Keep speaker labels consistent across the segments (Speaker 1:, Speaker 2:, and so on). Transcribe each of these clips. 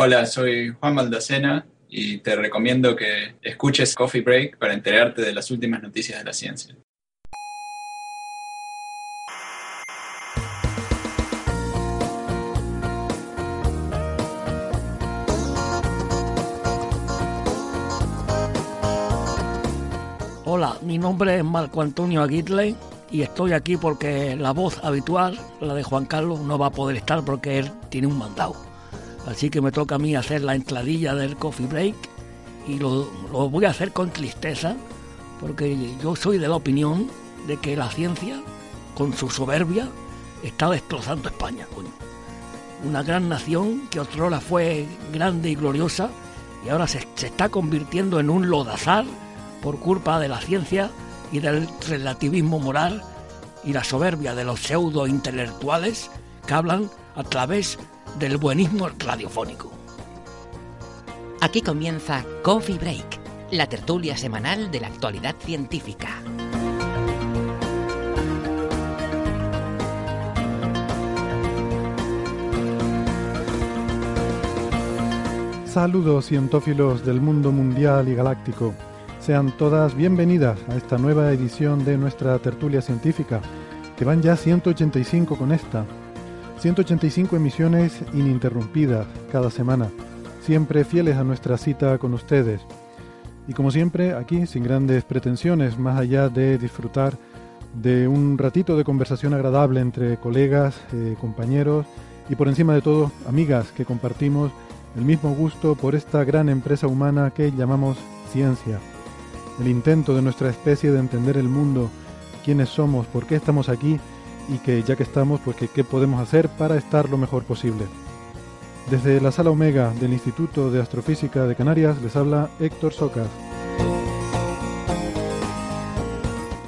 Speaker 1: Hola, soy Juan Maldacena y te recomiendo que escuches Coffee Break para enterarte de las últimas noticias de la ciencia.
Speaker 2: Hola, mi nombre es Marco Antonio Aguirre y estoy aquí porque la voz habitual, la de Juan Carlos, no va a poder estar porque él tiene un mandado. Así que me toca a mí hacer la entradilla del coffee break y lo, lo voy a hacer con tristeza porque yo soy de la opinión de que la ciencia, con su soberbia, está destrozando España. Una gran nación que otrora fue grande y gloriosa y ahora se, se está convirtiendo en un lodazar por culpa de la ciencia y del relativismo moral y la soberbia de los pseudo intelectuales que hablan a través del buenismo radiofónico.
Speaker 3: Aquí comienza Coffee Break, la tertulia semanal de la actualidad científica.
Speaker 4: Saludos cientófilos del mundo mundial y galáctico. Sean todas bienvenidas a esta nueva edición de nuestra tertulia científica, que van ya 185 con esta. 185 emisiones ininterrumpidas cada semana, siempre fieles a nuestra cita con ustedes. Y como siempre, aquí sin grandes pretensiones, más allá de disfrutar de un ratito de conversación agradable entre colegas, eh, compañeros y por encima de todo, amigas que compartimos el mismo gusto por esta gran empresa humana que llamamos ciencia. El intento de nuestra especie de entender el mundo, quiénes somos, por qué estamos aquí y que ya que estamos, pues que, qué podemos hacer para estar lo mejor posible. Desde la sala Omega del Instituto de Astrofísica de Canarias les habla Héctor Socas.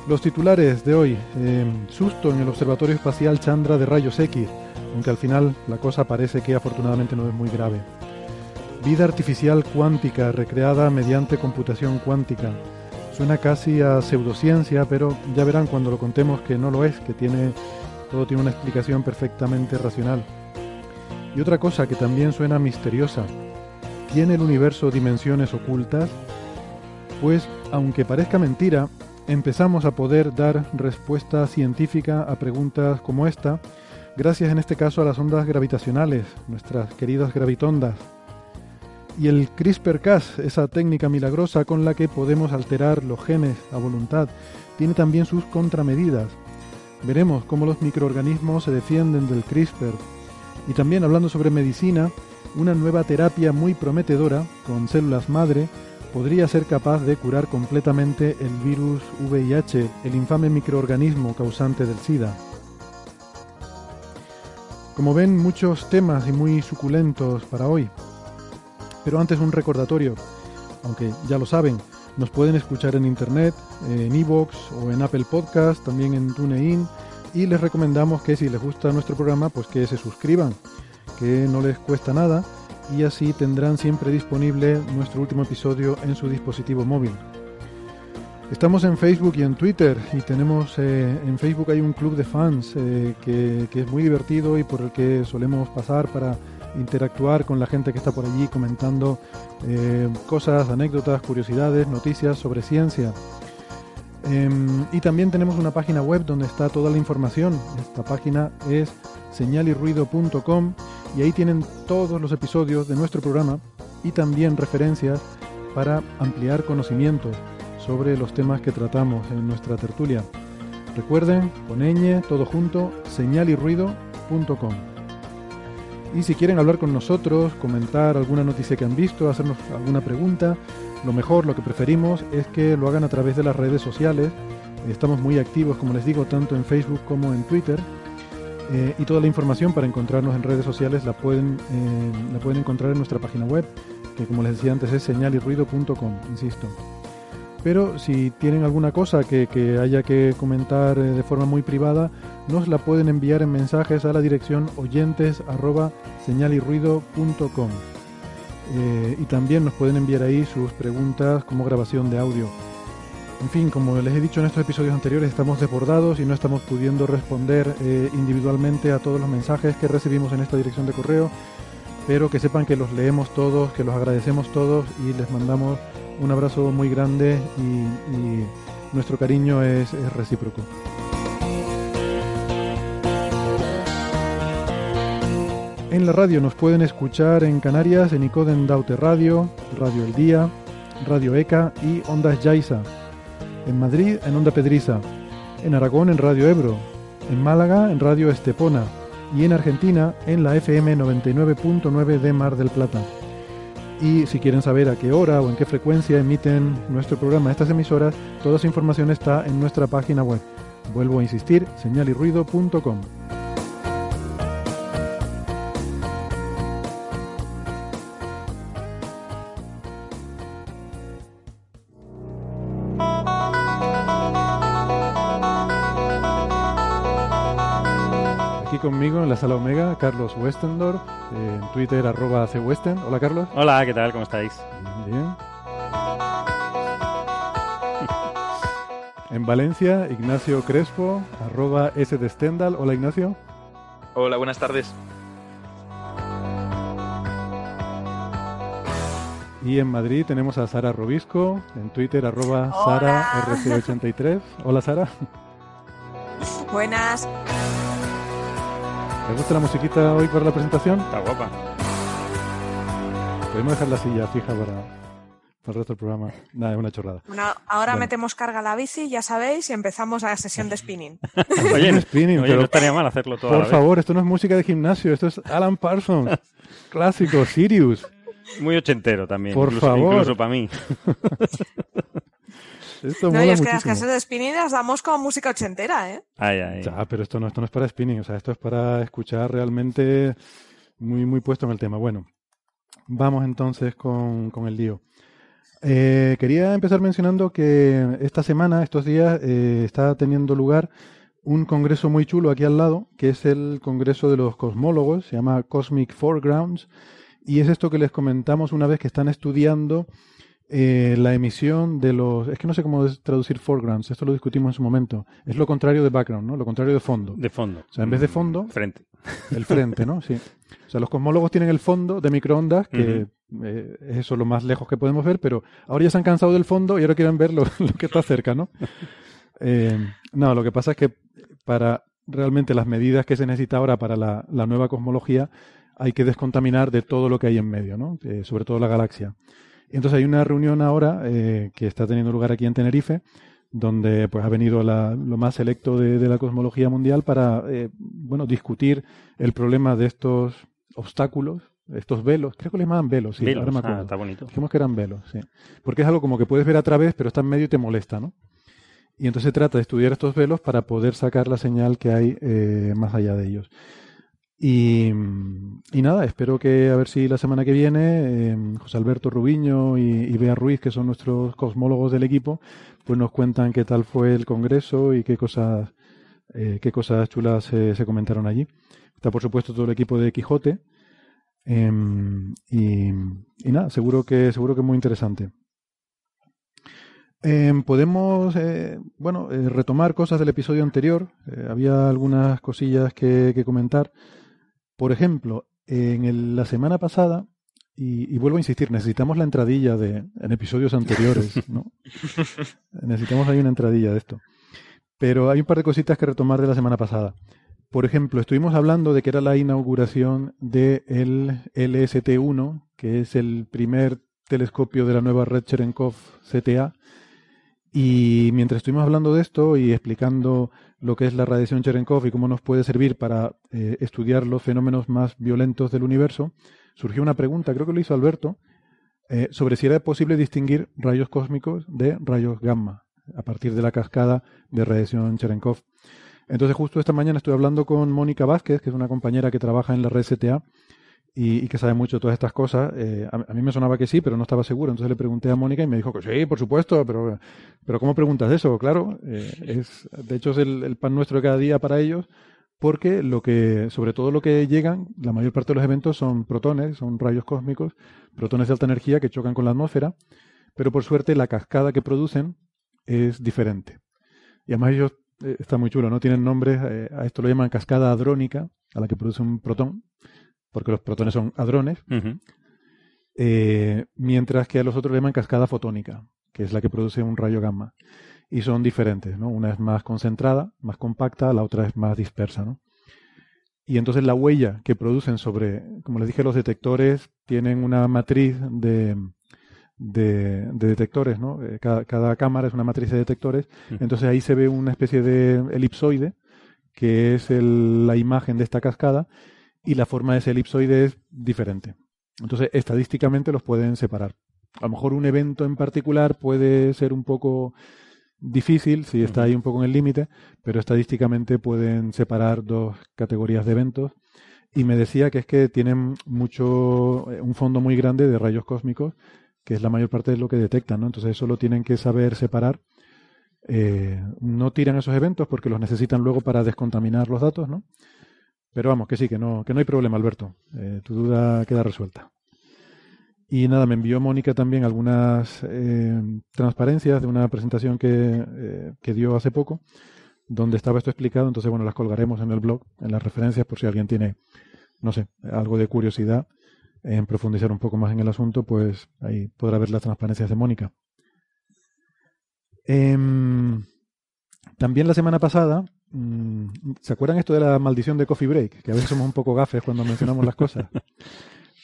Speaker 4: Los titulares de hoy, eh, susto en el Observatorio Espacial Chandra de Rayos X, aunque al final la cosa parece que afortunadamente no es muy grave. Vida artificial cuántica recreada mediante computación cuántica. Suena casi a pseudociencia, pero ya verán cuando lo contemos que no lo es, que tiene todo tiene una explicación perfectamente racional. Y otra cosa que también suena misteriosa. ¿Tiene el universo dimensiones ocultas? Pues, aunque parezca mentira, empezamos a poder dar respuesta científica a preguntas como esta, gracias en este caso a las ondas gravitacionales, nuestras queridas gravitondas. Y el CRISPR-Cas, esa técnica milagrosa con la que podemos alterar los genes a voluntad, tiene también sus contramedidas. Veremos cómo los microorganismos se defienden del CRISPR. Y también hablando sobre medicina, una nueva terapia muy prometedora, con células madre, podría ser capaz de curar completamente el virus VIH, el infame microorganismo causante del SIDA. Como ven, muchos temas y muy suculentos para hoy. Pero antes un recordatorio, aunque ya lo saben, nos pueden escuchar en internet, en iVoox o en Apple Podcast, también en TuneIn, y les recomendamos que si les gusta nuestro programa, pues que se suscriban, que no les cuesta nada y así tendrán siempre disponible nuestro último episodio en su dispositivo móvil. Estamos en Facebook y en Twitter y tenemos eh, en Facebook hay un club de fans eh, que, que es muy divertido y por el que solemos pasar para interactuar con la gente que está por allí comentando eh, cosas, anécdotas, curiosidades, noticias sobre ciencia. Em, y también tenemos una página web donde está toda la información. Esta página es señalirruido.com y ahí tienen todos los episodios de nuestro programa y también referencias para ampliar conocimientos sobre los temas que tratamos en nuestra tertulia. Recuerden, con todo junto, señalirruido.com. Y si quieren hablar con nosotros, comentar alguna noticia que han visto, hacernos alguna pregunta, lo mejor, lo que preferimos es que lo hagan a través de las redes sociales. Estamos muy activos, como les digo, tanto en Facebook como en Twitter. Eh, y toda la información para encontrarnos en redes sociales la pueden, eh, la pueden encontrar en nuestra página web, que como les decía antes es señalirruido.com, insisto. Pero si tienen alguna cosa que, haya que comentar eh, de forma muy privada, nos la pueden enviar en mensajes a la dirección oyentes Eh, y también nos pueden enviar ahí sus preguntas como grabación de audio. En fin, como les he dicho en estos episodios anteriores, estamos desbordados y no estamos pudiendo responder eh, individualmente a todos los mensajes que recibimos en esta dirección de correo, pero que sepan que los leemos todos, que los agradecemos todos y les mandamos un abrazo muy grande y, nuestro cariño es, es recíproco. En la radio nos pueden escuchar en Canarias, en Icoden Daute Radio, Radio El Día, Radio ECA y Ondas Yaiza. En Madrid, en Onda Pedriza. En Aragón, en Radio Ebro. En Málaga, en Radio Estepona. Y en Argentina, en la FM 99.9 de Mar del Plata. Y si quieren saber a qué hora o en qué frecuencia emiten nuestro programa estas emisoras, toda esa información está en nuestra página web. Vuelvo a insistir, señalirruido.com. en la sala Omega, Carlos Westendorf, eh, en Twitter arroba cwesten. Hola Carlos.
Speaker 5: Hola, ¿qué tal? ¿Cómo estáis?
Speaker 4: Bien. En Valencia, Ignacio Crespo, arroba S de Stendhal. Hola Ignacio.
Speaker 6: Hola, buenas tardes.
Speaker 4: Y en Madrid tenemos a Sara Robisco, en Twitter arroba Sara RC83. Hola Sara.
Speaker 7: Buenas.
Speaker 4: ¿Te gusta la musiquita hoy para la presentación?
Speaker 5: Está guapa.
Speaker 4: Podemos dejar la silla fija para, para el resto del programa. Nada, es una chorrada.
Speaker 7: Bueno, ahora
Speaker 4: Bueno.
Speaker 7: metemos carga a la bici, ya sabéis, y empezamos la sesión de spinning.
Speaker 5: Oye,
Speaker 4: Un spinning,
Speaker 5: oye,
Speaker 4: pero-
Speaker 5: no estaría mal hacerlo todo a
Speaker 4: Por
Speaker 5: la vez.
Speaker 4: favor, esto no es música de gimnasio, esto es Alan Parsons. Clásico, Sirius.
Speaker 5: Muy ochentero también.
Speaker 4: Por
Speaker 5: incluso,
Speaker 4: favor.
Speaker 5: Incluso para mí.
Speaker 4: Esto
Speaker 7: No,
Speaker 4: mola
Speaker 7: y es que las clases de spinning las damos con música ochentera, ¿eh?
Speaker 5: Ay, ay.
Speaker 4: Ya, pero esto no, esto no es para spinning, o sea, esto es para escuchar realmente muy, muy puesto en el tema. Bueno, vamos entonces con, con el lío. Eh, quería empezar mencionando que esta semana, estos días, eh, está teniendo lugar un congreso muy chulo aquí al lado, que es el Congreso de los Cosmólogos, se llama Cosmic Foregrounds, y es esto que les comentamos una vez que están estudiando eh, la emisión de los... Es que no sé cómo traducir foregrounds, esto lo discutimos en su momento. Es lo contrario de background, ¿no? Lo contrario de fondo.
Speaker 5: De fondo.
Speaker 4: O sea, en vez de fondo-
Speaker 5: Frente.
Speaker 4: El frente, ¿no? Sí. O sea, los cosmólogos tienen el fondo de microondas, que eh, es eso lo más lejos que podemos ver, pero ahora ya se han cansado del fondo y ahora quieren ver lo, lo que está cerca, ¿no? Eh, no, lo que pasa es que para realmente las medidas que se necesita ahora para la, la nueva cosmología hay que descontaminar de todo lo que hay en medio, ¿no? Eh, sobre todo la galaxia. Entonces hay una reunión ahora eh, que está teniendo lugar aquí en Tenerife, donde pues ha venido la- lo más selecto de, de la cosmología mundial para eh, bueno discutir el problema de estos obstáculos, estos velos, creo que le llamaban velos, sí,
Speaker 5: Velos.
Speaker 4: ahora me
Speaker 5: Ah, está bonito.
Speaker 4: Dijimos que eran velos, sí. Porque es algo como que puedes ver a través, pero está en medio y te molesta, ¿no? Y entonces se trata de estudiar estos velos para poder sacar la señal que hay eh, más allá de ellos. Y, y nada, espero que a ver si la semana que viene eh, José Alberto Rubiño y, y Bea Ruiz, que son nuestros cosmólogos del equipo, pues nos cuentan qué tal fue el congreso y qué cosas, eh, qué cosas chulas se- comentaron allí. Está por supuesto todo el equipo de Quijote. Em, y, y nada, seguro que, seguro que muy interesante. Em, podemos, eh, bueno, eh, retomar cosas del episodio anterior. Eh, había algunas cosillas que, que comentar. Por ejemplo, en el- la semana pasada, y, y vuelvo a insistir, necesitamos la entradilla de en episodios anteriores, ¿no? necesitamos ahí una entradilla de esto. Pero hay un par de cositas que retomar de la semana pasada. Por ejemplo, estuvimos hablando de que era la inauguración del LST-1, que es el primer telescopio de la nueva red Cherenkov CTA. Y mientras estuvimos hablando de esto y explicando lo que es la radiación Cherenkov y cómo nos puede servir para eh, estudiar los fenómenos más violentos del universo, surgió una pregunta, creo que lo hizo Alberto, eh, sobre si era posible distinguir rayos cósmicos de rayos gamma a partir de la cascada de radiación Cherenkov. Entonces justo esta mañana estoy hablando con Mónica Vázquez, que es una compañera que trabaja en la red CTA y, que sabe mucho de todas estas cosas. Eh, a, mí me sonaba que sí, pero no estaba seguro. Entonces le pregunté a Mónica y me dijo que sí, por supuesto, pero, pero ¿cómo preguntas eso? Claro, eh, es, de hecho es el, el pan nuestro de cada día para ellos porque lo que, sobre todo lo que llegan, la mayor parte de los eventos son protones, son rayos cósmicos, protones de alta energía que chocan con la atmósfera, pero por suerte la cascada que producen es diferente. Y además ellos, eh, está muy chulo, ¿no? Tienen nombres, eh, a esto lo llaman cascada hadrónica, a la que produce un protón, porque los protones son hadrones, eh, mientras que a los otros le llaman cascada fotónica, que es la que produce un rayo gamma. Y son diferentes, ¿no? Una es más concentrada, más compacta, la otra es más dispersa, ¿no? Y entonces la huella que producen sobre, como les dije, los detectores tienen una matriz de, de, de detectores, ¿no? Eh, Cada, cada cámara es una matriz de detectores. Entonces ahí se ve una especie de elipsoide, que es el- la imagen de esta cascada, y la forma de ese elipsoide es diferente. Entonces, estadísticamente los pueden separar. A lo mejor un evento en particular puede ser un poco difícil, si está ahí un poco en el límite, pero estadísticamente pueden separar dos categorías de eventos. Y me decía que es que tienen mucho, eh, un fondo muy grande de rayos cósmicos, que es la mayor parte de lo que detectan, ¿no? Entonces eso lo tienen que saber separar. Eh, no tiran esos eventos porque los necesitan luego para descontaminar los datos, ¿no? Pero vamos, que sí, que no, que no hay problema, Alberto. Eh, tu duda queda resuelta. Y nada, me envió Mónica también algunas eh, transparencias de una presentación que, eh, que dio hace poco, donde estaba esto explicado. Entonces, bueno, las colgaremos en el blog, en las referencias, por si alguien tiene, no sé, algo de curiosidad en profundizar un poco más en el asunto, pues ahí podrá ver las transparencias de Mónica. Em, también la semana pasada, ¿se acuerdan esto de la maldición de Coffee Break? Que a veces somos un poco gafes cuando mencionamos las cosas.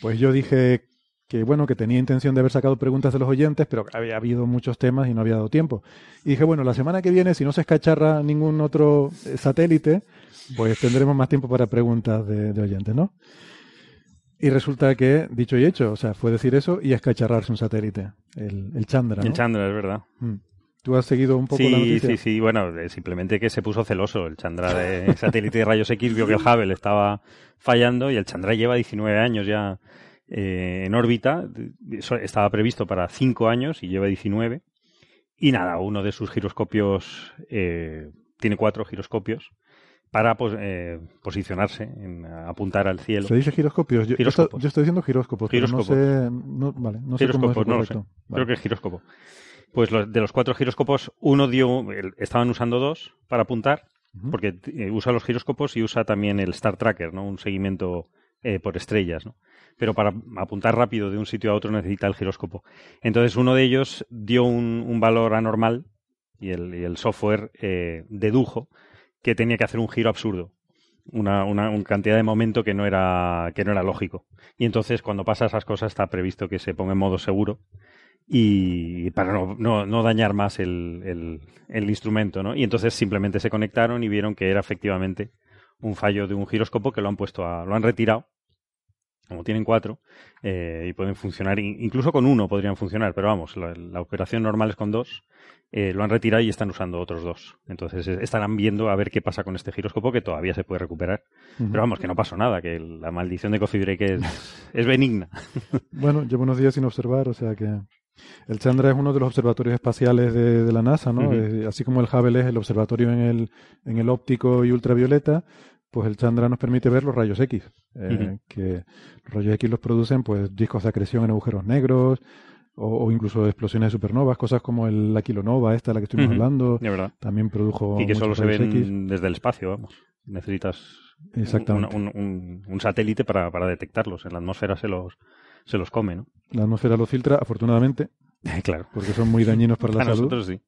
Speaker 4: Pues yo dije que bueno, que tenía intención de haber sacado preguntas de los oyentes, pero había habido muchos temas y no había dado tiempo. Y dije, bueno, la semana que viene, si no se escacharra ningún otro eh, satélite, pues tendremos más tiempo para preguntas de, de oyentes, ¿no? Y resulta que, dicho y hecho, o sea, fue decir eso y escacharrarse un satélite, el, el Chandra, ¿no?
Speaker 5: El Chandra, es verdad.
Speaker 4: Mm. ¿Tú has seguido un poco la
Speaker 5: Sí,
Speaker 4: noticia?
Speaker 5: sí, sí. Bueno, simplemente que se puso celoso. El Chandra de satélite de rayos X vio que el Hubble estaba fallando y el Chandra lleva 19 años ya eh, en órbita. Eso estaba previsto para 5 años y lleva 19. Y nada, uno de sus giroscopios eh, tiene cuatro giroscopios para pues, eh, posicionarse, en, apuntar al cielo.
Speaker 4: ¿Se dice giroscopios? Yo, yo
Speaker 5: Giroscopos.
Speaker 4: estoy- yo estoy diciendo giróscopos, pero no
Speaker 5: Giroscopos.
Speaker 4: sé, no, vale, no sé cómo es
Speaker 5: Giroscopos,
Speaker 4: lo
Speaker 5: no lo sé.
Speaker 4: correcto. Vale.
Speaker 5: Creo que es giróscopo. Pues los, de los cuatro giroscopos, uno dio, estaban usando dos para apuntar, porque eh, usa los giroscopos y usa también el Star Tracker, ¿no? Un seguimiento eh, por estrellas, ¿no? Pero para apuntar rápido de un sitio a otro necesita el giróscopo. Entonces uno de ellos dio un, un valor anormal y el, y el software eh, dedujo que tenía que hacer un giro absurdo. Una, una, una cantidad de momento que no era que no era lógico. Y entonces cuando pasa esas cosas está previsto que se ponga en modo seguro y para no, no, no dañar más el, el, el instrumento, ¿no? Y entonces simplemente se conectaron y vieron que era efectivamente un fallo de un giróscopo que lo han puesto a, lo han retirado, como tienen cuatro, eh, y pueden funcionar, in- incluso con uno podrían funcionar, pero vamos, la, la operación normal es con dos, eh, lo han retirado y están usando otros dos. Entonces estarán viendo a ver qué pasa con este giróscopo que todavía se puede recuperar. Pero vamos, que no pasó nada, que la maldición de Coffee Break es, es benigna.
Speaker 4: Bueno, llevo unos días sin observar, o sea que el Chandra es uno de los observatorios espaciales de, de la NASA, ¿no? Así como el Hubble es el observatorio en el, en el óptico y ultravioleta, pues el Chandra nos permite ver los rayos X, eh, que los rayos X los producen pues discos de acreción en agujeros negros o, o incluso explosiones de supernovas, cosas como el, la kilonova esta de la que estuvimos hablando,
Speaker 5: De verdad.
Speaker 4: también produjo
Speaker 5: Y que solo se ven
Speaker 4: X.
Speaker 5: desde el espacio, vamos. Necesitas un-
Speaker 4: Exactamente.
Speaker 5: un, un- un satélite para, para detectarlos. En la atmósfera se los, se los come, ¿no?
Speaker 4: La atmósfera los filtra, afortunadamente,
Speaker 5: claro.
Speaker 4: porque son muy dañinos para la
Speaker 5: Para
Speaker 4: salud.
Speaker 5: nosotros sí.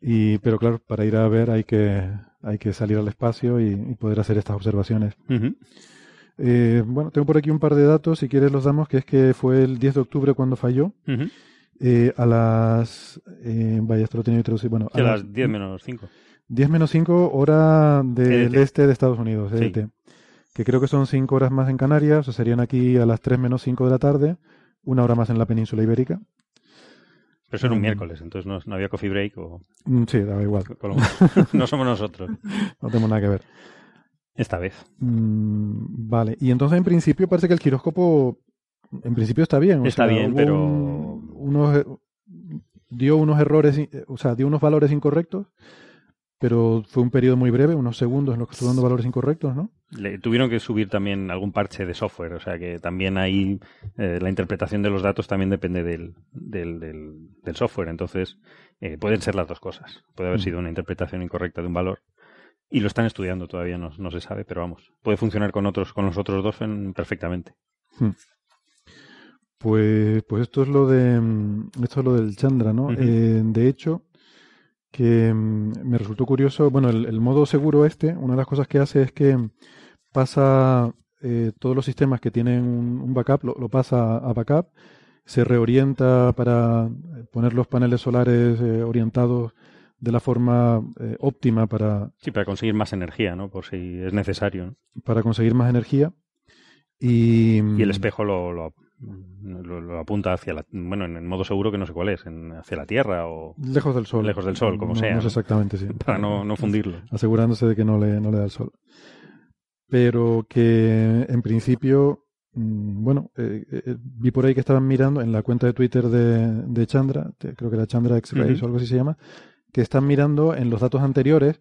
Speaker 4: Y, pero claro, para ir a ver hay que, hay que salir al espacio y, y poder hacer estas observaciones. Eh, bueno, tengo por aquí un par de datos, si quieres los damos, que es que fue el 10 de octubre cuando falló. Eh, a las... eh, vaya, esto lo tenía que traducir. Bueno, a
Speaker 5: a
Speaker 4: las
Speaker 5: las 10 menos 5.
Speaker 4: 10 menos 5 hora del
Speaker 5: EDT.
Speaker 4: este de Estados Unidos,
Speaker 5: Sí.
Speaker 4: Que creo que son 5 horas más en Canarias, o sea, serían aquí a las 3 menos 5 de la tarde, una hora más en la península ibérica.
Speaker 5: Pero eso era un
Speaker 4: Mm.
Speaker 5: miércoles, entonces no, no había coffee break o
Speaker 4: Mm, Sí, daba igual.
Speaker 5: no somos nosotros.
Speaker 4: No tenemos nada que ver.
Speaker 5: Esta vez.
Speaker 4: Mm, vale, y entonces en principio parece que el giróscopo en principio está bien. o
Speaker 5: Está
Speaker 4: sea,
Speaker 5: bien, pero-
Speaker 4: un- unos, eh, dio unos errores, o sea, dio unos valores incorrectos, pero fue un periodo muy breve, unos segundos en los que estuvo dando valores incorrectos, ¿no?
Speaker 5: Le tuvieron que subir también algún parche de software, o sea que también ahí eh, la interpretación de los datos también depende del, del, del- del software, entonces eh, pueden ser las dos cosas. Puede haber
Speaker 4: Mm.
Speaker 5: sido una interpretación incorrecta de un valor y lo están estudiando todavía, no, no se sabe, pero vamos, puede funcionar con otros con los otros dos en- perfectamente.
Speaker 4: Pues, pues esto es lo de mm, esto es lo del Chandra, ¿no? Eh, de hecho, que mm, me resultó curioso, bueno, el, el modo seguro este, una de las cosas que hace es que pasa eh, todos los sistemas que tienen un, un backup, lo, lo pasa a backup, se reorienta para eh, poner los paneles solares eh, orientados de la forma eh, óptima para,
Speaker 5: Sí, para conseguir más energía, ¿no? Por si es necesario. ¿no?
Speaker 4: para conseguir más energía. Y,
Speaker 5: Y el espejo lo, lo, lo- lo apunta hacia la... Bueno, en el modo seguro que no sé cuál es, en- hacia la Tierra o
Speaker 4: Lejos del sol.
Speaker 5: Lejos del sol, como
Speaker 4: No-
Speaker 5: sea,
Speaker 4: No sé exactamente, sí.
Speaker 5: para no, no fundirlo.
Speaker 4: asegurándose de que no le, no le da el sol. Pero que en principio, mm, bueno, eh, eh, vi por ahí que estaban mirando en la cuenta de Twitter de, de Chandra, creo que era Chandra X-Rays
Speaker 5: Ujú.
Speaker 4: o algo así se llama, que están mirando en los datos anteriores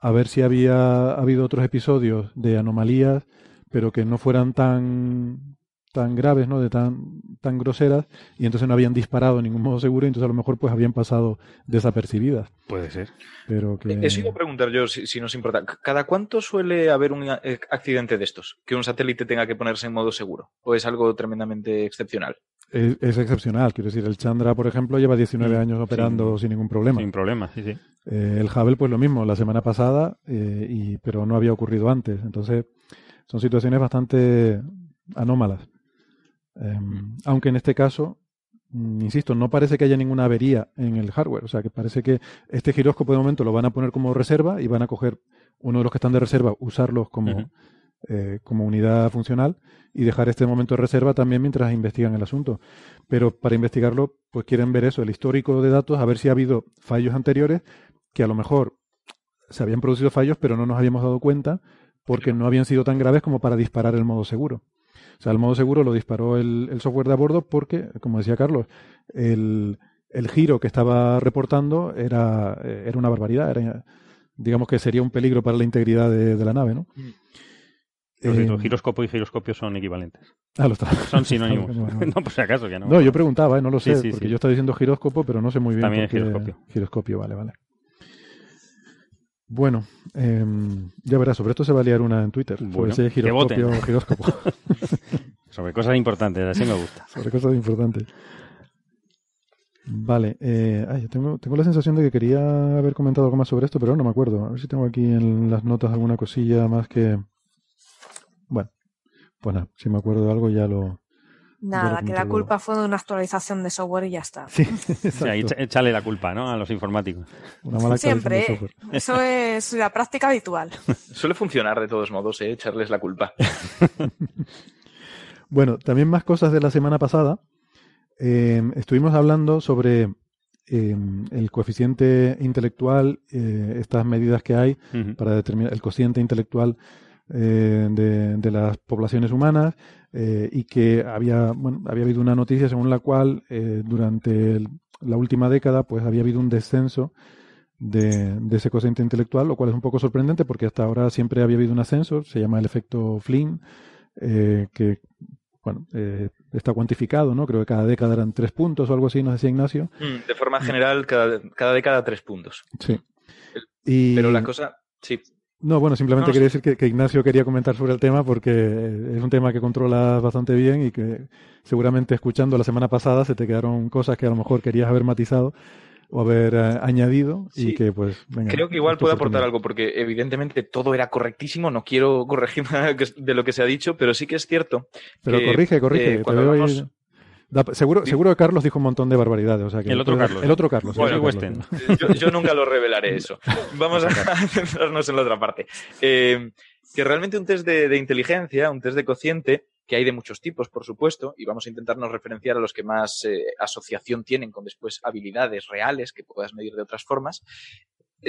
Speaker 4: a ver si había habido otros episodios de anomalías, pero que no fueran tan tan graves, ¿no? De tan tan groseras y entonces no habían disparado en ningún modo seguro y entonces a lo mejor pues habían pasado desapercibidas,
Speaker 5: Puede ser.
Speaker 4: pero que
Speaker 6: Eso iba a preguntar yo, si, si nos importa. ¿Cada cuánto suele haber un eh, accidente de estos? Que un satélite tenga que ponerse en modo seguro. ¿O es algo tremendamente excepcional?
Speaker 4: Es, es excepcional, quiero decir, el Chandra, por ejemplo, lleva 19
Speaker 5: Mm,
Speaker 4: años operando sin ningún problema.
Speaker 5: Sin problema, sí, sí.
Speaker 4: Eh, el Hubble, pues lo mismo, la semana pasada, eh, y, pero no había ocurrido antes. Entonces, son situaciones bastante anómalas. Eh, aunque en este caso, mm, insisto, no parece que haya ninguna avería en el hardware. O sea, que parece que este giróscopo de momento lo van a poner como reserva y van a coger uno de los que están de reserva, usarlos como, eh, como unidad funcional y dejar este momento de reserva también mientras investigan el asunto. Pero para investigarlo, pues quieren ver eso, el histórico de datos, a ver si ha habido fallos anteriores que a lo mejor se habían producido fallos, pero no nos habíamos dado cuenta porque no habían sido tan graves como para disparar el modo seguro. O sea, el modo seguro lo disparó el, el software de a bordo porque, como decía Carlos, el, el giro que estaba reportando era, eh, era una barbaridad. Era, digamos que sería un peligro para la integridad de, de la nave, ¿no?
Speaker 5: Por cierto,
Speaker 4: Eh,
Speaker 5: giroscopo y giroscopio son equivalentes.
Speaker 4: ah, lo está.
Speaker 5: Son sinónimos. No, por si acaso, que no.
Speaker 4: No, yo preguntaba, ¿eh? no lo sé,
Speaker 5: sí,
Speaker 4: porque
Speaker 5: sí.
Speaker 4: yo estaba diciendo giróscopo, pero no sé muy bien.
Speaker 5: También giroscopio.
Speaker 4: Giroscopio, vale, vale. Bueno, em, ya verás, sobre esto se va a liar una en Twitter.
Speaker 5: Bueno, que
Speaker 4: giroscopio giróscopo.
Speaker 5: Sobre cosas importantes, así me gusta.
Speaker 4: sobre cosas importantes. Vale, eh, ay, tengo, tengo la sensación de que quería haber comentado algo más sobre esto, pero no me acuerdo. A ver si tengo aquí en las notas alguna cosilla más que... Bueno, pues nada, si me acuerdo de algo ya lo...
Speaker 7: Nada, que la culpa fue de una actualización de software y ya está.
Speaker 4: Sí,
Speaker 5: échale la culpa, ¿no? A los informáticos.
Speaker 4: Una mala
Speaker 7: Siempre, ¿eh?
Speaker 4: software.
Speaker 7: Eso es la práctica habitual.
Speaker 6: Suele funcionar de todos modos, ¿eh? echarles la culpa.
Speaker 4: Bueno, también más cosas de la semana pasada. Eh, estuvimos hablando sobre eh, el coeficiente intelectual, eh, estas medidas que hay para determinar el cociente intelectual eh, de, de las poblaciones humanas eh, y que había, bueno, había habido una noticia según la cual eh, durante el- la última década pues había habido un descenso de, de ese cociente intelectual, lo cual es un poco sorprendente porque hasta ahora siempre había habido un ascenso, se llama el efecto Flynn, eh, que bueno, eh, está cuantificado, ¿no? Creo que cada década eran tres puntos o algo así, nos decía Ignacio.
Speaker 6: Mm, De forma general, cada, cada década tres puntos.
Speaker 4: Sí. Y,
Speaker 6: Pero la cosa, sí.
Speaker 4: No, bueno, simplemente
Speaker 6: No,
Speaker 4: quería decir que, que Ignacio quería comentar sobre el tema porque es un tema que controlas bastante bien y que seguramente escuchando la semana pasada se te quedaron cosas que a lo mejor querías haber matizado o haber eh, añadido y
Speaker 6: Sí.
Speaker 4: que pues venga,
Speaker 6: Creo que igual puede aportar algo, porque evidentemente todo era correctísimo. No quiero corregir nada de lo que se ha dicho, pero sí que es cierto.
Speaker 4: Pero
Speaker 6: que,
Speaker 4: corrige, corrige.
Speaker 6: eh,
Speaker 4: te
Speaker 6: cuando hablamos-
Speaker 4: Da- seguro, seguro que Carlos dijo un montón de barbaridades. O sea que
Speaker 5: El otro
Speaker 4: puede-
Speaker 5: Carlos.
Speaker 4: El otro Carlos. el otro. Carlos.
Speaker 6: Yo, yo nunca lo revelaré eso. Vamos a centrarnos en la otra parte. Eh, que realmente un test de, de inteligencia, un test de cociente, que hay de muchos tipos, por supuesto, y vamos a intentarnos referenciar a los que más eh, asociación tienen con después habilidades reales que puedas medir de otras formas,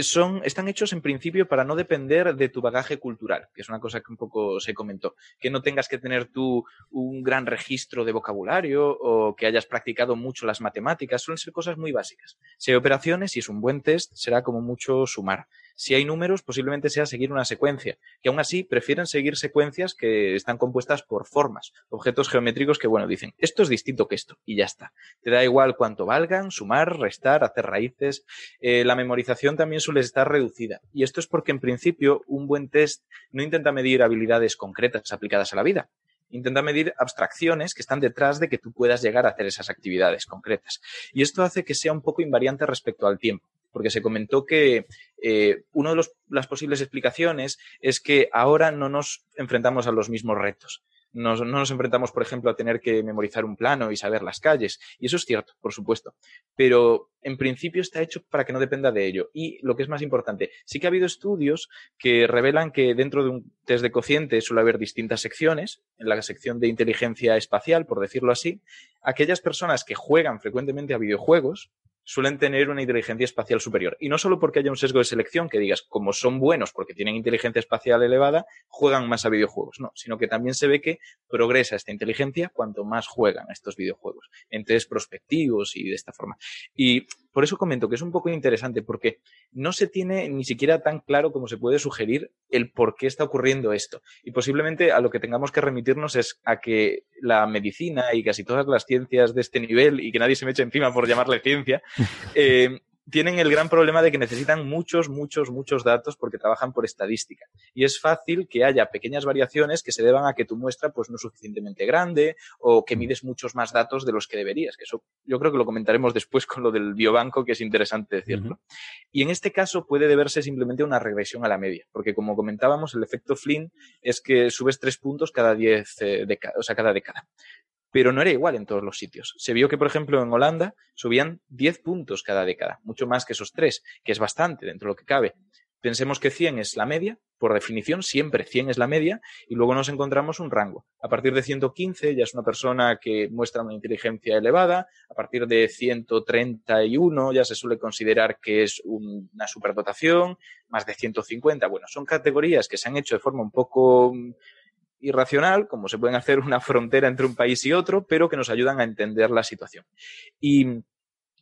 Speaker 6: son, están hechos en principio para no depender de tu bagaje cultural, que es una cosa que un poco se comentó, que no tengas que tener tú un gran registro de vocabulario o que hayas practicado mucho las matemáticas, suelen ser cosas muy básicas. Si hay operaciones y es un buen test, será como mucho sumar. Si hay números, posiblemente sea seguir una secuencia, que aún así prefieren seguir secuencias que están compuestas por formas, objetos geométricos que, bueno, dicen, esto es distinto que esto, y ya está. Te da igual cuánto valgan, sumar, restar, hacer raíces. Eh, la memorización también suele estar reducida. Y esto es porque, en principio, un buen test no intenta medir habilidades concretas aplicadas a la vida, intenta medir abstracciones que están detrás de que tú puedas llegar a hacer esas actividades concretas. Y esto hace que sea un poco invariante respecto al tiempo porque se comentó que eh, una de las posibles explicaciones es que ahora no nos enfrentamos a los mismos retos. no nos enfrentamos, por ejemplo, a tener que memorizar un plano y saber las calles. Y eso es cierto, por supuesto. Pero en principio está hecho para que no dependa de ello. Y lo que es más importante, sí que ha habido estudios que revelan que dentro de un test de cociente suele haber distintas secciones. En la sección de inteligencia espacial, por decirlo así, aquellas personas que juegan frecuentemente a videojuegos, suelen tener una inteligencia espacial superior. Y no solo porque haya un sesgo de selección que digas, como son buenos porque tienen inteligencia espacial elevada, juegan más a videojuegos. No, sino que también se ve que progresa esta inteligencia cuanto más juegan a estos videojuegos, en test prospectivos y de esta forma. Y por eso comento que es un poco interesante porque no se tiene ni siquiera tan claro como se puede sugerir el por qué está ocurriendo esto. Y posiblemente a lo que tengamos que remitirnos es a que la medicina y casi todas las ciencias de este nivel, y que nadie se me eche encima por llamarle ciencia, eh, tienen el gran problema de que necesitan muchos, muchos, muchos datos porque trabajan por estadística. Y es fácil que haya pequeñas variaciones que se deban a que tu muestra pues, no es suficientemente grande o que mides muchos más datos de los que deberías. Que eso yo creo que lo comentaremos después con lo del biobanco, que es interesante decirlo. Y en este caso puede deberse simplemente a una regresión a la media, porque como comentábamos, el efecto Flynn es que subes tres puntos cada diez eh, o sea, cada década pero no era igual en todos los sitios. Se vio que, por ejemplo, en Holanda subían 10 puntos cada década, mucho más que esos tres, que es bastante dentro de lo que cabe. Pensemos que 100 es la media, por definición, siempre 100 es la media, y luego nos encontramos un rango. A partir de 115 ya es una persona que muestra una inteligencia elevada, a partir de 131 ya se suele considerar que es una superdotación, más de 150, bueno, son categorías que se han hecho de forma un poco irracional, como se pueden hacer una frontera entre un país y otro, pero que nos ayudan a entender la situación.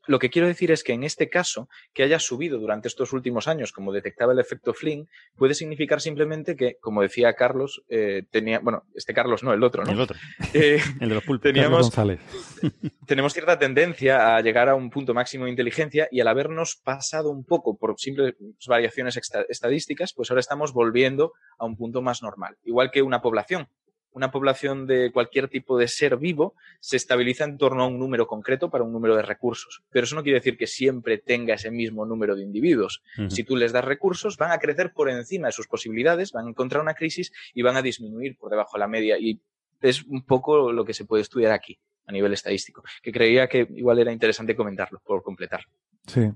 Speaker 6: Lo que quiero decir es que en este caso, que haya subido durante estos últimos años, como detectaba el efecto Flynn, puede significar simplemente que, como decía Carlos, eh, tenía, bueno, este Carlos no, el otro, ¿no?
Speaker 5: El otro.
Speaker 6: Eh,
Speaker 5: el de los pulpos.
Speaker 6: Teníamos, tenemos cierta tendencia a llegar a un punto máximo de inteligencia y al habernos pasado un poco por simples variaciones estadísticas, pues ahora estamos volviendo a un punto más normal. Igual que una población una población de cualquier tipo de ser vivo se estabiliza en torno a un número concreto para un número de recursos. Pero eso no quiere decir que siempre tenga ese mismo número de individuos. Si tú les das recursos, van a crecer por encima de sus posibilidades, van a encontrar una crisis y van a disminuir por debajo de la media. Y es un poco lo que se puede estudiar aquí a nivel estadístico, que creía que igual era interesante comentarlo por completar.
Speaker 4: Sí,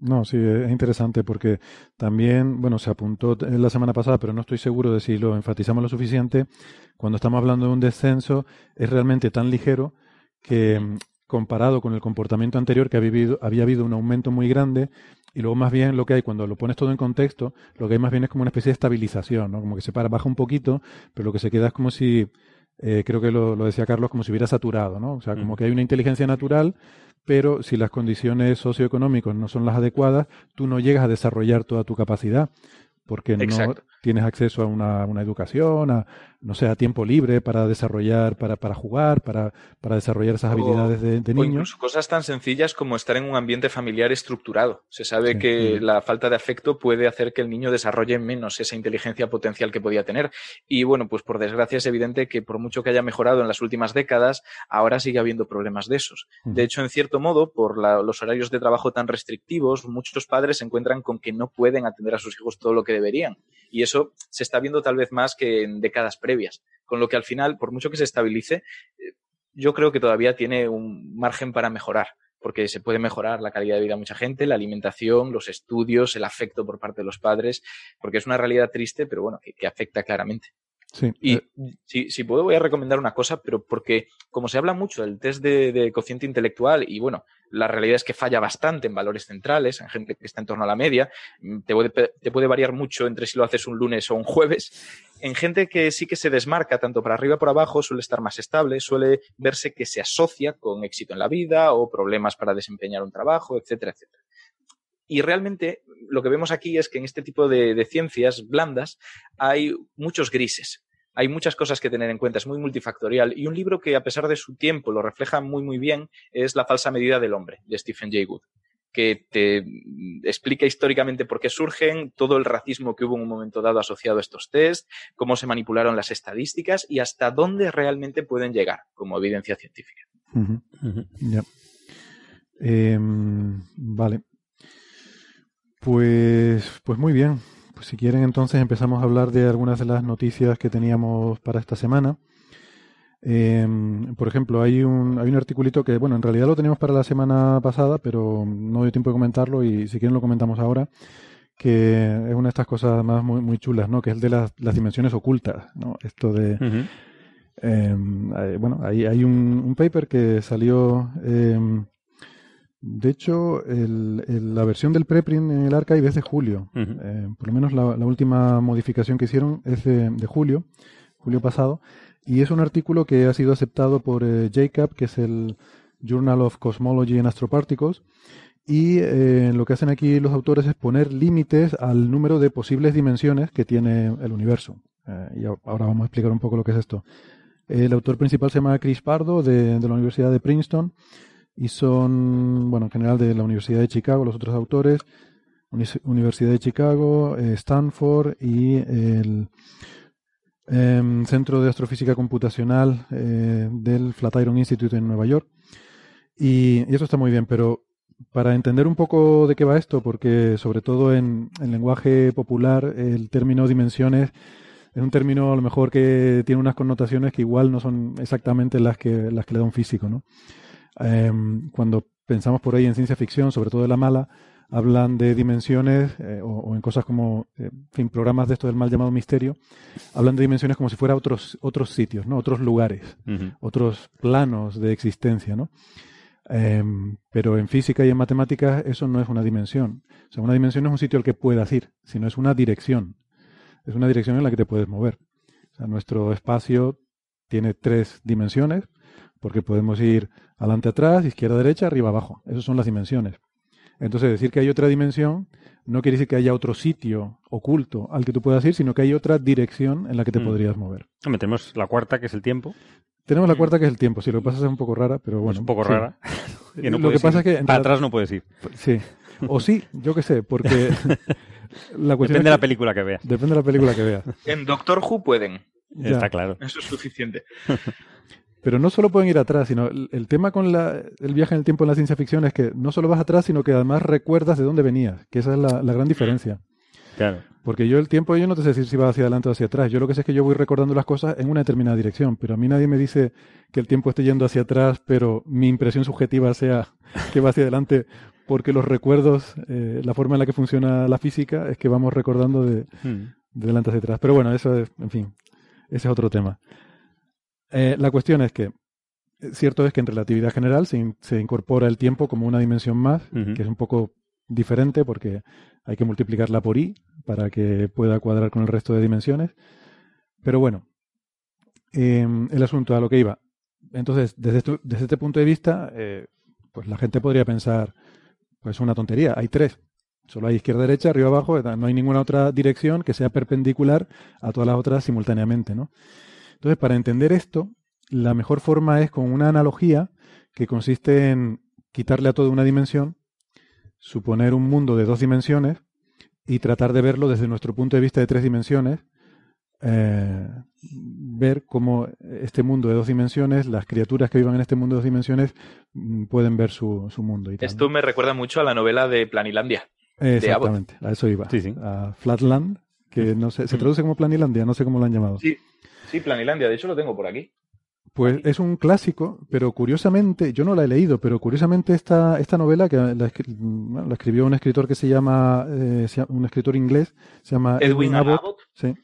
Speaker 4: no, sí, es interesante porque también, bueno, se apuntó la semana pasada, pero no estoy seguro de si lo enfatizamos lo suficiente. Cuando estamos hablando de un descenso, es realmente tan ligero que mm, comparado con el comportamiento anterior que había habido, había habido un aumento muy grande y luego más bien lo que hay cuando lo pones todo en contexto, lo que hay más bien es como una especie de estabilización, ¿no? Como que se para, baja un poquito, pero lo que se queda es como si, eh, creo que lo, lo, decía Carlos, como si hubiera saturado, ¿no? O sea, como que hay una inteligencia natural pero si las condiciones socioeconómicas no son las adecuadas, tú no llegas a desarrollar toda tu capacidad porque no tienes acceso a una, una educación, a, no sé, a tiempo libre para desarrollar, para, para jugar, para, para desarrollar esas habilidades de, de niños.
Speaker 6: incluso cosas tan sencillas como estar en un ambiente familiar estructurado. Se sabe que la falta de afecto puede hacer que el niño desarrolle menos esa inteligencia potencial que podía tener. Y bueno, pues por desgracia es evidente que por mucho que haya mejorado en las últimas décadas, ahora sigue habiendo problemas de esos. De hecho, en cierto modo, por los horarios de trabajo tan restrictivos, muchos padres se encuentran con que no pueden atender a sus hijos todo lo que deberían. Y eso se está viendo tal vez más que en décadas previas. Con lo que al final, por mucho que se estabilice, eh, yo creo que todavía tiene un margen para mejorar porque se puede mejorar la calidad de vida de mucha gente, la alimentación, los estudios, el afecto por parte de los padres, porque es una realidad triste, pero bueno, que, afecta claramente.
Speaker 4: Sí.
Speaker 6: Y
Speaker 4: eh,
Speaker 6: si, si puedo, voy a recomendar una cosa, pero porque como se habla mucho del test de, de cociente intelectual y bueno, la realidad es que falla bastante en valores centrales, en gente que está en torno a la media, mm, te puede, te puede variar mucho entre si lo haces un lunes o un jueves. En gente que sí que se desmarca tanto para arriba como por abajo, suele estar más estable, suele verse que se asocia con éxito en la vida o problemas para desempeñar un trabajo, etcétera, etcétera. Y realmente lo que vemos aquí es que en este tipo de, de ciencias blandas hay muchos grises hay muchas cosas que tener en cuenta, es muy multifactorial. Y un libro que, a pesar de su tiempo, lo refleja muy, muy bien es La falsa medida del hombre, de Stephen Jay Gould, que te explica históricamente por qué surgen, todo el racismo que hubo en un momento dado asociado a estos test, cómo se manipularon las estadísticas y hasta dónde realmente pueden llegar como evidencia científica.
Speaker 4: Em, vale. Pues, pues muy bien. Pues si quieren entonces empezamos a hablar de algunas de las noticias que teníamos para esta semana. Em, por ejemplo, hay un, hay un articulito que, bueno, en realidad lo teníamos para la semana pasada, pero no dio tiempo de comentarlo y si quieren lo comentamos ahora, que es una de estas cosas más muy, muy chulas, ¿no? Que es el de las, las dimensiones ocultas, ¿no? Esto de. Em, eh, bueno, hay, hay un, un paper que salió, em, de hecho, el- el- la versión del preprint en el archive es de julio. Eh, por lo menos la, la última modificación que hicieron es de, de julio, julio pasado, y es un artículo que ha sido aceptado por eh, JCAP, que es el Journal of Cosmology and Astroparticles, y eh, lo que hacen aquí los autores es poner límites al número de posibles dimensiones que tiene el universo. Y ahora vamos a explicar un poco lo que es esto. El autor principal se llama Chris Pardo, de, de la Universidad de Princeton, y son, bueno, en general de la Universidad de Chicago, los otros autores, Universidad de Chicago, eh, Stanford y el em, Centro de Astrofísica Computacional eh, del Flatiron Institute en Nueva York. Y, y eso está muy bien, pero para entender un poco de qué va esto, porque sobre todo en, en lenguaje popular el término dimensiones es un término a lo mejor que tiene unas connotaciones que igual no son exactamente las que, las que le da un físico, ¿no? Em, cuando pensamos por ahí en ciencia ficción, sobre todo de la mala, hablan de dimensiones, eh, o, o en cosas como, eh, en fin, programas de esto del mal llamado misterio, hablan de dimensiones como si fuera otros, otros sitios, ¿no? Otros lugares, otros planos de existencia, ¿no? Em, pero en física y en matemáticas eso no es una dimensión. O sea, una dimensión no es un sitio al que puedas ir, sino es una dirección. Es una dirección en la que te puedes mover. O sea, nuestro espacio tiene tres dimensiones, porque podemos ir adelante, atrás, izquierda, derecha, arriba, abajo. Esas son las dimensiones. Entonces, decir que hay otra dimensión no quiere decir que haya otro sitio oculto al que tú puedas ir, sino que hay otra dirección en la que te
Speaker 5: Mm.
Speaker 4: podrías mover.
Speaker 5: Hombre, tenemos la cuarta, que es el tiempo.
Speaker 4: Tenemos la cuarta que es el tiempo. Si lo que pasa es un poco rara, pero bueno.
Speaker 5: es un poco
Speaker 4: sí.
Speaker 5: rara. que no
Speaker 4: lo que pasa
Speaker 5: ir.
Speaker 4: es que
Speaker 5: Para
Speaker 4: realidad-
Speaker 5: atrás no puedes ir.
Speaker 4: Sí. O sí, yo qué sé, porque la cuestión
Speaker 5: Depende de la película que veas.
Speaker 4: depende de la película que veas.
Speaker 6: En Doctor Who pueden,
Speaker 4: Ya.
Speaker 5: Está claro.
Speaker 6: eso es suficiente.
Speaker 4: Pero no solo pueden ir atrás, sino el, el tema con la- el viaje en el tiempo en la ciencia ficción es que no solo vas atrás, sino que además recuerdas de dónde venías, que esa es la, la gran diferencia.
Speaker 5: Claro.
Speaker 4: Porque yo el tiempo, yo no te sé decir si va hacia adelante o hacia atrás. Yo lo que sé es que yo voy recordando las cosas en una determinada dirección, pero a mí nadie me dice que el tiempo esté yendo hacia atrás, pero mi impresión subjetiva sea que va hacia adelante, porque los recuerdos, eh, la forma en la que funciona la física es que vamos recordando de,
Speaker 5: Mm.
Speaker 4: de delante hacia atrás. Pero bueno, eso es, en fin, ese es otro tema. Eh, la cuestión es que, eh, cierto es que en relatividad general se, in- se incorpora el tiempo como una dimensión más, que es un poco diferente porque hay que multiplicarla por i para que pueda cuadrar con el resto de dimensiones. Pero bueno, em, el asunto a lo que iba. Entonces, desde, esto- desde este punto de vista, eh, pues la gente podría pensar, pues una tontería, hay tres. Solo hay izquierda, derecha, arriba, abajo, no hay ninguna otra dirección que sea perpendicular a todas las otras simultáneamente, ¿no? Entonces, para entender esto, la mejor forma es con una analogía que consiste en quitarle a todo una dimensión, suponer un mundo de dos dimensiones y tratar de verlo desde nuestro punto de vista de tres dimensiones, eh, ver cómo este mundo de dos dimensiones, las criaturas que vivan en este mundo de dos dimensiones, mm, pueden ver su, su mundo. Y tal,
Speaker 6: Esto me recuerda mucho a la novela de Planilandia. de
Speaker 4: Exactamente, a eso iba.
Speaker 5: Sí, sí.
Speaker 4: A Flatland, que no sé, se
Speaker 6: Mm.
Speaker 4: traduce como Planilandia, no sé cómo lo han llamado.
Speaker 6: Sí, sí, Planilandia, de hecho lo tengo por aquí.
Speaker 4: Pues es un clásico, pero curiosamente, yo no la he leído, pero curiosamente esta, esta novela, que la, bueno, la escribió un escritor que se llama, eh, se llama- un escritor inglés, se llama
Speaker 6: Edwin Abbott.
Speaker 4: sí.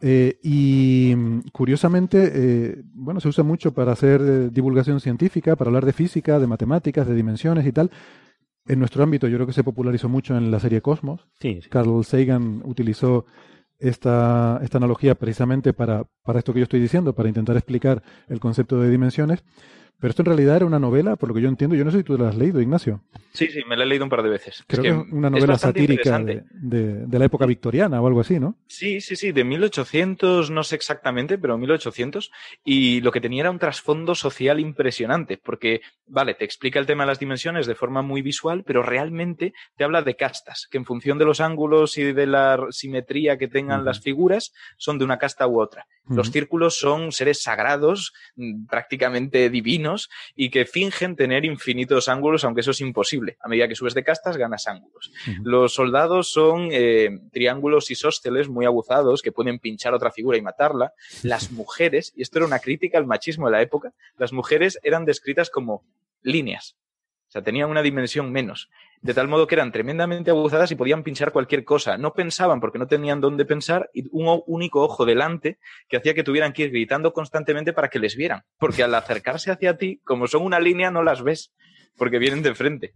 Speaker 4: Eh, y mm, curiosamente, eh, bueno, se usa mucho para hacer divulgación científica, para hablar de física, de matemáticas, de dimensiones y tal. En nuestro ámbito yo creo que se popularizó mucho en la serie Cosmos.
Speaker 5: Sí, sí.
Speaker 4: Carl Sagan utilizó esta, esta analogía precisamente para, para esto que yo estoy diciendo, para intentar explicar el concepto de dimensiones. Pero esto en realidad era una novela, por lo que yo entiendo. Yo no sé si tú la has leído, Ignacio.
Speaker 6: Sí, sí, me la he leído un par de veces.
Speaker 4: Creo que, es una novela satírica de, de, de, la época victoriana o algo así, ¿no?
Speaker 6: Sí, sí, sí, de 1800, no sé exactamente, pero 1800. Y lo que tenía era un trasfondo social impresionante, porque, vale, te explica el tema de las dimensiones de forma muy visual, pero realmente te habla de castas, que en función de los ángulos y de la simetría que tengan uh -huh. las figuras, son de una casta u otra. Uh -huh. Los círculos son seres sagrados, mm, prácticamente divinos y que fingen tener infinitos ángulos, aunque eso es imposible. A medida que subes de castas, ganas ángulos. Uh -huh. Los soldados son eh, triángulos isósceles muy aguzados que pueden pinchar a otra figura y matarla. Las mujeres, y esto era una crítica al machismo de la época, las mujeres eran descritas como líneas. O sea, tenían una dimensión menos. De tal modo que eran tremendamente aguzadas y podían pinchar cualquier cosa. No pensaban porque no tenían dónde pensar y un único ojo delante que hacía que tuvieran que ir gritando constantemente para que les vieran. Porque al acercarse hacia ti, como son una línea, no las ves porque vienen de frente.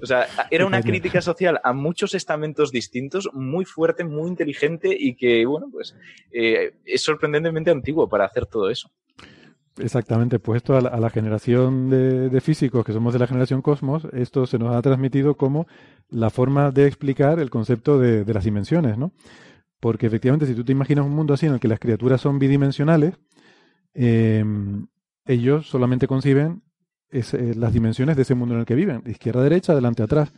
Speaker 6: O sea, era una crítica social a muchos estamentos distintos, muy fuerte, muy inteligente y que, bueno, pues eh, es sorprendentemente antiguo para hacer todo eso.
Speaker 4: Exactamente, pues esto a la, a la generación de, físicos que somos de la generación Cosmos, esto se nos ha transmitido como la forma de explicar el concepto de, las dimensiones, ¿no? Porque efectivamente, si tú te imaginas un mundo así en el que las criaturas son bidimensionales, eh, ellos solamente conciben es, eh, las dimensiones de ese mundo en el que viven, izquierda derecha, adelante atrás.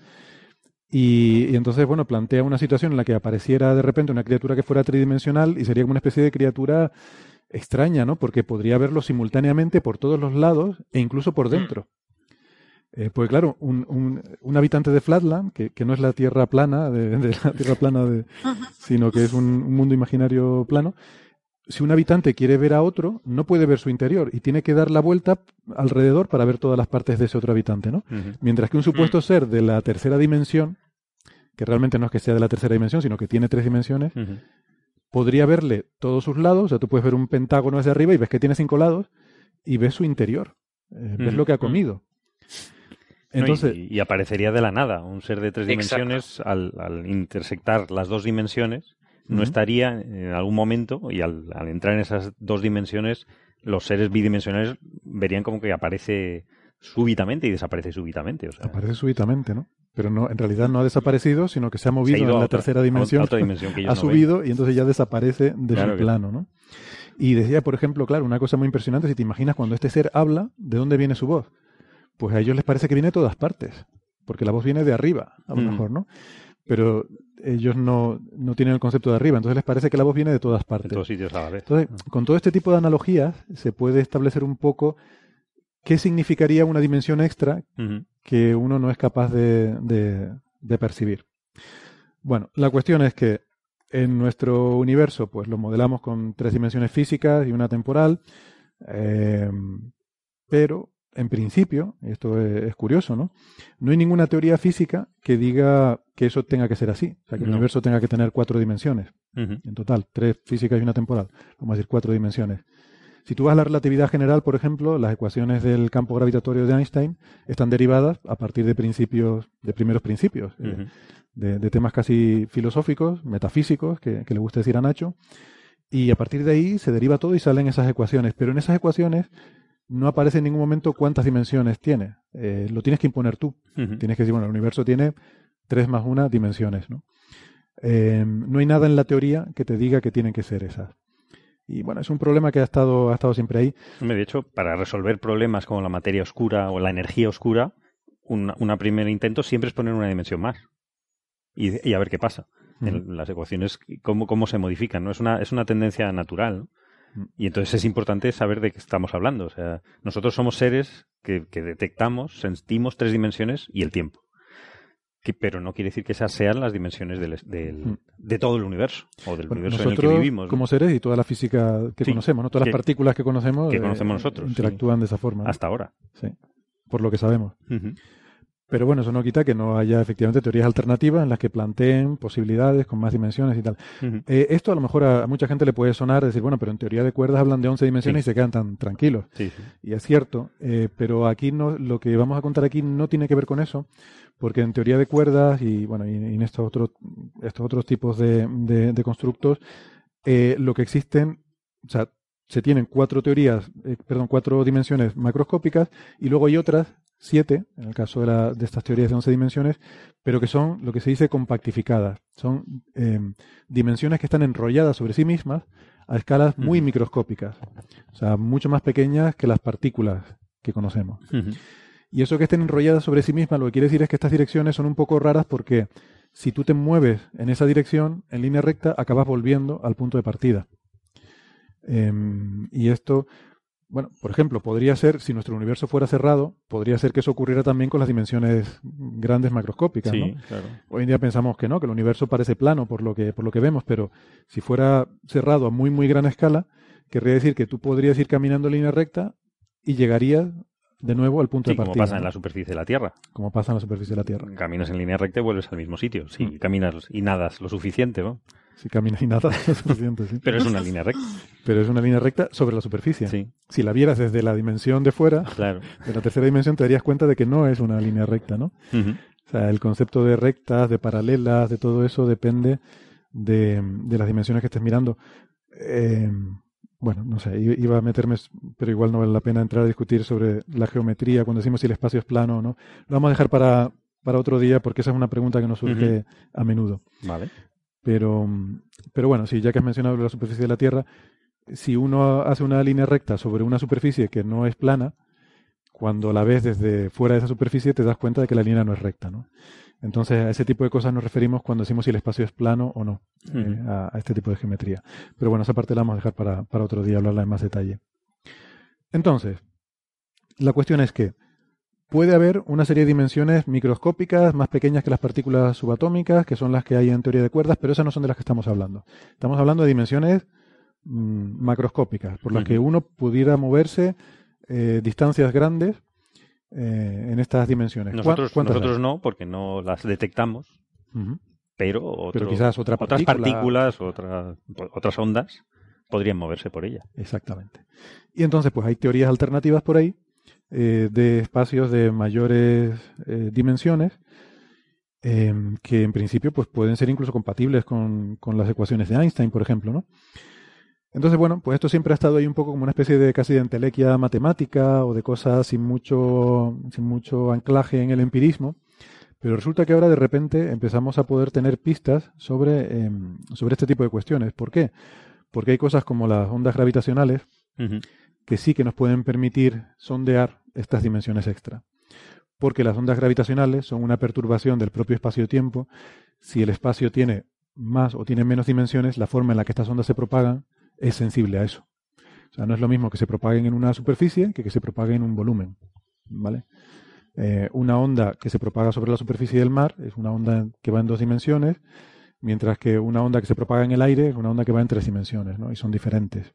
Speaker 4: Y, entonces, bueno, plantea una situación en la que apareciera de repente una criatura que fuera tridimensional y sería como una especie de criatura extraña, ¿no? Porque podría verlo simultáneamente por todos los lados e incluso por dentro. Eh, pues claro, un, un, un, habitante de Flatland, que, que, no es la Tierra plana, de, de la Tierra plana, de, sino que es un, un, mundo imaginario plano, si un habitante quiere ver a otro, no puede ver su interior y tiene que dar la vuelta alrededor para ver todas las partes de ese otro habitante, ¿no? Uh -huh. Mientras que un supuesto ser de la tercera dimensión, que realmente no es que sea de la tercera dimensión, sino que tiene tres dimensiones, uh -huh podría verle todos sus lados, o sea, tú puedes ver un pentágono desde arriba y ves que tiene cinco lados y ves su interior, eh, ves mm, lo que ha comido.
Speaker 5: Entonces, no, y, y, aparecería de la nada un ser de tres dimensiones al, al, intersectar las dos dimensiones. No estaría en algún momento y al, al, entrar en esas dos dimensiones, los seres bidimensionales verían como que aparece súbitamente y desaparece súbitamente. O sea,
Speaker 4: aparece súbitamente, ¿no? Pero no, en realidad no ha desaparecido, sino que se ha movido se ha en la otra, tercera dimensión,
Speaker 5: otra dimensión que
Speaker 4: ha subido y entonces ya desaparece de claro su plano, ¿no? Y decía, por ejemplo, claro, una cosa muy impresionante, si te imaginas cuando este ser habla, ¿de dónde viene su voz? Pues a ellos les parece que viene de todas partes, porque la voz viene de arriba, a lo mm. mejor, ¿no? Pero ellos no, no, tienen el concepto de arriba, entonces les parece que la voz viene de todas partes.
Speaker 5: De todos sitios a la vez.
Speaker 4: Entonces, con todo este tipo de analogías se puede establecer un poco qué significaría una dimensión extra uh -huh. que uno no es capaz de, de, de percibir. Bueno, la cuestión es que en nuestro universo, pues lo modelamos con tres dimensiones físicas y una temporal, eh, pero en principio, esto es, es, curioso, ¿no? No hay ninguna teoría física que diga que eso tenga que ser así, o sea, que el universo tenga que tener cuatro dimensiones, uh -huh. en total, tres físicas y una temporal, vamos a decir cuatro dimensiones. Si tú vas a la relatividad general, por ejemplo, las ecuaciones del campo gravitatorio de Einstein están derivadas a partir de principios, de primeros principios, uh -huh. eh, de, de, temas casi filosóficos, metafísicos, que, que, le gusta decir a Nacho, y a partir de ahí se deriva todo y salen esas ecuaciones. Pero en esas ecuaciones no aparece en ningún momento cuántas dimensiones tiene. Eh, lo tienes que imponer tú. Uh -huh. Tienes que decir, bueno, el universo tiene tres más una dimensiones, ¿no? Eh, no hay nada en la teoría que te diga que tienen que ser esas. Y bueno, es un problema que ha estado, ha estado siempre ahí.
Speaker 5: De hecho, para resolver problemas como la materia oscura o la energía oscura, un una primer intento siempre es poner una dimensión más. Y, y a ver qué pasa. Uh -huh. en las ecuaciones, cómo, cómo se modifican, ¿no? Es una, es una tendencia natural, ¿no? Y entonces es importante saber de qué estamos hablando. O sea, nosotros somos seres que, que detectamos, sentimos tres dimensiones y el tiempo que, pero no quiere decir que esas sean las dimensiones del, del, de todo el universo o del
Speaker 4: bueno,
Speaker 5: universo
Speaker 4: nosotros,
Speaker 5: en el que vivimos.
Speaker 4: Como seres y toda la física que sí, conocemos, ¿no? todas que, las partículas que conocemos,
Speaker 5: que conocemos eh, nosotros,
Speaker 4: interactúan
Speaker 5: sí.
Speaker 4: de esa forma. ¿no?
Speaker 5: Hasta ahora.
Speaker 4: Sí, por lo que sabemos. Uh -huh. Pero bueno, eso no quita que no haya efectivamente teorías alternativas en las que planteen posibilidades con más dimensiones y tal. Eh, esto a lo mejor a, a mucha gente le puede sonar decir, bueno, pero en teoría de cuerdas hablan de 11 dimensiones
Speaker 5: Sí.
Speaker 4: y se quedan tan tranquilos.
Speaker 5: Sí, sí.
Speaker 4: Y es cierto, eh, pero aquí no, lo que vamos a contar aquí no tiene que ver con eso, porque en teoría de cuerdas y bueno, y, y en estos otros, estos otros tipos de, de- de constructos, eh, lo que existen, o sea, se tienen cuatro teorías, eh, perdón, cuatro dimensiones macroscópicas y luego hay otras siete, en el caso de, la- de estas teorías de 11 dimensiones, pero que son lo que se dice compactificadas. Son eh, dimensiones que están enrolladas sobre sí mismas a escalas muy microscópicas, o sea, mucho más pequeñas que las partículas que conocemos. Y eso que estén enrolladas sobre sí mismas, lo que quiere decir es que estas direcciones son un poco raras porque si tú te mueves en esa dirección, en línea recta, acabas volviendo al punto de partida. Em, y esto, bueno, por ejemplo, podría ser, si nuestro universo fuera cerrado, podría ser que eso ocurriera también con las dimensiones grandes macroscópicas,
Speaker 5: Sí,
Speaker 4: ¿no?
Speaker 5: claro.
Speaker 4: Hoy en día pensamos que no, que el universo parece plano por lo que, por lo que vemos, pero si fuera cerrado a muy, muy gran escala, querría decir que tú podrías ir caminando en línea recta y llegarías de nuevo al punto
Speaker 5: Sí,
Speaker 4: de partida.
Speaker 5: como pasa en la superficie de la Tierra.
Speaker 4: como pasa en la superficie de la Tierra.
Speaker 5: Caminas en línea recta y vuelves al mismo sitio. Sí,
Speaker 4: Mm.
Speaker 5: caminas y nadas lo suficiente, ¿no?
Speaker 4: Si caminas y nada, es suficiente, sí.
Speaker 5: Pero es una línea recta.
Speaker 4: Pero es una línea recta sobre la superficie.
Speaker 5: Sí,
Speaker 4: Si la vieras desde la dimensión de fuera,
Speaker 5: claro.
Speaker 4: de la tercera dimensión, te darías cuenta de que no es una línea recta, ¿no? O sea, el concepto de rectas, de paralelas, de todo eso depende de, de las dimensiones que estés mirando. Eh, bueno, no sé, iba a meterme, pero igual no vale la pena entrar a discutir sobre la geometría cuando decimos si el espacio es plano o no. Lo vamos a dejar para, para otro día porque esa es una pregunta que nos surge a menudo.
Speaker 5: Vale.
Speaker 4: Pero, pero bueno, sí, ya que has mencionado la superficie de la Tierra, si uno hace una línea recta sobre una superficie que no es plana, cuando la ves desde fuera de esa superficie te das cuenta de que la línea no es recta, ¿no? Entonces a ese tipo de cosas nos referimos cuando decimos si el espacio es plano o no, eh, a, a este tipo de geometría. Pero bueno, esa parte la vamos a dejar para, para otro día, hablarla en más detalle. Entonces, la cuestión es que puede haber una serie de dimensiones microscópicas más pequeñas que las partículas subatómicas, que son las que hay en teoría de cuerdas, pero esas no son de las que estamos hablando. Estamos hablando de dimensiones mm, macroscópicas, por las que uno pudiera moverse eh, distancias grandes eh, en estas dimensiones. ¿Cuá-
Speaker 5: Nosotros, nosotros no, porque no las detectamos, pero, otro-
Speaker 4: Pero quizás otra
Speaker 5: otras
Speaker 4: partícula-
Speaker 5: partículas, otras, otras ondas podrían moverse por ella.
Speaker 4: Exactamente. Y entonces, pues hay teorías alternativas por ahí eh, de espacios de mayores eh, dimensiones eh, que en principio pues pueden ser incluso compatibles con, con las ecuaciones de Einstein, por ejemplo, ¿no? Entonces, bueno, pues esto siempre ha estado ahí un poco como una especie de casi de entelequia matemática o de cosas sin mucho, sin mucho anclaje en el empirismo. Pero resulta que ahora de repente empezamos a poder tener pistas sobre, em, sobre este tipo de cuestiones. ¿Por qué? Porque hay cosas como las ondas gravitacionales que sí que nos pueden permitir sondear estas dimensiones extra. Porque las ondas gravitacionales son una perturbación del propio espacio-tiempo. Si el espacio tiene más o tiene menos dimensiones, la forma en la que estas ondas se propagan es sensible a eso. O sea, no es lo mismo que se propaguen en una superficie que que se propaguen en un volumen. ¿Vale? Eh, una onda que se propaga sobre la superficie del mar es una onda que va en dos dimensiones, mientras que una onda que se propaga en el aire es una onda que va en tres dimensiones, ¿no? Y son diferentes.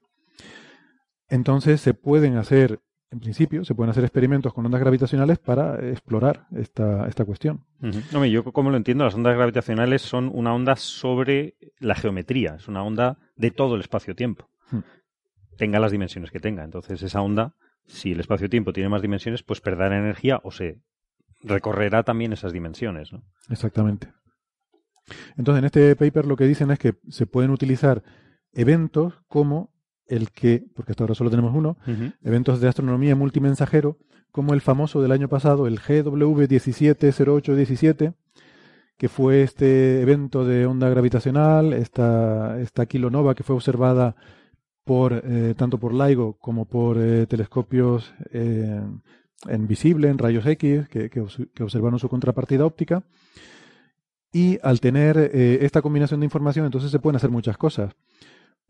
Speaker 4: Entonces se pueden hacer, en principio, se pueden hacer experimentos con ondas gravitacionales para explorar esta, esta cuestión.
Speaker 5: Ujú. Hombre, yo como lo entiendo, las ondas gravitacionales son una onda sobre la geometría, es una onda de todo el espacio-tiempo,
Speaker 4: Hmm.
Speaker 5: tenga las dimensiones que tenga. Entonces esa onda, si el espacio-tiempo tiene más dimensiones, pues perderá energía o se recorrerá también esas dimensiones. ¿no?
Speaker 4: Exactamente. Entonces, en este paper lo que dicen es que se pueden utilizar eventos como el que, porque hasta ahora solo tenemos uno, eventos de astronomía multimensajero, como el famoso del año pasado, el GW170817, que fue este evento de onda gravitacional, esta, esta kilonova que fue observada por eh, tanto por LIGO como por eh, telescopios eh, en visible, en rayos X, que, que que observaron su contrapartida óptica. Y al tener esta combinación de información, entonces se pueden hacer muchas cosas.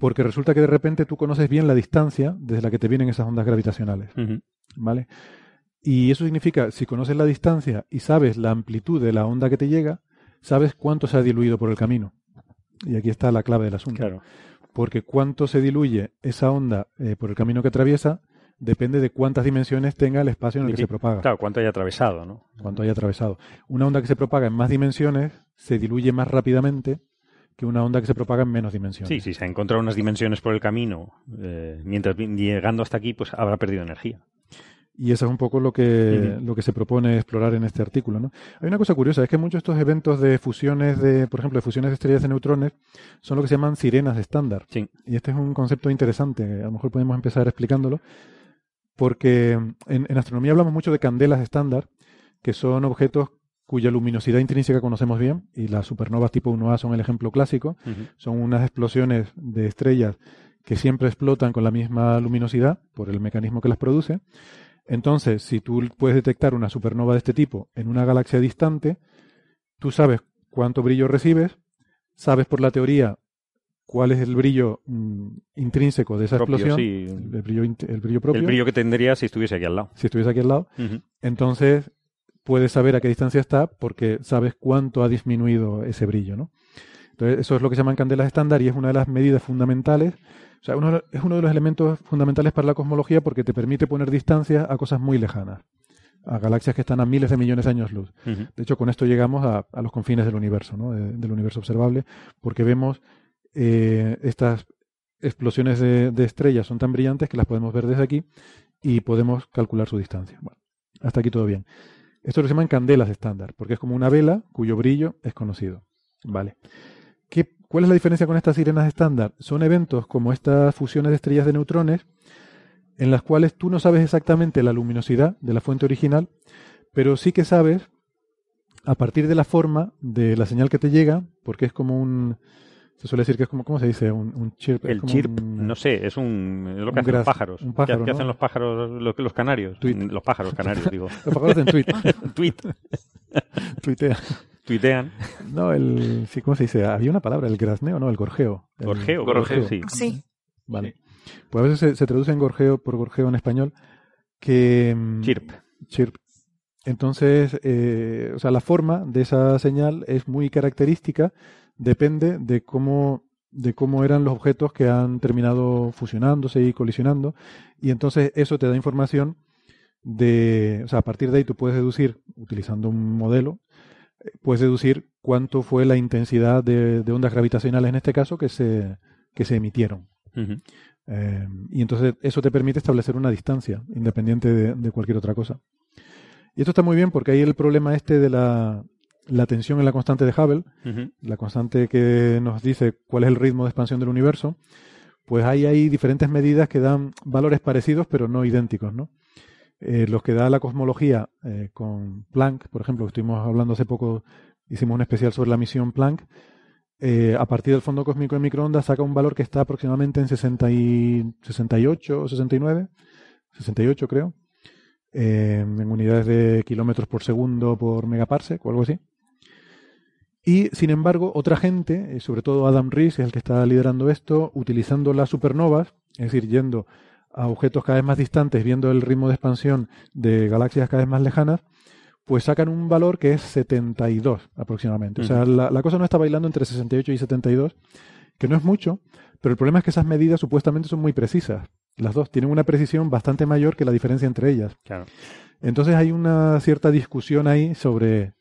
Speaker 4: Porque resulta que de repente tú conoces bien la distancia desde la que te vienen esas ondas gravitacionales. ¿Vale? Y eso significa, si conoces la distancia y sabes la amplitud de la onda que te llega, sabes cuánto se ha diluido por el camino. Y aquí está la clave del asunto.
Speaker 5: Claro.
Speaker 4: Porque cuánto se diluye esa onda eh, por el camino que atraviesa, depende de cuántas dimensiones tenga el espacio en el que se propaga,
Speaker 5: Claro, cuánto haya atravesado, ¿no?
Speaker 4: cuánto haya atravesado. Una onda que se propaga en más dimensiones se diluye más rápidamente que una onda que se propaga en menos dimensiones.
Speaker 5: Sí, si se ha encontrado unas dimensiones por el camino, eh, mientras llegando hasta aquí, pues habrá perdido energía.
Speaker 4: Y eso es un poco lo que, lo que se propone explorar en este artículo. ¿no? Hay una cosa curiosa, es que muchos de estos eventos de fusiones, de, por ejemplo, de fusiones de estrellas de neutrones, son lo que se llaman sirenas estándar.
Speaker 5: Sí.
Speaker 4: Y este es un concepto interesante, a lo mejor podemos empezar explicándolo, porque en, en astronomía hablamos mucho de candelas estándar, que son objetos cuya luminosidad intrínseca conocemos bien, y las supernovas tipo 1A son el ejemplo clásico. Son unas explosiones de estrellas que siempre explotan con la misma luminosidad por el mecanismo que las produce. Entonces, si tú puedes detectar una supernova de este tipo en una galaxia distante, tú sabes cuánto brillo recibes, sabes por la teoría cuál es el brillo mm, intrínseco de esa
Speaker 5: Propio,
Speaker 4: explosión,
Speaker 5: sí.
Speaker 4: el, brillo, int- el brillo propio,
Speaker 5: El brillo que tendría si estuviese aquí al lado.
Speaker 4: si estuviese aquí al lado. Entonces, puedes saber a qué distancia está porque sabes cuánto ha disminuido ese brillo, ¿no? Entonces, eso es lo que se llaman candelas estándar y es una de las medidas fundamentales. O sea, uno es uno de los elementos fundamentales para la cosmología porque te permite poner distancias a cosas muy lejanas, a galaxias que están a miles de millones de años luz. De hecho, con esto llegamos a, a los confines del universo, ¿no? De- del universo observable, porque vemos eh, estas explosiones de, de estrellas son tan brillantes que las podemos ver desde aquí y podemos calcular su distancia. Bueno, hasta aquí todo bien. Esto lo llaman candelas estándar, porque es como una vela cuyo brillo es conocido. Vale. ¿Qué, ¿Cuál es la diferencia con estas sirenas estándar? Son eventos como estas fusiones de estrellas de neutrones, en las cuales tú no sabes exactamente la luminosidad de la fuente original, pero sí que sabes, a partir de la forma de la señal que te llega, porque es como un... Se suele decir que es como, ¿cómo se dice? Un, un chirp. es
Speaker 5: El
Speaker 4: como
Speaker 5: chirp,
Speaker 4: un-
Speaker 5: no sé, es, un, es lo
Speaker 4: un
Speaker 5: que hacen los pájaros.
Speaker 4: un pájaro,
Speaker 5: ¿Qué, hacen los pájaros, los, los canarios?
Speaker 4: Tweet.
Speaker 5: Los pájaros canarios, digo.
Speaker 4: Los pájaros en tweet,
Speaker 5: Tweet.
Speaker 4: tuitea.
Speaker 5: Tuitean.
Speaker 4: No, el... Sí, ¿cómo se dice? Había una palabra, el grazneo, ¿no? El gorjeo. El-
Speaker 5: Gorjeo.
Speaker 6: Gorjeo.
Speaker 5: Sí.
Speaker 7: Sí.
Speaker 4: Vale. Pues a veces se, se traduce en gorjeo por gorjeo en español, que... mm,
Speaker 5: Chirp.
Speaker 4: chirp. Entonces, eh, o sea, la forma de esa señal es muy característica, depende de cómo, de cómo eran los objetos que han terminado fusionándose y colisionando, y entonces eso te da información de, o sea, a partir de ahí tú puedes deducir, utilizando un modelo, eh, puedes deducir cuánto fue la intensidad de, de ondas gravitacionales en este caso que se, que se emitieron. Eh, y entonces eso te permite establecer una distancia independiente de, de cualquier otra cosa. Y esto está muy bien porque hay el problema este de la, la tensión en la constante de Hubble, la constante que nos dice cuál es el ritmo de expansión del universo, pues ahí hay diferentes medidas que dan valores parecidos pero no idénticos, ¿no? Eh, los que da la cosmología eh, con Planck, por ejemplo, estuvimos hablando hace poco, hicimos un especial sobre la misión Planck, eh, a partir del fondo cósmico de microondas saca un valor que está aproximadamente en 60 y 68 o 69, 68 creo, en unidades de kilómetros por segundo por megaparsec o algo así. Y sin embargo, otra gente, eh, sobre todo Adam Rees, es el que está liderando esto, utilizando las supernovas, es decir, yendo a objetos cada vez más distantes, viendo el ritmo de expansión de galaxias cada vez más lejanas, pues sacan un valor que es 72 aproximadamente. O sea, la, la cosa no está bailando entre 68 y 72, que no es mucho, pero el problema es que esas medidas supuestamente son muy precisas. Las dos tienen una precisión bastante mayor que la diferencia entre ellas.
Speaker 5: Claro.
Speaker 4: Entonces hay una cierta discusión ahí sobre,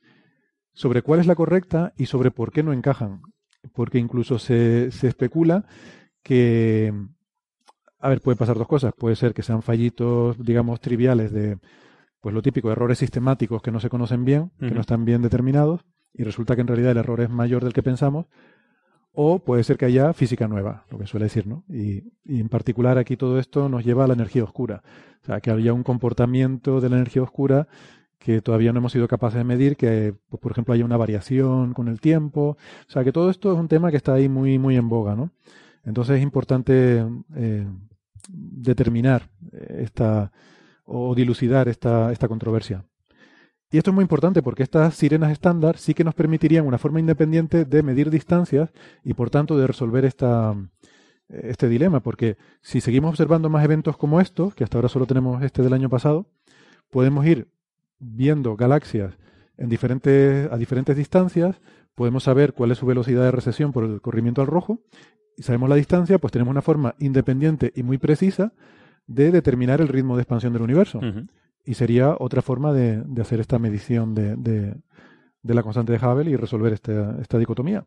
Speaker 4: sobre cuál es la correcta y sobre por qué no encajan. Porque incluso se, se especula que, a ver, puede pasar dos cosas. Puede ser que sean fallitos, digamos, triviales de, pues lo típico, errores sistemáticos que no se conocen bien, que no están bien determinados, y resulta que en realidad el error es mayor del que pensamos. O puede ser que haya física nueva, lo que suele decir, ¿no? Y, y en particular aquí todo esto nos lleva a la energía oscura. O sea, que había un comportamiento de la energía oscura que todavía no hemos sido capaces de medir, que, pues, por ejemplo, haya una variación con el tiempo. O sea, que todo esto es un tema que está ahí muy, muy en boga, ¿no? Entonces es importante eh, determinar eh, esta o dilucidar esta, esta controversia. Y esto es muy importante porque estas sirenas estándar sí que nos permitirían una forma independiente de medir distancias y por tanto de resolver esta, este dilema, porque si seguimos observando más eventos como estos, que hasta ahora solo tenemos este del año pasado, podemos ir viendo galaxias en diferentes, a diferentes distancias, podemos saber cuál es su velocidad de recesión por el corrimiento al rojo, y sabemos la distancia, pues tenemos una forma independiente y muy precisa de determinar el ritmo de expansión del universo. Y sería otra forma de, de hacer esta medición de, de- de la constante de Hubble y resolver esta, esta dicotomía.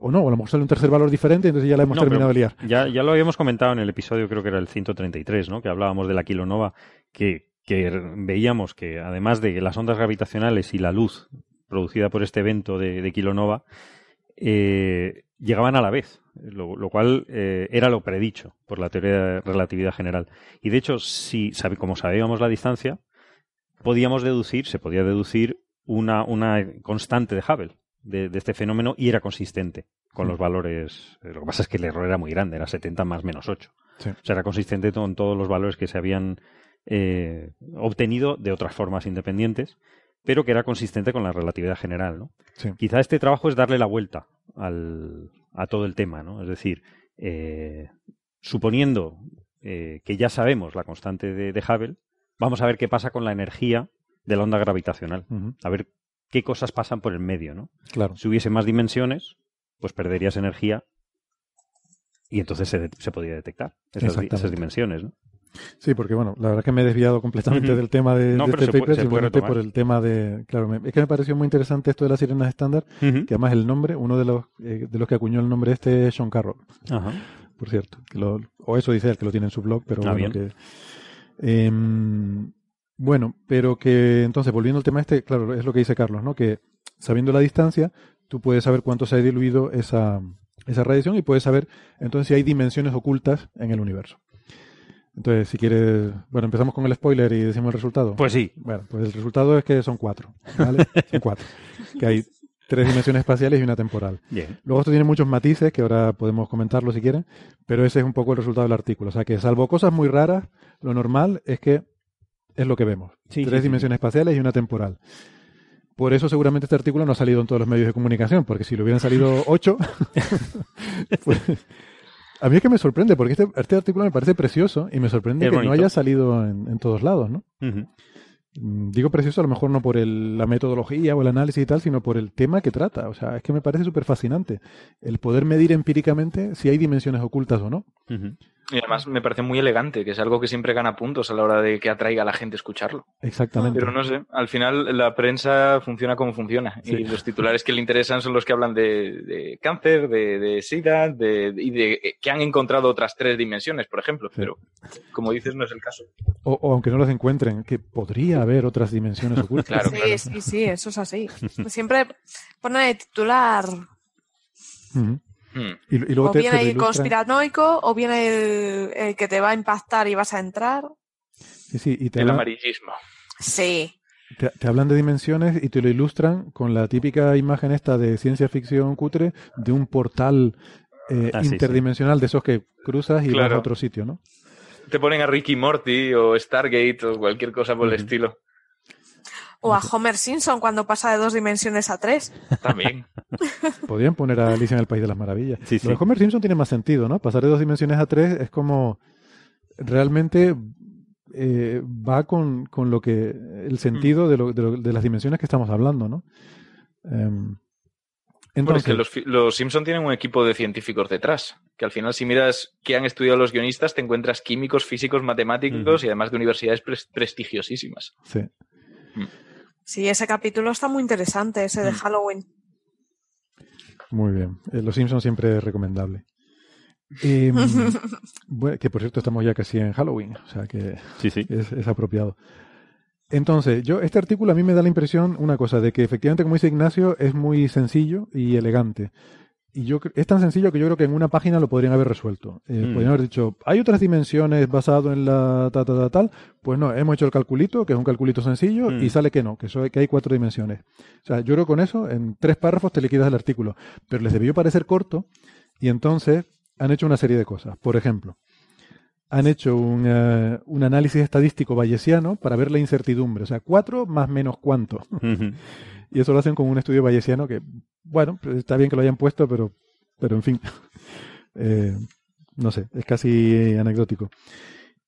Speaker 4: O no, o a lo mejor sale un tercer valor diferente entonces ya la hemos
Speaker 5: No,
Speaker 4: terminado de liar.
Speaker 5: Ya, ya lo habíamos comentado en el episodio, creo que era el 133, ¿no? Que hablábamos de la kilonova, que, que veíamos que además de las ondas gravitacionales y la luz producida por este evento de, de kilonova, eh, llegaban a la vez, lo, lo cual eh, era lo predicho por la teoría de relatividad general. Y de hecho, si como sabíamos la distancia, podíamos deducir, se podía deducir una, una constante de Hubble de, de este fenómeno y era consistente con los valores. eh, Lo que pasa es que el error era muy grande, era 70 más menos 8.
Speaker 4: Sí.
Speaker 5: O sea, era consistente con todos los valores que se habían eh, obtenido de otras formas independientes, pero que era consistente con la relatividad general. ¿no?
Speaker 4: Sí.
Speaker 5: Quizá este trabajo es darle la vuelta al, a todo el tema, ¿no? Es decir, eh, suponiendo eh, que ya sabemos la constante de, de Hubble, vamos a ver qué pasa con la energía de la onda gravitacional. A ver qué cosas pasan por el medio, ¿no?
Speaker 4: Claro.
Speaker 5: Si hubiese más dimensiones, pues perderías energía y entonces se, se podría detectar esas, dimensiones, ¿no?
Speaker 4: Sí, porque bueno, la verdad es que me he desviado completamente del tema de,
Speaker 5: No,
Speaker 4: de
Speaker 5: pero
Speaker 4: este paper,
Speaker 5: puede
Speaker 4: simplemente por el tema de... Claro, me- es que me pareció muy interesante esto de las sirenas estándar, que además el nombre, uno de los, eh, de los que acuñó el nombre este es Sean Carroll,
Speaker 5: Ajá.
Speaker 4: por cierto. que lo- o eso dice él, que lo tiene en su blog, pero
Speaker 5: Ah,
Speaker 4: bueno,
Speaker 5: bien.
Speaker 4: que... em, bueno, pero que entonces, volviendo al tema este, claro, es lo que dice Carlos, ¿no? Que sabiendo la distancia, tú puedes saber cuánto se ha diluido esa, esa radiación y puedes saber entonces si hay dimensiones ocultas en el universo. Entonces, si quieres, bueno, empezamos con el spoiler y decimos el resultado.
Speaker 5: Pues sí.
Speaker 4: Bueno, pues el resultado es que son cuatro, ¿vale? Son cuatro. Que hay tres dimensiones espaciales y una temporal.
Speaker 5: Bien.
Speaker 4: Luego esto tiene muchos matices que ahora podemos comentarlo si quieren, pero ese es un poco el resultado del artículo. O sea que salvo cosas muy raras, lo normal es que es lo que vemos.
Speaker 5: Sí,
Speaker 4: tres
Speaker 5: sí, sí.
Speaker 4: dimensiones espaciales y una temporal. Por eso seguramente este artículo no ha salido en todos los medios de comunicación, porque si le hubieran salido ocho, pues, a mí es que me sorprende, porque este, este artículo me parece precioso y me sorprende
Speaker 5: Es
Speaker 4: que no haya salido en, en todos lados, ¿no? Digo precioso a lo mejor no por el- la metodología o el análisis y tal, sino por el tema que trata. O sea, es que me parece súper fascinante el poder medir empíricamente si hay dimensiones ocultas o no.
Speaker 6: Y además me parece muy elegante, que es algo que siempre gana puntos a la hora de que atraiga a la gente escucharlo.
Speaker 4: Exactamente.
Speaker 6: Pero no sé, al final la prensa funciona como funciona.
Speaker 4: Sí.
Speaker 6: Y los titulares que le interesan son los que hablan de, de cáncer, de, de sida, de, y de que han encontrado otras tres dimensiones, por ejemplo.
Speaker 4: Sí.
Speaker 6: Pero, como dices, no es el caso.
Speaker 4: O, o aunque no las encuentren, que podría haber otras dimensiones ocultas.
Speaker 6: Claro,
Speaker 7: sí,
Speaker 6: claro.
Speaker 7: sí, sí, eso es así. Siempre pone de titular.
Speaker 6: Hmm.
Speaker 4: Y, y luego
Speaker 7: o
Speaker 4: te,
Speaker 7: bien
Speaker 4: te lo
Speaker 7: el
Speaker 4: ilustra-
Speaker 7: conspiranoico o bien el, el que te va a impactar y vas a entrar.
Speaker 4: Sí, sí, y te,
Speaker 6: El
Speaker 4: hablan,
Speaker 6: amarillismo.
Speaker 7: Sí,
Speaker 4: te- te hablan de dimensiones y te lo ilustran con la típica imagen esta de ciencia ficción cutre de un portal eh,
Speaker 5: Ah, sí, sí.
Speaker 4: interdimensional de esos que cruzas y vas a otro sitio, ¿no?
Speaker 6: Te ponen a Ricky Morty o Stargate o cualquier cosa por el estilo.
Speaker 7: o a Homer Simpson cuando pasa de dos dimensiones a tres.
Speaker 6: También.
Speaker 4: Podrían poner a Alicia en el País de las Maravillas.
Speaker 5: Sí,
Speaker 4: Lo de
Speaker 5: sí.
Speaker 4: Homer Simpson tiene más sentido, ¿no? Pasar de dos dimensiones a tres es como realmente eh, va con, con lo que el sentido de, lo- de, lo- de las dimensiones que estamos hablando, ¿no? Em, entonces,
Speaker 6: Porque los, los Simpson tienen un equipo de científicos detrás. Que al final, si miras qué han estudiado los guionistas, te encuentras químicos, físicos, matemáticos y además de universidades pres- prestigiosísimas.
Speaker 4: sí.
Speaker 7: Sí, ese capítulo está muy interesante, ese de
Speaker 6: Mm.
Speaker 7: Halloween.
Speaker 4: Muy bien. Eh, Los Simpsons siempre es recomendable. Em, bueno, que por cierto estamos ya casi en Halloween, o sea que
Speaker 5: Sí, sí.
Speaker 4: es, es apropiado. Entonces, yo este artículo a mí me da la impresión, una cosa, de que efectivamente, como dice Ignacio, es muy sencillo y elegante. Y yo es tan sencillo que yo creo que en una página lo podrían haber resuelto. Eh,
Speaker 5: Mm.
Speaker 4: Podrían haber dicho, hay otras dimensiones basado en la ta, ta, ta, tal. Pues no, hemos hecho el calculito, que es un calculito sencillo,
Speaker 5: Mm.
Speaker 4: y sale que no, que, que hay cuatro dimensiones. O sea, yo creo que con eso, en tres párrafos te liquidas el artículo. Pero les debió parecer corto, y entonces han hecho una serie de cosas. Por ejemplo, han hecho un, eh, un análisis estadístico bayesiano para ver la incertidumbre. O sea, cuatro más menos cuánto. Y eso lo hacen con un estudio bayesiano que, bueno, pues está bien que lo hayan puesto, pero, pero en fin, Eh, no sé, es casi anecdótico.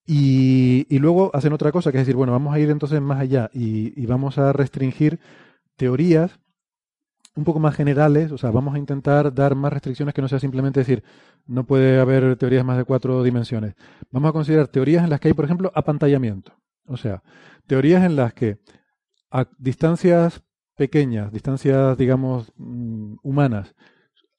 Speaker 4: Y, y luego hacen otra cosa, que es decir, bueno, vamos a ir entonces más allá y, y vamos a restringir teorías un poco más generales, o sea, vamos a intentar dar más restricciones que no sea simplemente decir, no puede haber teorías más de cuatro dimensiones. Vamos a considerar teorías en las que hay, por ejemplo, apantallamiento. O sea, teorías en las que a distancias pequeñas, distancias, digamos, mm, humanas,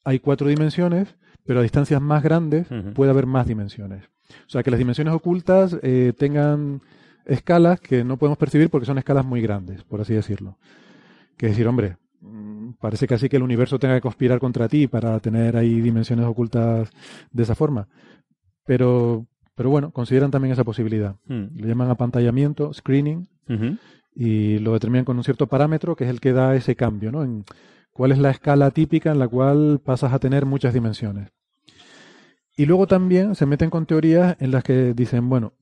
Speaker 4: hay cuatro dimensiones, pero a distancias más grandes puede haber más dimensiones. O sea, que las dimensiones ocultas eh, tengan escalas que no podemos percibir porque son escalas muy grandes, por así decirlo. Que decir, hombre, parece casi que el universo tenga que conspirar contra ti para tener ahí dimensiones ocultas de esa forma. Pero, pero bueno, consideran también esa posibilidad.
Speaker 5: Mm.
Speaker 4: Lo llaman apantallamiento, screening, y lo determinan con un cierto parámetro que es el que da ese cambio, ¿no? En cuál es la escala típica en la cual pasas a tener muchas dimensiones. Y luego también se meten con teorías en las que dicen, bueno,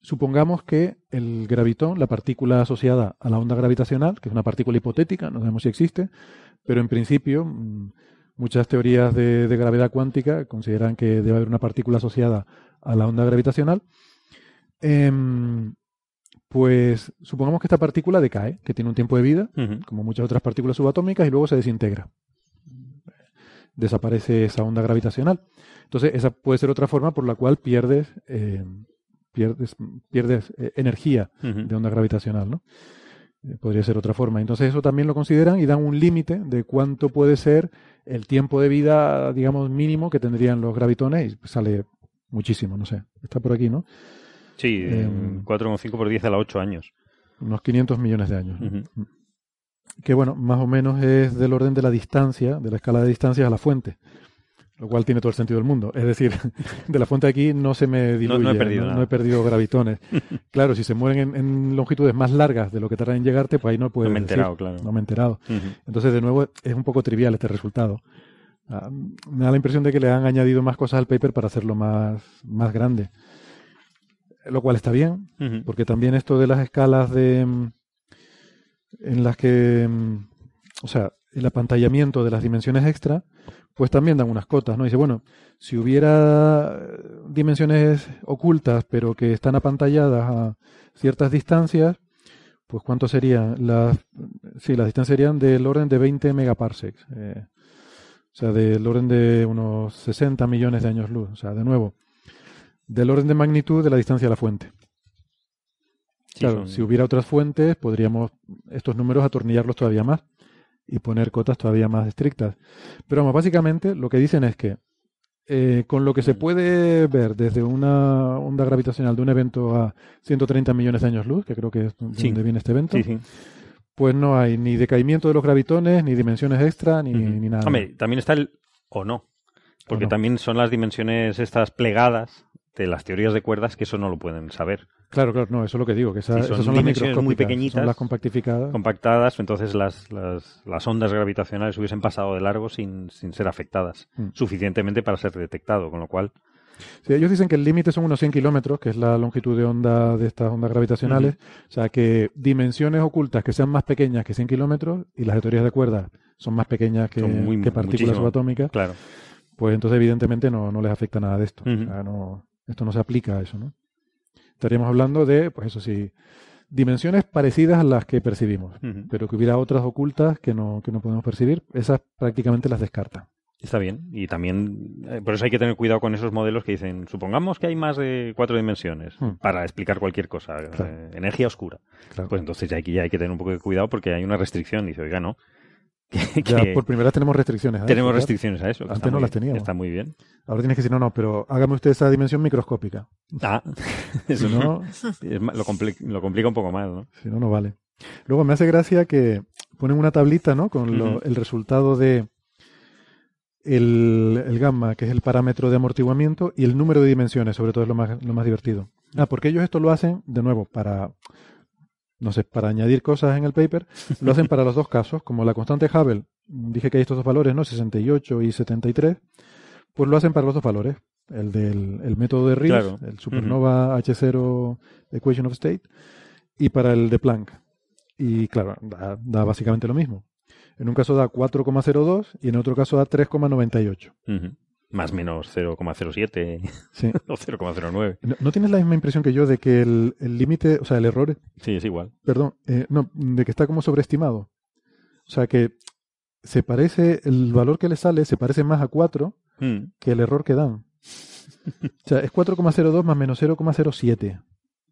Speaker 4: supongamos que el gravitón, la partícula asociada a la onda gravitacional, que es una partícula hipotética, no sabemos si existe, pero en principio mm, muchas teorías de, de gravedad cuántica consideran que debe haber una partícula asociada a la onda gravitacional. Em, pues supongamos que esta partícula decae, que tiene un tiempo de vida, como muchas otras partículas subatómicas, y luego se desintegra. Desaparece esa onda gravitacional. Entonces, esa puede ser otra forma por la cual pierdes, eh, pierdes, pierdes eh, energía de onda gravitacional, ¿no? Eh, podría ser otra forma. Entonces, eso también lo consideran y dan un límite de cuánto puede ser el tiempo de vida, digamos, mínimo que tendrían los gravitones, y sale muchísimo, no sé. Está por aquí, ¿no?
Speaker 5: Sí,
Speaker 4: Em,
Speaker 5: 4,5 por 10 a la 8 años.
Speaker 4: Unos 500 millones de años.
Speaker 5: Ujú.
Speaker 4: que bueno, más o menos es del orden de la distancia, de la escala de distancias a la fuente, lo cual tiene todo el sentido del mundo. Es decir, de la fuente aquí no se me diluye,
Speaker 5: he perdido
Speaker 4: no, he perdido gravitones. claro, si se mueven en, en longitudes más largas de lo que tardan en llegarte, pues ahí no puedes
Speaker 5: No me he
Speaker 4: decir.
Speaker 5: enterado, claro.
Speaker 4: No me he enterado. Entonces, de nuevo, es un poco trivial este resultado. Ah, me da la impresión de que le han añadido más cosas al paper para hacerlo más, más grande. Lo cual está bien, porque también esto de las escalas de mm, en las que mm, o sea el apantallamiento de las dimensiones extra pues también dan unas cotas no dice bueno si hubiera eh, dimensiones ocultas pero que están apantalladas a ciertas distancias pues cuánto serían las sí las distancias serían del orden de 20 megaparsecs eh, o sea del orden de unos 60 millones de años luz o sea de nuevo del orden de magnitud de la distancia a la fuente.
Speaker 5: Sí,
Speaker 4: Claro,
Speaker 5: son-
Speaker 4: si hubiera otras fuentes, podríamos estos números atornillarlos todavía más y poner cotas todavía más estrictas. Pero vamos, básicamente lo que dicen es que eh, con lo que se puede ver desde una onda gravitacional de un evento a 130 millones de años luz, que creo que es
Speaker 5: Sí.
Speaker 4: donde viene este evento,
Speaker 5: Sí, sí.
Speaker 4: pues no hay ni decaimiento de los gravitones, ni dimensiones extra, ni, nada.
Speaker 5: Hombre, también está el o no. Porque
Speaker 4: no.
Speaker 5: también son las dimensiones estas plegadas de las teorías de cuerdas que eso no lo pueden saber.
Speaker 4: Claro, claro, no, eso es lo que digo, que esa-
Speaker 5: Sí,
Speaker 4: esas
Speaker 5: son
Speaker 4: las
Speaker 5: dimensiones muy pequeñitas,
Speaker 4: son las compactificadas.
Speaker 5: Compactadas, entonces las, las, las ondas gravitacionales hubiesen pasado de largo sin, sin ser afectadas
Speaker 4: Mm.
Speaker 5: suficientemente para ser detectado, con lo cual
Speaker 4: Sí, ellos dicen que el límite son unos 100 kilómetros, que es la longitud de onda de estas ondas gravitacionales. O sea, que dimensiones ocultas que sean más pequeñas que 100 kilómetros y las de teorías de cuerdas son más pequeñas que,
Speaker 5: Son muy-
Speaker 4: que partículas subatómicas,
Speaker 5: Claro.
Speaker 4: pues entonces evidentemente no, no les afecta nada de esto. O sea, no, esto no se aplica a eso, ¿no? Estaríamos hablando de, pues eso sí, dimensiones parecidas a las que percibimos, pero que hubiera otras ocultas que no, que no podemos percibir, esas prácticamente las descarta.
Speaker 5: Está bien. Y también, eh, por eso hay que tener cuidado con esos modelos que dicen, supongamos que hay más de cuatro dimensiones
Speaker 4: Hmm.
Speaker 5: para explicar cualquier cosa. eh, energía oscura.
Speaker 4: Claro.
Speaker 5: Pues entonces ya aquí ya hay que tener un poco de cuidado porque hay una restricción. Dice, oiga, no. que-
Speaker 4: ya
Speaker 5: que
Speaker 4: por primera vez tenemos restricciones. a
Speaker 5: tenemos restricciones a eso.
Speaker 4: Antes no las
Speaker 5: bien,
Speaker 4: teníamos.
Speaker 5: Está muy bien.
Speaker 4: Ahora tienes que decir, no, no, pero hágame usted esa dimensión microscópica.
Speaker 5: Ah,
Speaker 4: Si
Speaker 5: eso
Speaker 4: no,
Speaker 5: es lo, compli- lo complica un poco más, ¿no?
Speaker 4: Si no, no vale. Luego me hace gracia que ponen una tablita, ¿no? Con lo- el resultado de el, el gamma, que es el parámetro de amortiguamiento, y el número de dimensiones, sobre todo es lo más, lo más divertido. Ah, porque ellos esto lo hacen, de nuevo, para, no sé, para añadir cosas en el paper, lo hacen para los dos casos, como la constante Hubble, dije que hay estos dos valores, ¿no? 68 y 73, pues lo hacen para los dos valores. El del el método de
Speaker 5: Claro.
Speaker 4: el supernova H0 equation of state, y para el de Planck. Y claro, da, da básicamente lo mismo. En un caso da 4,02 y en otro caso da 3,98.
Speaker 5: Ujú. Más menos 0,07
Speaker 4: Sí.
Speaker 5: o 0,09.
Speaker 4: ¿No, no tienes la misma impresión que yo de que el límite, o sea, el error,
Speaker 5: Sí, es igual.
Speaker 4: perdón, eh, no, de que está como sobreestimado? O sea, que se parece, el valor que le sale se parece más a 4
Speaker 5: Mm.
Speaker 4: que el error que dan. O sea, es 4,02 más menos 0,07.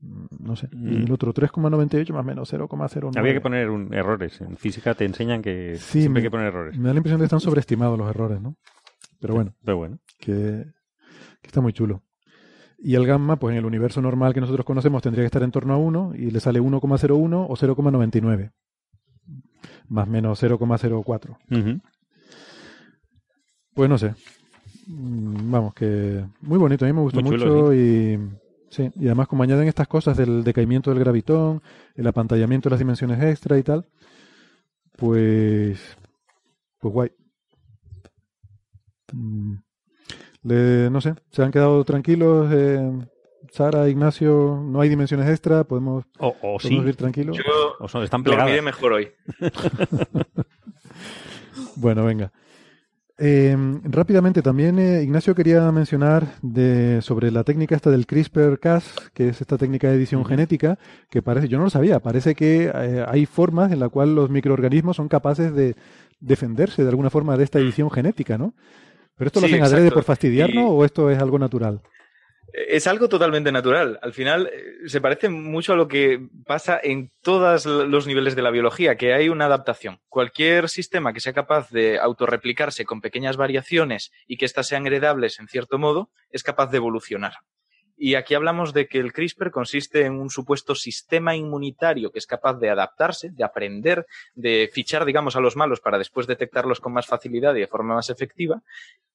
Speaker 4: Mm, No sé. Y
Speaker 5: Mm.
Speaker 4: el otro 3,98 más menos 0,09.
Speaker 5: Había que poner un- errores. En física te enseñan que
Speaker 4: Sí,
Speaker 5: siempre hay que poner errores.
Speaker 4: Me da la impresión de que están sobreestimados los errores, ¿no? Pero bueno,
Speaker 5: Pero bueno.
Speaker 4: que, que está muy chulo. Y el gamma, pues en el universo normal que nosotros conocemos tendría que estar en torno a 1 y le sale 1,01 o 0,99. Más menos 0,04.
Speaker 5: Ujú.
Speaker 4: Pues no sé. Mm, Vamos, que muy bonito, a mí me gustó
Speaker 5: Muy
Speaker 4: mucho
Speaker 5: chulo,
Speaker 4: y sí, y además como añaden estas cosas del decaimiento del gravitón, el apantallamiento de las dimensiones extra y tal, pues pues guay. Mm, le- no sé, se han quedado tranquilos eh, Sara, Ignacio, no hay dimensiones extra, podemos,
Speaker 5: O, o sí.
Speaker 4: ir tranquilos.
Speaker 6: Yo
Speaker 5: O son, están
Speaker 6: dormiré mejor hoy.
Speaker 4: Bueno, venga. Eh, rápidamente también eh, Ignacio quería mencionar de, sobre la técnica esta del CRISPR-Cas, que es esta técnica de edición genética, que parece, yo no lo sabía, parece que eh, hay formas en la cual los microorganismos son capaces de defenderse de alguna forma de esta edición genética, ¿no? ¿Pero esto lo
Speaker 6: Sí,
Speaker 4: hacen adrede por fastidiarnos
Speaker 6: Y-
Speaker 4: o esto es algo natural?
Speaker 6: Es algo totalmente natural. Al final eh, se parece mucho a lo que pasa en todos los niveles de la biología, que hay una adaptación. Cualquier sistema que sea capaz de autorreplicarse con pequeñas variaciones y que éstas sean heredables en cierto modo, es capaz de evolucionar. Y aquí hablamos de que el CRISPR consiste en un supuesto sistema inmunitario que es capaz de adaptarse, de aprender, de fichar, digamos, a los malos para después detectarlos con más facilidad y de forma más efectiva.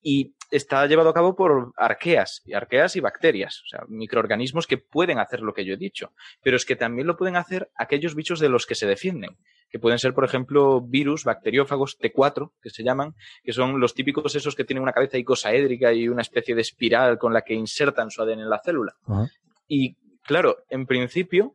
Speaker 6: Y está llevado a cabo por arqueas, y arqueas y bacterias, o sea, microorganismos que pueden hacer lo que yo he dicho, pero es que también lo pueden hacer aquellos bichos de los que se defienden, que pueden ser, por ejemplo, virus, bacteriófagos T4, que se llaman, que son los típicos esos que tienen una cabeza icosaédrica y una especie de espiral con la que insertan su ADN en la célula. Y claro, en principio,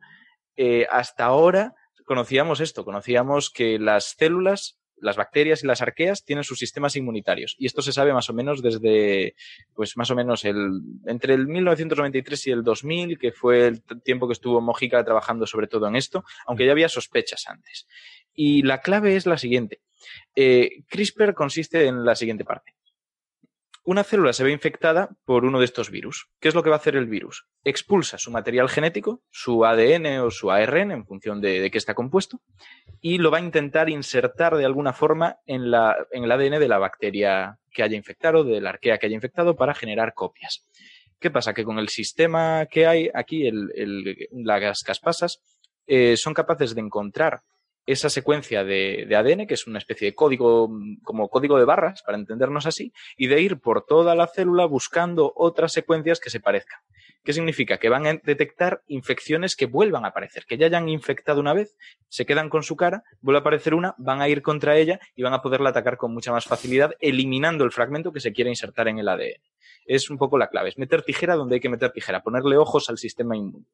Speaker 6: eh, hasta ahora conocíamos esto, conocíamos que las células, las bacterias y las arqueas tienen sus sistemas inmunitarios. Y esto se sabe más o menos desde, pues más o menos el, entre el 1993 y el 2000, que fue el tiempo que estuvo Mojica trabajando sobre todo en esto, aunque ya había sospechas antes. Y la clave es la siguiente. Eh, CRISPR consiste en la siguiente parte. Una célula se ve infectada por uno de estos virus. ¿Qué es lo que va a hacer el virus? Expulsa su material genético, su ADN o su ARN, en función de, de qué está compuesto, y lo va a intentar insertar de alguna forma en, la, en el ADN de la bacteria que haya infectado, de la arquea que haya infectado, para generar copias. ¿Qué pasa? Que con el sistema que hay aquí, las caspasas, eh, son capaces de encontrar esa secuencia de, de ADN, que es una especie de código, como código de barras, para entendernos así, y de ir por toda la célula buscando otras secuencias que se parezcan. ¿Qué significa? Que van a detectar infecciones que vuelvan a aparecer, que ya hayan infectado una vez, se quedan con su cara, vuelve a aparecer una, van a ir contra ella y van a poderla atacar con mucha más facilidad, eliminando el fragmento que se quiere insertar en el ADN. Es un poco la clave, es meter tijera donde hay que meter tijera, ponerle ojos al sistema inmune.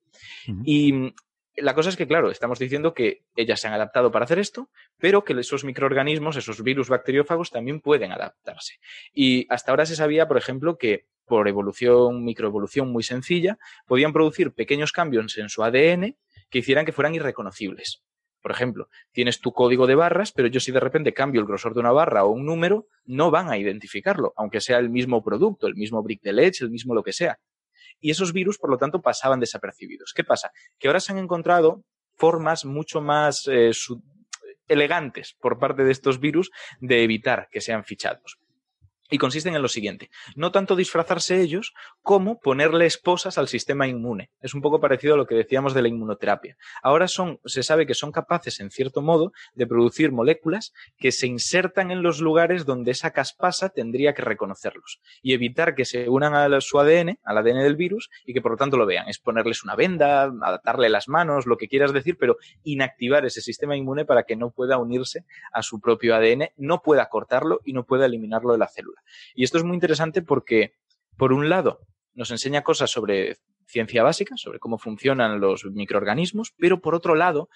Speaker 6: Y la cosa es que, claro, estamos diciendo que ellas se han adaptado para hacer esto, pero que esos microorganismos, esos virus bacteriófagos, también pueden adaptarse. Y hasta ahora se sabía, por ejemplo, que por evolución, microevolución muy sencilla, podían producir pequeños cambios en su ADN que hicieran que fueran irreconocibles. Por ejemplo, tienes tu código de barras, pero yo si de repente cambio el grosor de una barra o un número, no van a identificarlo, aunque sea el mismo producto, el mismo brick de leche, el mismo lo que sea. Y esos virus, por lo tanto, pasaban desapercibidos. ¿Qué pasa? Que ahora se han encontrado formas mucho más eh, su- elegantes por parte de estos virus de evitar que sean fichados. Y consisten en lo siguiente, no tanto disfrazarse ellos como ponerle esposas al sistema inmune. Es un poco parecido a lo que decíamos de la inmunoterapia. Ahora son, se sabe que son capaces, en cierto modo, de producir moléculas que se insertan en los lugares donde esa caspasa tendría que reconocerlos y evitar que se unan a su ADN, al ADN del virus, y que por lo tanto lo vean. Es ponerles una venda, adaptarle las manos, lo que quieras decir, pero inactivar ese sistema inmune para que no pueda unirse a su propio ADN, no pueda cortarlo y no pueda eliminarlo de la célula. Y esto es muy interesante porque, por un lado, nos enseña cosas sobre ciencia básica, sobre cómo funcionan los microorganismos, pero por otro lado,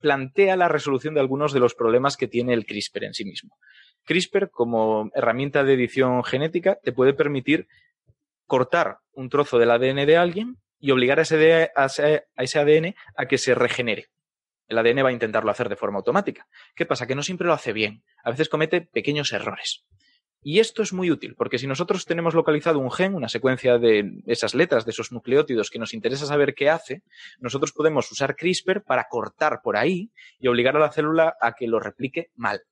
Speaker 6: plantea la resolución de algunos de los problemas que tiene el CRISPR en sí mismo. CRISPR, como herramienta de edición genética, te puede permitir cortar un trozo del ADN de alguien y obligar a ese- a ese ADN a que se regenere. El ADN va a intentarlo hacer de forma automática. ¿Qué pasa? Que no siempre lo hace bien. A veces comete pequeños errores. Y esto es muy útil, porque si nosotros tenemos localizado un gen, una secuencia de esas letras, de esos nucleótidos que nos interesa saber qué hace, nosotros podemos usar CRISPR para cortar por ahí y obligar a la célula a que lo replique mal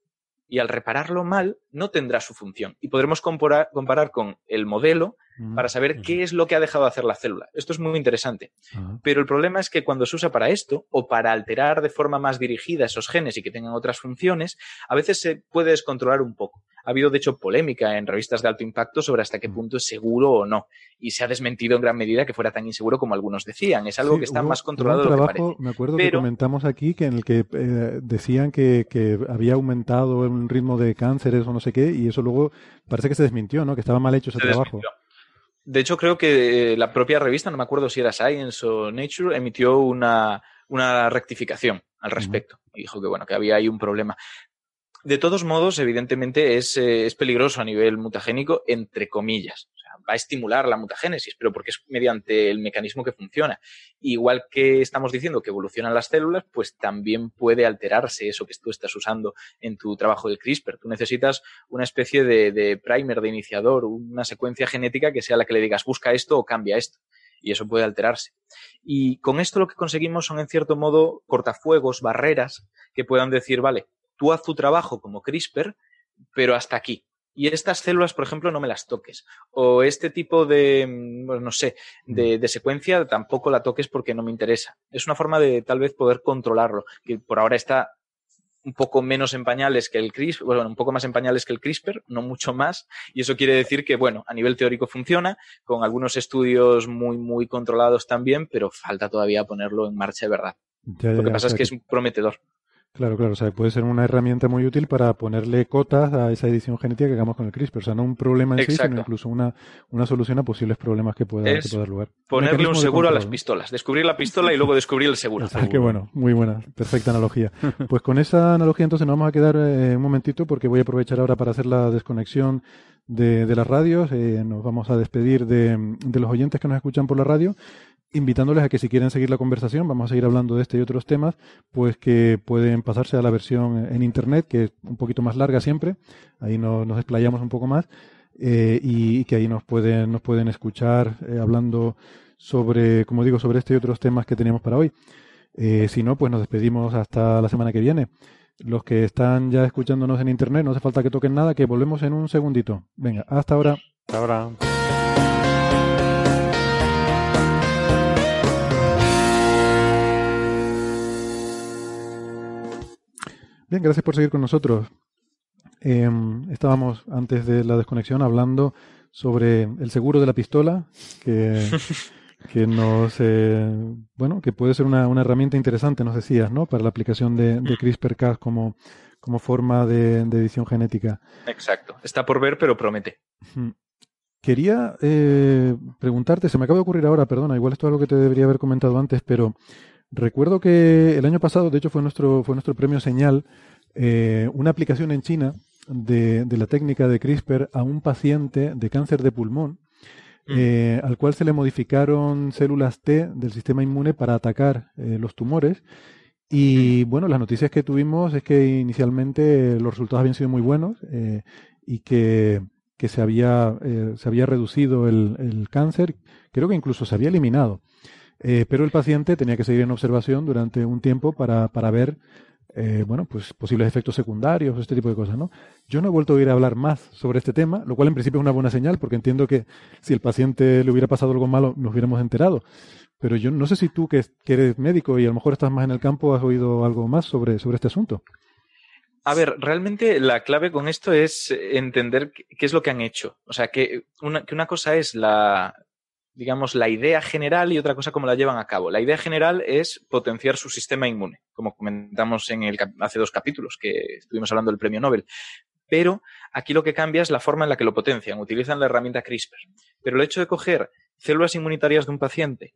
Speaker 6: y al repararlo mal no tendrá su función. Y podremos comparar, con el modelo para saber qué es lo que ha dejado de hacer la célula. Esto es muy interesante. Pero el problema es que cuando se usa para esto o para alterar de forma más dirigida esos genes y que tengan otras funciones, a veces se puede descontrolar un poco. Ha habido, de hecho, polémica en revistas de alto impacto sobre hasta qué punto es seguro o no. Y se ha desmentido en gran medida que fuera tan inseguro como algunos decían. Es algo que está más controlado de lo que parece.
Speaker 4: Me acuerdo que comentamos aquí que en el que eh, decían que, que, había aumentado el ritmo de cánceres o no sé qué, y eso luego parece que se desmintió, ¿no? Que estaba mal hecho ese trabajo.
Speaker 6: De hecho, creo que eh, la propia revista, no me acuerdo si era Science o Nature, emitió una, una rectificación al respecto. Y dijo que bueno, que había ahí un problema. De todos modos, evidentemente es, eh, es, peligroso a nivel mutagénico, entre comillas. O sea, va a estimular la mutagénesis, pero porque es mediante el mecanismo que funciona. Igual que estamos diciendo que evolucionan las células, pues también puede alterarse eso que tú estás usando en tu trabajo del CRISPR. Tú necesitas una especie de, de primer, de iniciador, una secuencia genética que sea la que le digas busca esto o cambia esto y eso puede alterarse. Y con esto lo que conseguimos son, en cierto modo, cortafuegos, barreras que puedan decir, vale, tú haz tu trabajo como CRISPR, pero hasta aquí. Y estas células, por ejemplo, no me las toques. O este tipo de, mm, no sé, de, de, secuencia tampoco la toques porque no me interesa. Es una forma de tal vez poder controlarlo, que por ahora está un poco menos en pañales que el CRISPR, bueno, un poco más en pañales que el CRISPR, no mucho más, y eso quiere decir que, bueno, a nivel teórico funciona, con algunos estudios muy, muy controlados también, pero falta todavía ponerlo en marcha de verdad. Ya, ya, Lo que pasa es que es prometedor.
Speaker 4: Claro, claro, o sea, puede ser una herramienta muy útil para ponerle cotas a esa edición genética que hagamos con el CRISPR. O sea, no un problema en sí, sino incluso una, una solución a posibles problemas que pueda, que pueda dar lugar.
Speaker 6: Ponerle un, seguro a las pistolas, descubrir la pistola y luego descubrir el seguro.
Speaker 4: Ah, qué bueno, muy buena, perfecta analogía. Pues con esa analogía entonces nos vamos a quedar eh, un momentito porque voy a aprovechar ahora para hacer la desconexión de, de las radios. Eh, nos vamos a despedir de, de los oyentes que nos escuchan por la radio invitándoles a que si quieren seguir la conversación, vamos a seguir hablando de este y otros temas, pues que pueden pasarse a la versión en internet, que es un poquito más larga siempre, ahí nos, desplayamos un poco más, eh, y, que ahí nos pueden, nos pueden escuchar eh, hablando sobre, como digo, sobre este y otros temas que tenemos para hoy. Eh, si no, pues nos despedimos hasta la semana que viene. Los que están ya escuchándonos en internet, no hace falta que toquen nada, que volvemos en un segundito. Venga, hasta ahora.
Speaker 5: Hasta ahora.
Speaker 4: Bien, gracias por seguir con nosotros. Em, estábamos antes de la desconexión hablando sobre el seguro de la pistola, que, que nos, eh, bueno, que puede ser una, una, herramienta interesante, nos decías, ¿no? Para la aplicación de, de CRISPR-Cas como, como forma de, de, edición genética.
Speaker 6: Exacto. Está por ver, pero promete.
Speaker 4: Quería eh, preguntarte, se me acaba de ocurrir ahora, perdona, igual esto es algo que te debería haber comentado antes, pero Recuerdo que el año pasado, de hecho fue nuestro, fue nuestro premio señal, eh, una aplicación en China de, de, la técnica de CRISPR a un paciente de cáncer de pulmón, mm. eh, al cual se le modificaron células T del sistema inmune para atacar eh, los tumores. Y mm. bueno, las noticias que tuvimos es que inicialmente los resultados habían sido muy buenos y que, que se, había, eh, se había reducido el, el, cáncer, creo que incluso se había eliminado. Eh, pero el paciente tenía que seguir en observación durante un tiempo para, para ver eh, bueno, pues posibles efectos secundarios, este tipo de cosas, ¿no? Yo no he vuelto a oír hablar más sobre este tema, lo cual en principio es una buena señal, porque entiendo que si el paciente le hubiera pasado algo malo, nos hubiéramos enterado. Pero yo no sé si tú, que, que eres médico y a lo mejor estás más en el campo, has oído algo más sobre, sobre este asunto.
Speaker 6: A ver, realmente la clave con esto es entender qué es lo que han hecho. O sea, que una, que una cosa es la, digamos, la idea general y otra cosa cómo la llevan a cabo. La idea general es potenciar su sistema inmune, como comentamos en el, hace dos capítulos que estuvimos hablando del premio Nobel. Pero aquí lo que cambia es la forma en la que lo potencian. Utilizan la herramienta CRISPR. Pero el hecho de coger células inmunitarias de un paciente,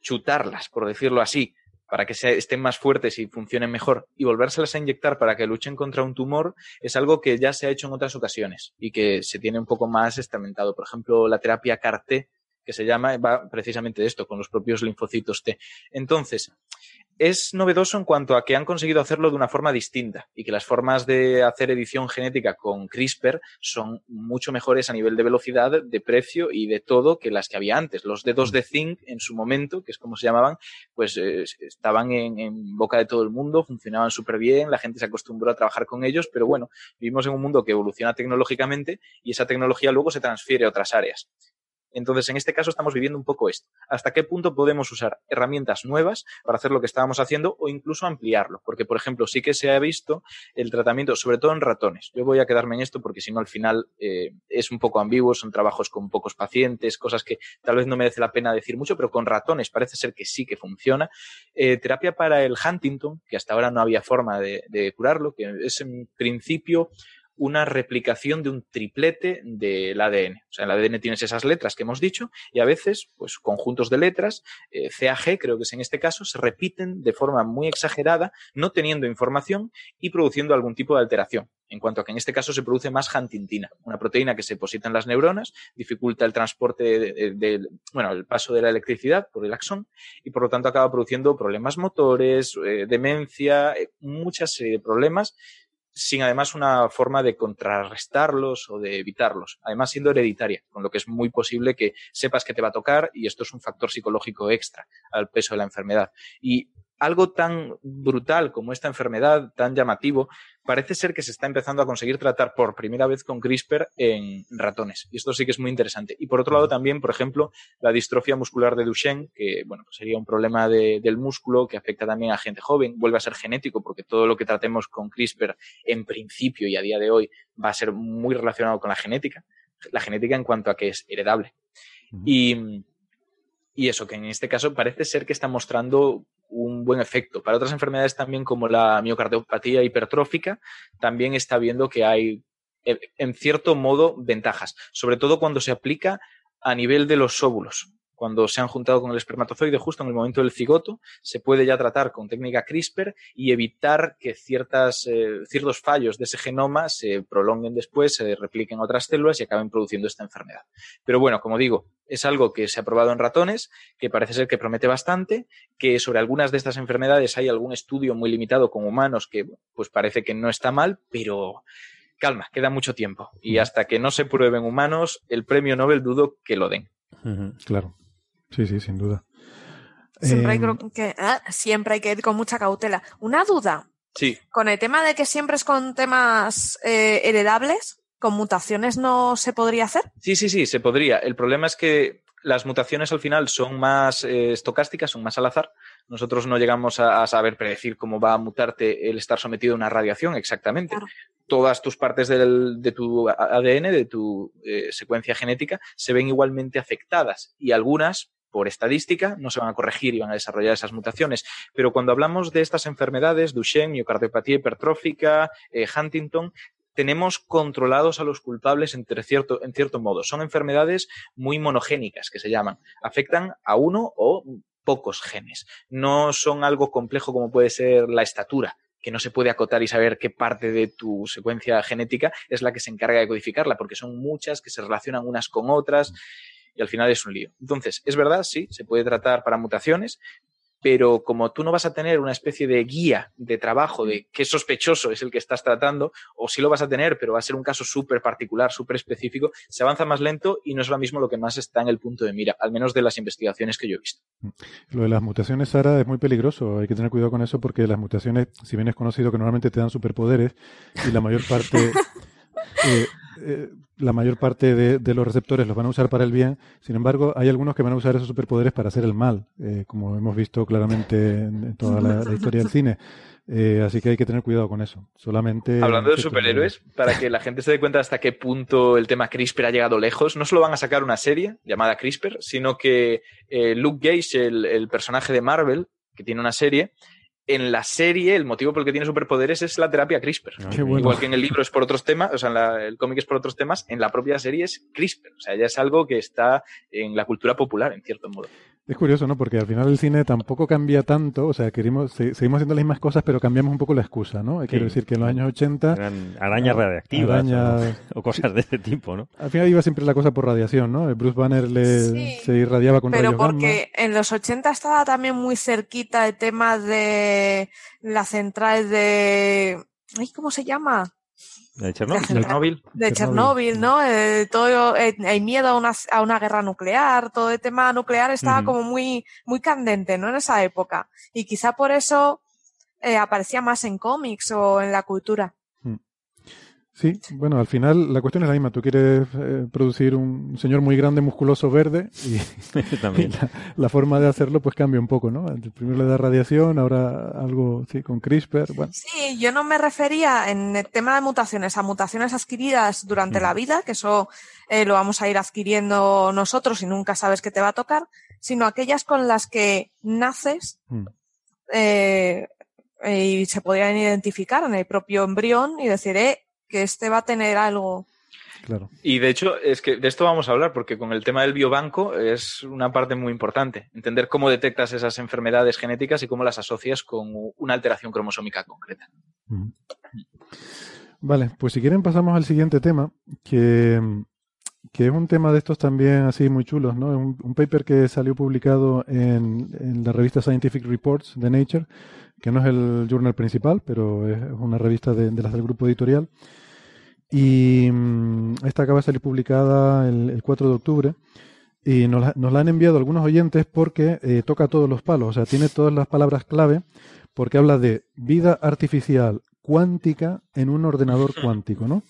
Speaker 6: chutarlas, por decirlo así, para que estén más fuertes y funcionen mejor y volvérselas a inyectar para que luchen contra un tumor es algo que ya se ha hecho en otras ocasiones y que se tiene un poco más estamentado. Por ejemplo, la terapia CAR-T que se llama, va precisamente de esto, con los propios linfocitos T. Entonces, es novedoso en cuanto a que han conseguido hacerlo de una forma distinta y que las formas de hacer edición genética con CRISPR son mucho mejores a nivel de velocidad, de precio y de todo que las que había antes. Los dedos de zinc en su momento, que es como se llamaban, pues eh, estaban en, en, boca de todo el mundo, funcionaban súper bien, la gente se acostumbró a trabajar con ellos, pero bueno, vivimos en un mundo que evoluciona tecnológicamente y esa tecnología luego se transfiere a otras áreas. Entonces, en este caso estamos viviendo un poco esto. ¿Hasta qué punto podemos usar herramientas nuevas para hacer lo que estábamos haciendo o incluso ampliarlo? Porque, por ejemplo, sí que se ha visto el tratamiento, sobre todo en ratones. Yo voy a quedarme en esto porque si no, al final eh, es un poco ambiguo, son trabajos con pocos pacientes, cosas que tal vez no merece la pena decir mucho, pero con ratones parece ser que sí que funciona. Eh, terapia para el Huntington, que hasta ahora no había forma de, de curarlo, que es en principio una replicación de un triplete del ADN. O sea, el ADN tienes esas letras que hemos dicho y a veces, pues conjuntos de letras, eh, CAG creo que es en este caso, se repiten de forma muy exagerada, no teniendo información y produciendo algún tipo de alteración. En cuanto a que en este caso se produce más huntingtina, una proteína que se deposita en las neuronas, dificulta el transporte de, de, de, bueno, el paso de la electricidad por el axón y por lo tanto acaba produciendo problemas motores, eh, demencia, eh, muchas serie de problemas sin además una forma de contrarrestarlos o de evitarlos, además siendo hereditaria, con lo que es muy posible que sepas que te va a tocar y esto es un factor psicológico extra al peso de la enfermedad. Y algo tan brutal como esta enfermedad, tan llamativo, parece ser que se está empezando a conseguir tratar por primera vez con CRISPR en ratones. Y esto sí que es muy interesante. Y por otro lado también, por ejemplo, la distrofia muscular de Duchenne, que bueno, pues sería un problema de, del músculo que afecta también a gente joven, vuelve a ser genético porque todo lo que tratemos con CRISPR en principio y a día de hoy va a ser muy relacionado con la genética. La genética en cuanto a que es heredable. Uh -huh. Y y eso, que en este caso parece ser que está mostrando un buen efecto. Para otras enfermedades también como la miocardiopatía hipertrófica, también está viendo que hay, en cierto modo, ventajas, sobre todo cuando se aplica a nivel de los óvulos cuando se han juntado con el espermatozoide justo en el momento del cigoto, se puede ya tratar con técnica CRISPR y evitar que ciertas, eh, ciertos fallos de ese genoma se prolonguen después, se repliquen otras células y acaben produciendo esta enfermedad. Pero bueno, como digo, es algo que se ha probado en ratones, que parece ser que promete bastante, que sobre algunas de estas enfermedades hay algún estudio muy limitado con humanos que pues parece que no está mal, pero calma, queda mucho tiempo. Y hasta que no se prueben humanos, el premio Nobel dudo que lo den.
Speaker 4: Uh -huh, claro. Sí, sí, sin duda.
Speaker 7: Siempre, eh, hay que, ah, siempre hay que ir con mucha cautela. Una duda.
Speaker 6: Sí.
Speaker 7: Con el tema de que siempre es con temas eh, heredables, ¿con mutaciones no se podría hacer?
Speaker 6: Sí, sí, sí, se podría. El problema es que las mutaciones al final son más eh, estocásticas, son más al azar. Nosotros no llegamos a, a, saber predecir cómo va a mutarte el estar sometido a una radiación exactamente. Claro. Todas tus partes del, de tu ADN, de tu eh, secuencia genética, se ven igualmente afectadas y algunas por estadística, no se van a corregir y van a desarrollar esas mutaciones. Pero cuando hablamos de estas enfermedades, Duchenne, miocardiopatía hipertrófica, eh, Huntington, tenemos controlados a los culpables cierto, en cierto modo. Son enfermedades muy monogénicas, que se llaman. Afectan a uno o pocos genes. No son algo complejo como puede ser la estatura, que no se puede acotar y saber qué parte de tu secuencia genética es la que se encarga de codificarla, porque son muchas que se relacionan unas con otras y al final es un lío. Entonces, es verdad, sí, se puede tratar para mutaciones, pero como tú no vas a tener una especie de guía de trabajo de qué sospechoso es el que estás tratando, o sí lo vas a tener, pero va a ser un caso súper particular, súper específico, se avanza más lento y no es lo mismo lo que más está en el punto de mira, al menos de las investigaciones que yo he visto.
Speaker 4: Lo de las mutaciones, Sara, es muy peligroso, hay que tener cuidado con eso porque las mutaciones, si bien es conocido que normalmente te dan superpoderes y la mayor parte... eh, eh, la mayor parte de, de, los receptores los van a usar para el bien, sin embargo, hay algunos que van a usar esos superpoderes para hacer el mal, eh, como hemos visto claramente en, toda la, la historia del cine. Eh, así que hay que tener cuidado con eso. Solamente.
Speaker 6: Hablando de superhéroes, para que la gente se dé cuenta hasta qué punto el tema CRISPR ha llegado lejos, no solo van a sacar una serie llamada CRISPR, sino que eh, Luke Gage, el, el personaje de Marvel, que tiene una serie, en la serie el motivo por el que tiene superpoderes es la terapia CRISPR.
Speaker 4: Ah, bueno.
Speaker 6: Igual que en el libro es por otros temas, o sea, en la, el cómic es por otros temas, en la propia serie es CRISPR. O sea, ya es algo que está en la cultura popular, en cierto modo.
Speaker 4: Es curioso, ¿no? Porque al final el cine tampoco cambia tanto, o sea, queremos, seguimos haciendo las mismas cosas, pero cambiamos un poco la excusa, ¿no? Quiero decir que en los años 80...
Speaker 5: Eran arañas radiactivas O, cosas de ese tipo, ¿no?
Speaker 4: Al final iba siempre la cosa por radiación, ¿no? Bruce Banner le, se irradiaba con
Speaker 7: Pero porque en los 80 estaba también muy cerquita el tema de la central de... Ay, ¿Cómo se llama?
Speaker 5: De Chernobyl.
Speaker 7: De Chernobyl, ¿no? Eh, todo eh, el miedo a una, a una, guerra nuclear, todo el tema nuclear estaba como muy, muy candente, ¿no? En esa época. Y quizá por eso eh, aparecía más en cómics o en la cultura.
Speaker 4: Sí, bueno, al final la cuestión es la misma. Tú quieres eh, producir un señor muy grande, musculoso, verde, y, También. la, forma de hacerlo pues cambia un poco, ¿no? Primero le da radiación, ahora algo sí, con CRISPR. Bueno.
Speaker 7: Sí, yo no me refería en el tema de mutaciones a mutaciones adquiridas durante la vida, que eso eh, lo vamos a ir adquiriendo nosotros y nunca sabes qué te va a tocar, sino aquellas con las que naces. Mm. Eh, y se podrían identificar en el propio embrión y decir, eh, que este va a tener algo.
Speaker 6: Claro. Y de hecho, es que de esto vamos a hablar, porque con el tema del biobanco es una parte muy importante. Entender cómo detectas esas enfermedades genéticas y cómo las asocias con una alteración cromosómica concreta.
Speaker 4: Vale, pues si quieren pasamos al siguiente tema, que, es un tema de estos también así muy chulos, ¿no? Un, un paper que salió publicado en, la revista Scientific Reports de Nature, que no es el journal principal, pero es una revista de, las del grupo editorial. Y mm, esta acaba de salir publicada el, 4 de octubre. Y nos la, han enviado algunos oyentes porque eh, toca todos los palos, o sea, tiene todas las palabras clave, porque habla de vida artificial cuántica en un ordenador cuántico, ¿no?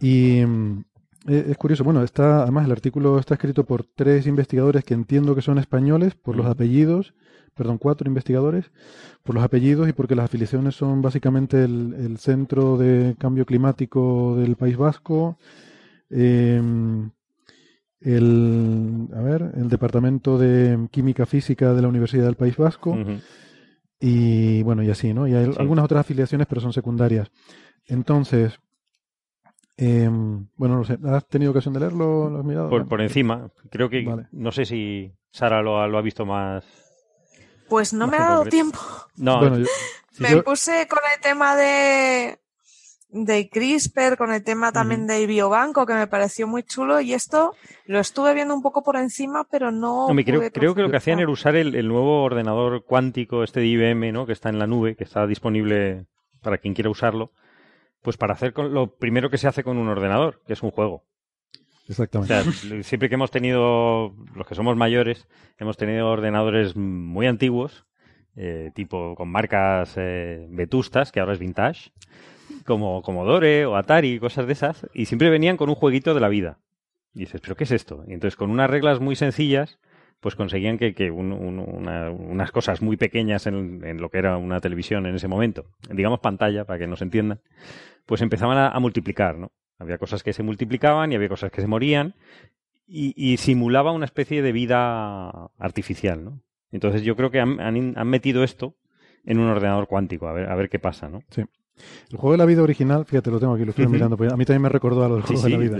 Speaker 4: Y mm, es curioso, bueno, está, además el artículo está escrito por tres investigadores que entiendo que son españoles, por los apellidos, perdón, cuatro investigadores, por los apellidos y porque las afiliaciones son básicamente el, Centro de Cambio Climático del País Vasco, em, el, a ver, el Departamento de Química Física de la Universidad del País Vasco, y bueno, y así, ¿no? Y hay algunas otras afiliaciones, pero son secundarias. Entonces, em, bueno, no sé, ¿has tenido ocasión de leerlo? ¿Lo has mirado?
Speaker 5: Por, encima, creo que, no sé si Sara lo ha visto más
Speaker 7: pues no me ha dado tiempo.
Speaker 5: No,
Speaker 7: me puse con el tema de, de CRISPR, con el tema también del biobanco, que me pareció muy chulo, y esto lo estuve viendo un poco por encima, pero no.
Speaker 5: creo, creo, que lo que hacían era usar el, nuevo ordenador cuántico, este de IBM, ¿no? que está en la nube, que está disponible para quien quiera usarlo, pues para hacer lo primero que se hace con un ordenador, que es un juego.
Speaker 4: Exactamente.
Speaker 5: siempre que hemos tenido, los que somos mayores, hemos tenido ordenadores muy antiguos, eh, tipo con marcas eh, vetustas, que ahora es vintage, como Commodore o Atari, cosas de esas, y siempre venían con un jueguito de la vida. Y dices, ¿pero qué es esto? Y entonces con unas reglas muy sencillas, pues conseguían que, que unas cosas muy pequeñas en, en, lo que era una televisión en ese momento, digamos pantalla, para que nos entiendan, pues empezaban a multiplicar, ¿no? Había cosas que se multiplicaban y había cosas que se morían y, simulaba una especie de vida artificial, ¿no? Entonces yo creo que han, metido esto en un ordenador cuántico, a ver, a ver qué pasa, ¿no?
Speaker 4: Sí. El juego de la vida original, fíjate, lo tengo aquí, lo estoy mirando, pues a mí también me recordó a los juegos de la vida.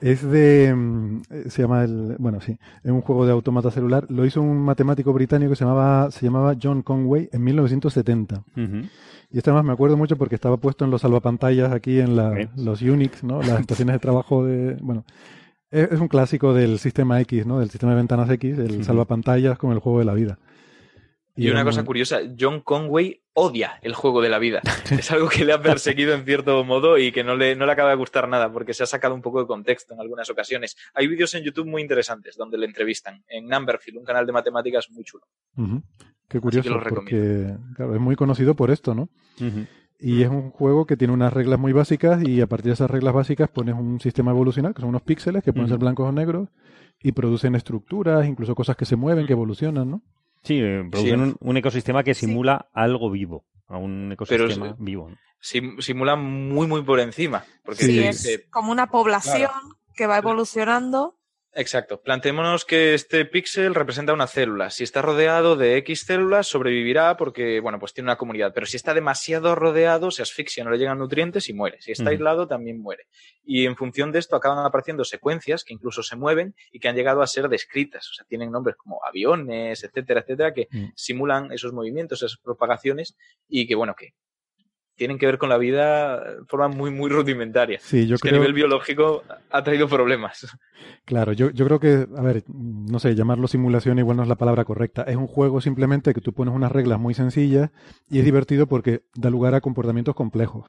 Speaker 4: Es de. Mm, se llama el. Bueno, sí. Es un juego de automata celular. Lo hizo un matemático británico que se llamaba, se llamaba John Conway en 1970. Y este más me acuerdo mucho porque estaba puesto en los salvapantallas aquí en los Unix, ¿no? Las estaciones de trabajo de. Bueno. Es, un clásico del sistema X, ¿no? Del sistema de ventanas X, el salvapantallas con el juego de la vida.
Speaker 6: Y, una cosa curiosa, John Conway odia el juego de la vida. es algo que le ha perseguido en cierto modo y que no le, no le acaba de gustar nada porque se ha sacado un poco de contexto en algunas ocasiones. Hay vídeos en YouTube muy interesantes donde le entrevistan en Numberfield, un canal de matemáticas muy chulo.
Speaker 4: Qué curioso, porque claro, es muy conocido por esto, ¿no? Y es un juego que tiene unas reglas muy básicas y a partir de esas reglas básicas pones un sistema evolucional, que son unos píxeles que pueden ser blancos o negros y producen estructuras, incluso cosas que se mueven, que evolucionan, ¿no?
Speaker 5: Sí, eh, producen Un, ecosistema que simula algo vivo, a un ecosistema vivo.
Speaker 6: simula muy, muy por encima. Porque
Speaker 7: sí, es como una población que va evolucionando.
Speaker 6: Exacto. Planteémonos que este píxel representa una célula. Si está rodeado de X células, sobrevivirá porque, bueno, pues tiene una comunidad. Pero si está demasiado rodeado, se asfixia, no le llegan nutrientes y muere. Si está aislado, también muere. Y en función de esto acaban apareciendo secuencias que incluso se mueven y que han llegado a ser descritas. O sea, tienen nombres como aviones, etcétera, etcétera, que mm. simulan esos movimientos, esas propagaciones y que, bueno, que tienen que ver con la vida de forma muy, muy rudimentaria.
Speaker 4: Sí, yo
Speaker 6: creo... que a nivel biológico ha traído problemas.
Speaker 4: Claro, yo, yo creo que, a ver, no sé, llamarlo simulación igual no es la palabra correcta. Es un juego simplemente que tú pones unas reglas muy sencillas y es divertido porque da lugar a comportamientos complejos.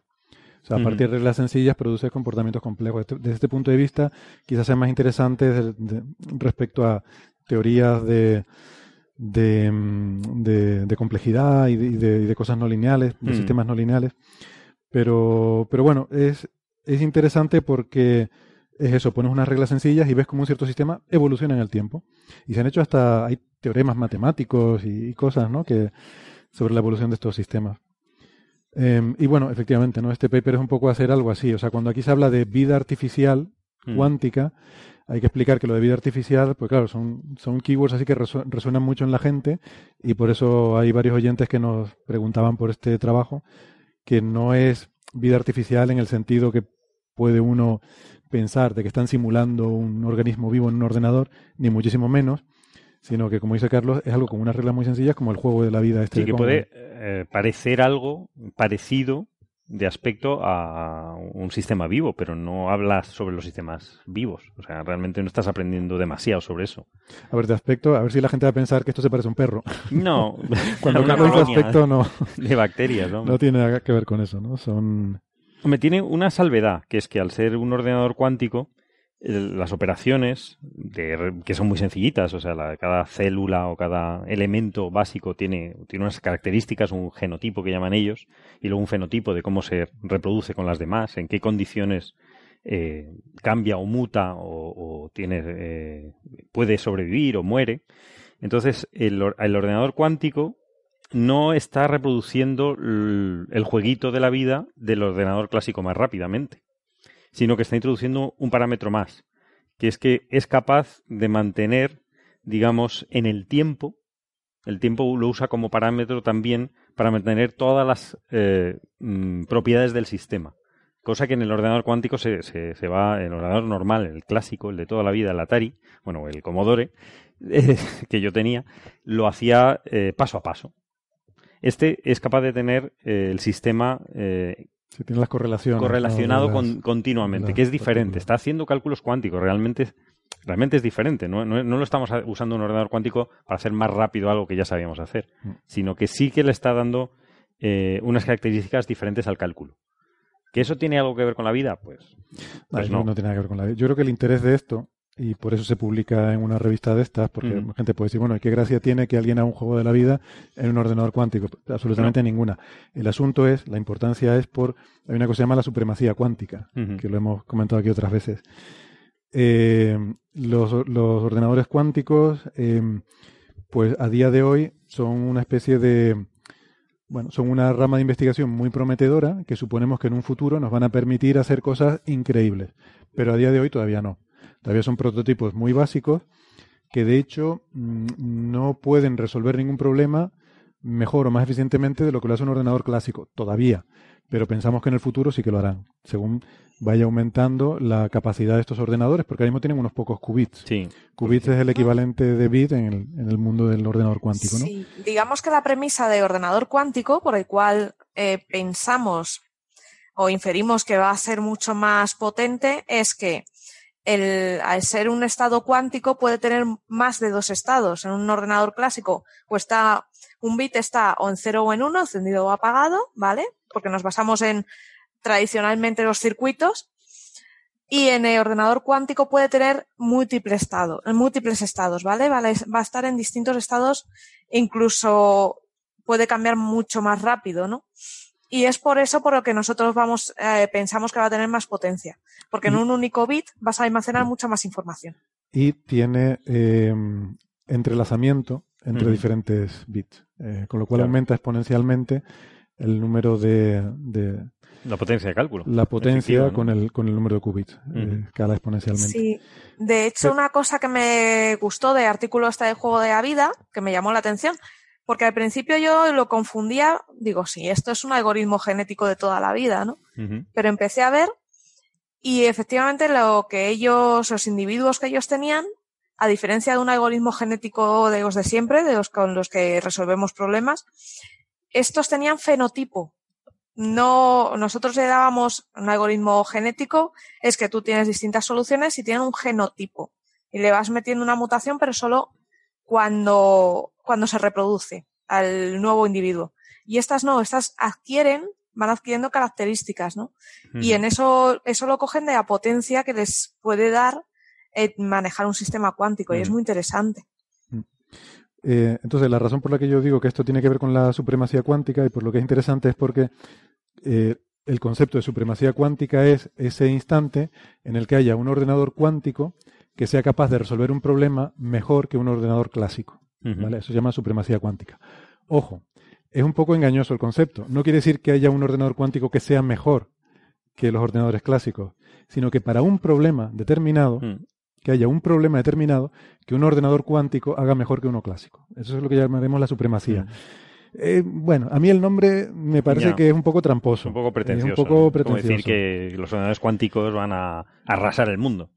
Speaker 4: O sea, a partir de reglas sencillas produce comportamientos complejos. Desde este punto de vista, quizás sea más interesante respecto a teorías de, de, mm, de, complejidad y de, de, cosas no lineales, de mm. sistemas no lineales. Pero, pero bueno, es, es interesante porque es eso, pones unas reglas sencillas y ves cómo un cierto sistema evoluciona en el tiempo. Y se han hecho hasta, hay teoremas matemáticos y, cosas, ¿no? Que, sobre la evolución de estos sistemas. Em, y bueno, efectivamente, ¿no? Este paper es un poco hacer algo así. O sea, cuando aquí se habla de vida artificial mm. cuántica, hay que explicar que lo de vida artificial, pues claro, son, son keywords así que resuenan mucho en la gente y por eso hay varios oyentes que nos preguntaban por este trabajo, que no es vida artificial en el sentido que puede uno pensar de que están simulando un organismo vivo en un ordenador, ni muchísimo menos, sino que, como dice Carlos, es algo con unas reglas muy sencillas como el juego de la vida. Este
Speaker 5: sí, que puede eh, parecer algo parecido de aspecto a un sistema vivo, pero no hablas sobre los sistemas vivos. O sea, realmente no estás aprendiendo demasiado sobre eso.
Speaker 4: A ver, de aspecto, a ver si la gente va a pensar que esto se parece a un perro.
Speaker 5: No,
Speaker 4: cuando una de aspecto no.
Speaker 5: De bacterias, ¿no?
Speaker 4: No tiene nada que ver con eso, ¿no? Son.
Speaker 5: Me tiene una salvedad, que es que al ser un ordenador cuántico, las operaciones, que son muy sencillitas, o sea, cada célula o cada elemento básico tiene, tiene unas características, un genotipo que llaman ellos, y luego un fenotipo de cómo se reproduce con las demás, en qué condiciones eh, cambia o muta o, tiene, eh, puede sobrevivir o muere. Entonces, el, ordenador cuántico no está reproduciendo el jueguito de la vida del ordenador clásico más rápidamente sino que está introduciendo un parámetro más, que es que es capaz de mantener, digamos, en el tiempo, el tiempo lo usa como parámetro también para mantener todas las eh, mm, propiedades del sistema. Cosa que en el ordenador cuántico se, se, va, en el ordenador normal, el clásico, el de toda la vida, el Atari, bueno, el Commodore, que yo tenía, lo hacía eh, paso a paso. Este es capaz de tener eh, el sistema
Speaker 4: Sí, tiene las correlaciones.
Speaker 5: Correlacionado continuamente, que es diferente. Está haciendo cálculos cuánticos, realmente, realmente es diferente. No, no, lo estamos usando un ordenador cuántico para hacer más rápido algo que ya sabíamos hacer, mm. sino que sí que le está dando eh, unas características diferentes al cálculo. ¿Que eso tiene algo que ver con la vida? Pues, pues
Speaker 4: no. no. tiene nada que ver con la vida. Yo creo que el interés de esto y por eso se publica en una revista de estas, porque la gente puede decir, bueno, ¿qué gracia tiene que alguien haga un juego de la vida en un ordenador cuántico? Absolutamente ninguna. El asunto es, la importancia es por, hay una cosa que se llama la supremacía cuántica, que lo hemos comentado aquí otras veces. Eh, los, ordenadores cuánticos, eh, pues a día de hoy son una especie de, bueno, son una rama de investigación muy prometedora que suponemos que en un futuro nos van a permitir hacer cosas increíbles, pero a día de hoy todavía no. Todavía son prototipos muy básicos que de hecho mm, no pueden resolver ningún problema mejor o más eficientemente de lo que lo hace un ordenador clásico, todavía. Pero pensamos que en el futuro sí que lo harán, según vaya aumentando la capacidad de estos ordenadores, porque ahora mismo tienen unos pocos qubits.
Speaker 5: Sí.
Speaker 4: Qubits es el equivalente de bit en el, en el mundo del ordenador cuántico, ¿no? Sí,
Speaker 7: digamos que la premisa de ordenador cuántico, por el cual eh, pensamos o inferimos que va a ser mucho más potente, es que el, al ser un estado cuántico puede tener más de dos estados. En un ordenador clásico, pues está, un bit está o en cero o en uno, encendido o apagado, ¿vale? Porque nos basamos en tradicionalmente los circuitos. Y en el ordenador cuántico puede tener múltiples estados, múltiples estados, ¿vale? ¿vale? Va a estar en distintos estados, incluso puede cambiar mucho más rápido, ¿no? Y es por eso por lo que nosotros vamos, eh, pensamos que va a tener más potencia. Porque en un único bit vas a almacenar mucha más información.
Speaker 4: Y tiene eh, entrelazamiento entre diferentes bits. Eh, con lo cual aumenta exponencialmente el número de, de
Speaker 5: la potencia de cálculo.
Speaker 4: La potencia con, el, con el número de qubits, eh, escala exponencialmente.
Speaker 7: Sí, de hecho, una cosa que me gustó de artículo este de juego de la vida, que me llamó la atención, porque al principio yo lo confundía, digo, sí, esto es un algoritmo genético de toda la vida, ¿no? Pero empecé a ver y efectivamente lo que ellos, los individuos que ellos tenían, a diferencia de un algoritmo genético de los de siempre, de los con los que resolvemos problemas, estos tenían fenotipo. No, nosotros le dábamos un algoritmo genético, es que tú tienes distintas soluciones y tienen un genotipo. Y le vas metiendo una mutación, pero solo cuando, cuando se reproduce al nuevo individuo. Y estas no, estas adquieren, van adquiriendo características, ¿no? Y en eso, eso lo cogen de la potencia que les puede dar eh, manejar un sistema cuántico, y es muy interesante.
Speaker 4: Eh, entonces, la razón por la que yo digo que esto tiene que ver con la supremacía cuántica y por lo que es interesante es porque eh, el concepto de supremacía cuántica es ese instante en el que haya un ordenador cuántico que sea capaz de resolver un problema mejor que un ordenador clásico. ¿Vale? Eso se llama supremacía cuántica. Ojo, es un poco engañoso el concepto. No quiere decir que haya un ordenador cuántico que sea mejor que los ordenadores clásicos, sino que para un problema determinado, mm. que haya un problema determinado, que un ordenador cuántico haga mejor que uno clásico. Eso es lo que llamaremos la supremacía. Mm. Eh, bueno, a mí el nombre me parece que es un poco tramposo.
Speaker 5: Un poco pretencioso. un poco pretencioso. Como decir que los ordenadores cuánticos van a arrasar el mundo.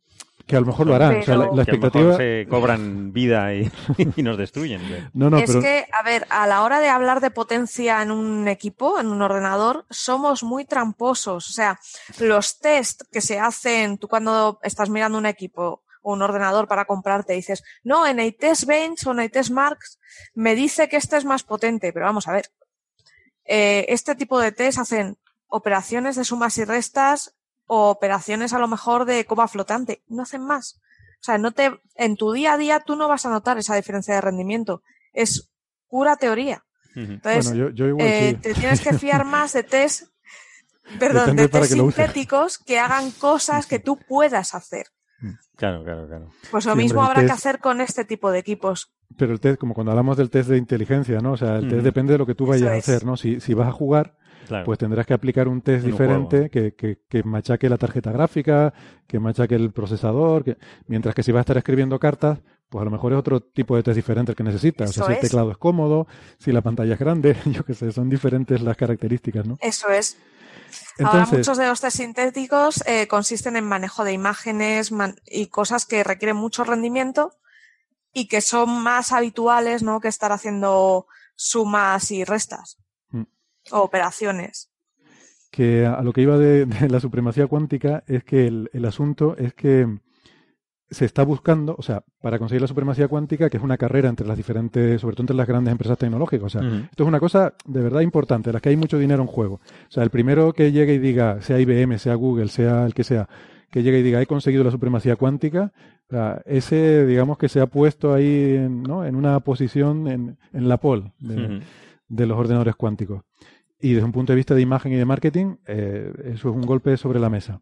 Speaker 4: Que a lo mejor lo harán. la, expectativa...
Speaker 5: se cobran vida y, nos destruyen.
Speaker 7: No, no, es que, a ver, a la hora de hablar de potencia en un equipo, en un ordenador, somos muy tramposos. O sea, los test que se hacen, tú cuando estás mirando un equipo o un ordenador para comprarte, dices, no, en test Bench o en test Marks me dice que este es más potente. Pero vamos a ver, eh, este tipo de test hacen operaciones de sumas y restas o operaciones a lo mejor de coma flotante. No hacen más. O sea, no te, en tu día a día tú no vas a notar esa diferencia de rendimiento. Es pura teoría. Entonces, eh, te tienes que fiar más de test, perdón, de test sintéticos que hagan cosas que tú puedas hacer.
Speaker 5: Mm. Claro, claro, claro.
Speaker 7: Pues lo mismo habrá que hacer con este tipo de equipos.
Speaker 4: Pero el test, como cuando hablamos del test de inteligencia, ¿no? O sea, el test depende de lo que tú vayas a hacer, ¿no? Si, si vas a jugar, pues tendrás que aplicar un test diferente que, que, machaque la tarjeta gráfica, que machaque el procesador, que... mientras que si vas a estar escribiendo cartas, pues a lo mejor es otro tipo de test diferente el que necesitas. o sea, si el teclado es cómodo, si la pantalla es grande, yo qué sé, son diferentes las características, ¿no?
Speaker 7: Eso es. Ahora muchos de los test sintéticos eh, consisten en manejo de imágenes y cosas que requieren mucho rendimiento y que son más habituales, ¿no? Que estar haciendo sumas y restas o operaciones.
Speaker 4: Que a lo que iba de, la supremacía cuántica es que el, asunto es que se está buscando, o sea, para conseguir la supremacía cuántica, que es una carrera entre las diferentes, sobre todo entre las grandes empresas tecnológicas. O sea, esto es una cosa de verdad importante, en la que hay mucho dinero en juego. O sea, el primero que llegue y diga, sea IBM, sea Google, sea el que sea, que llegue y diga, he conseguido la supremacía cuántica, ese, digamos que se ha puesto ahí en, ¿no? en una posición en, en la pole de los ordenadores cuánticos. Y desde un punto de vista de imagen y de marketing, eh, eso es un golpe sobre la mesa.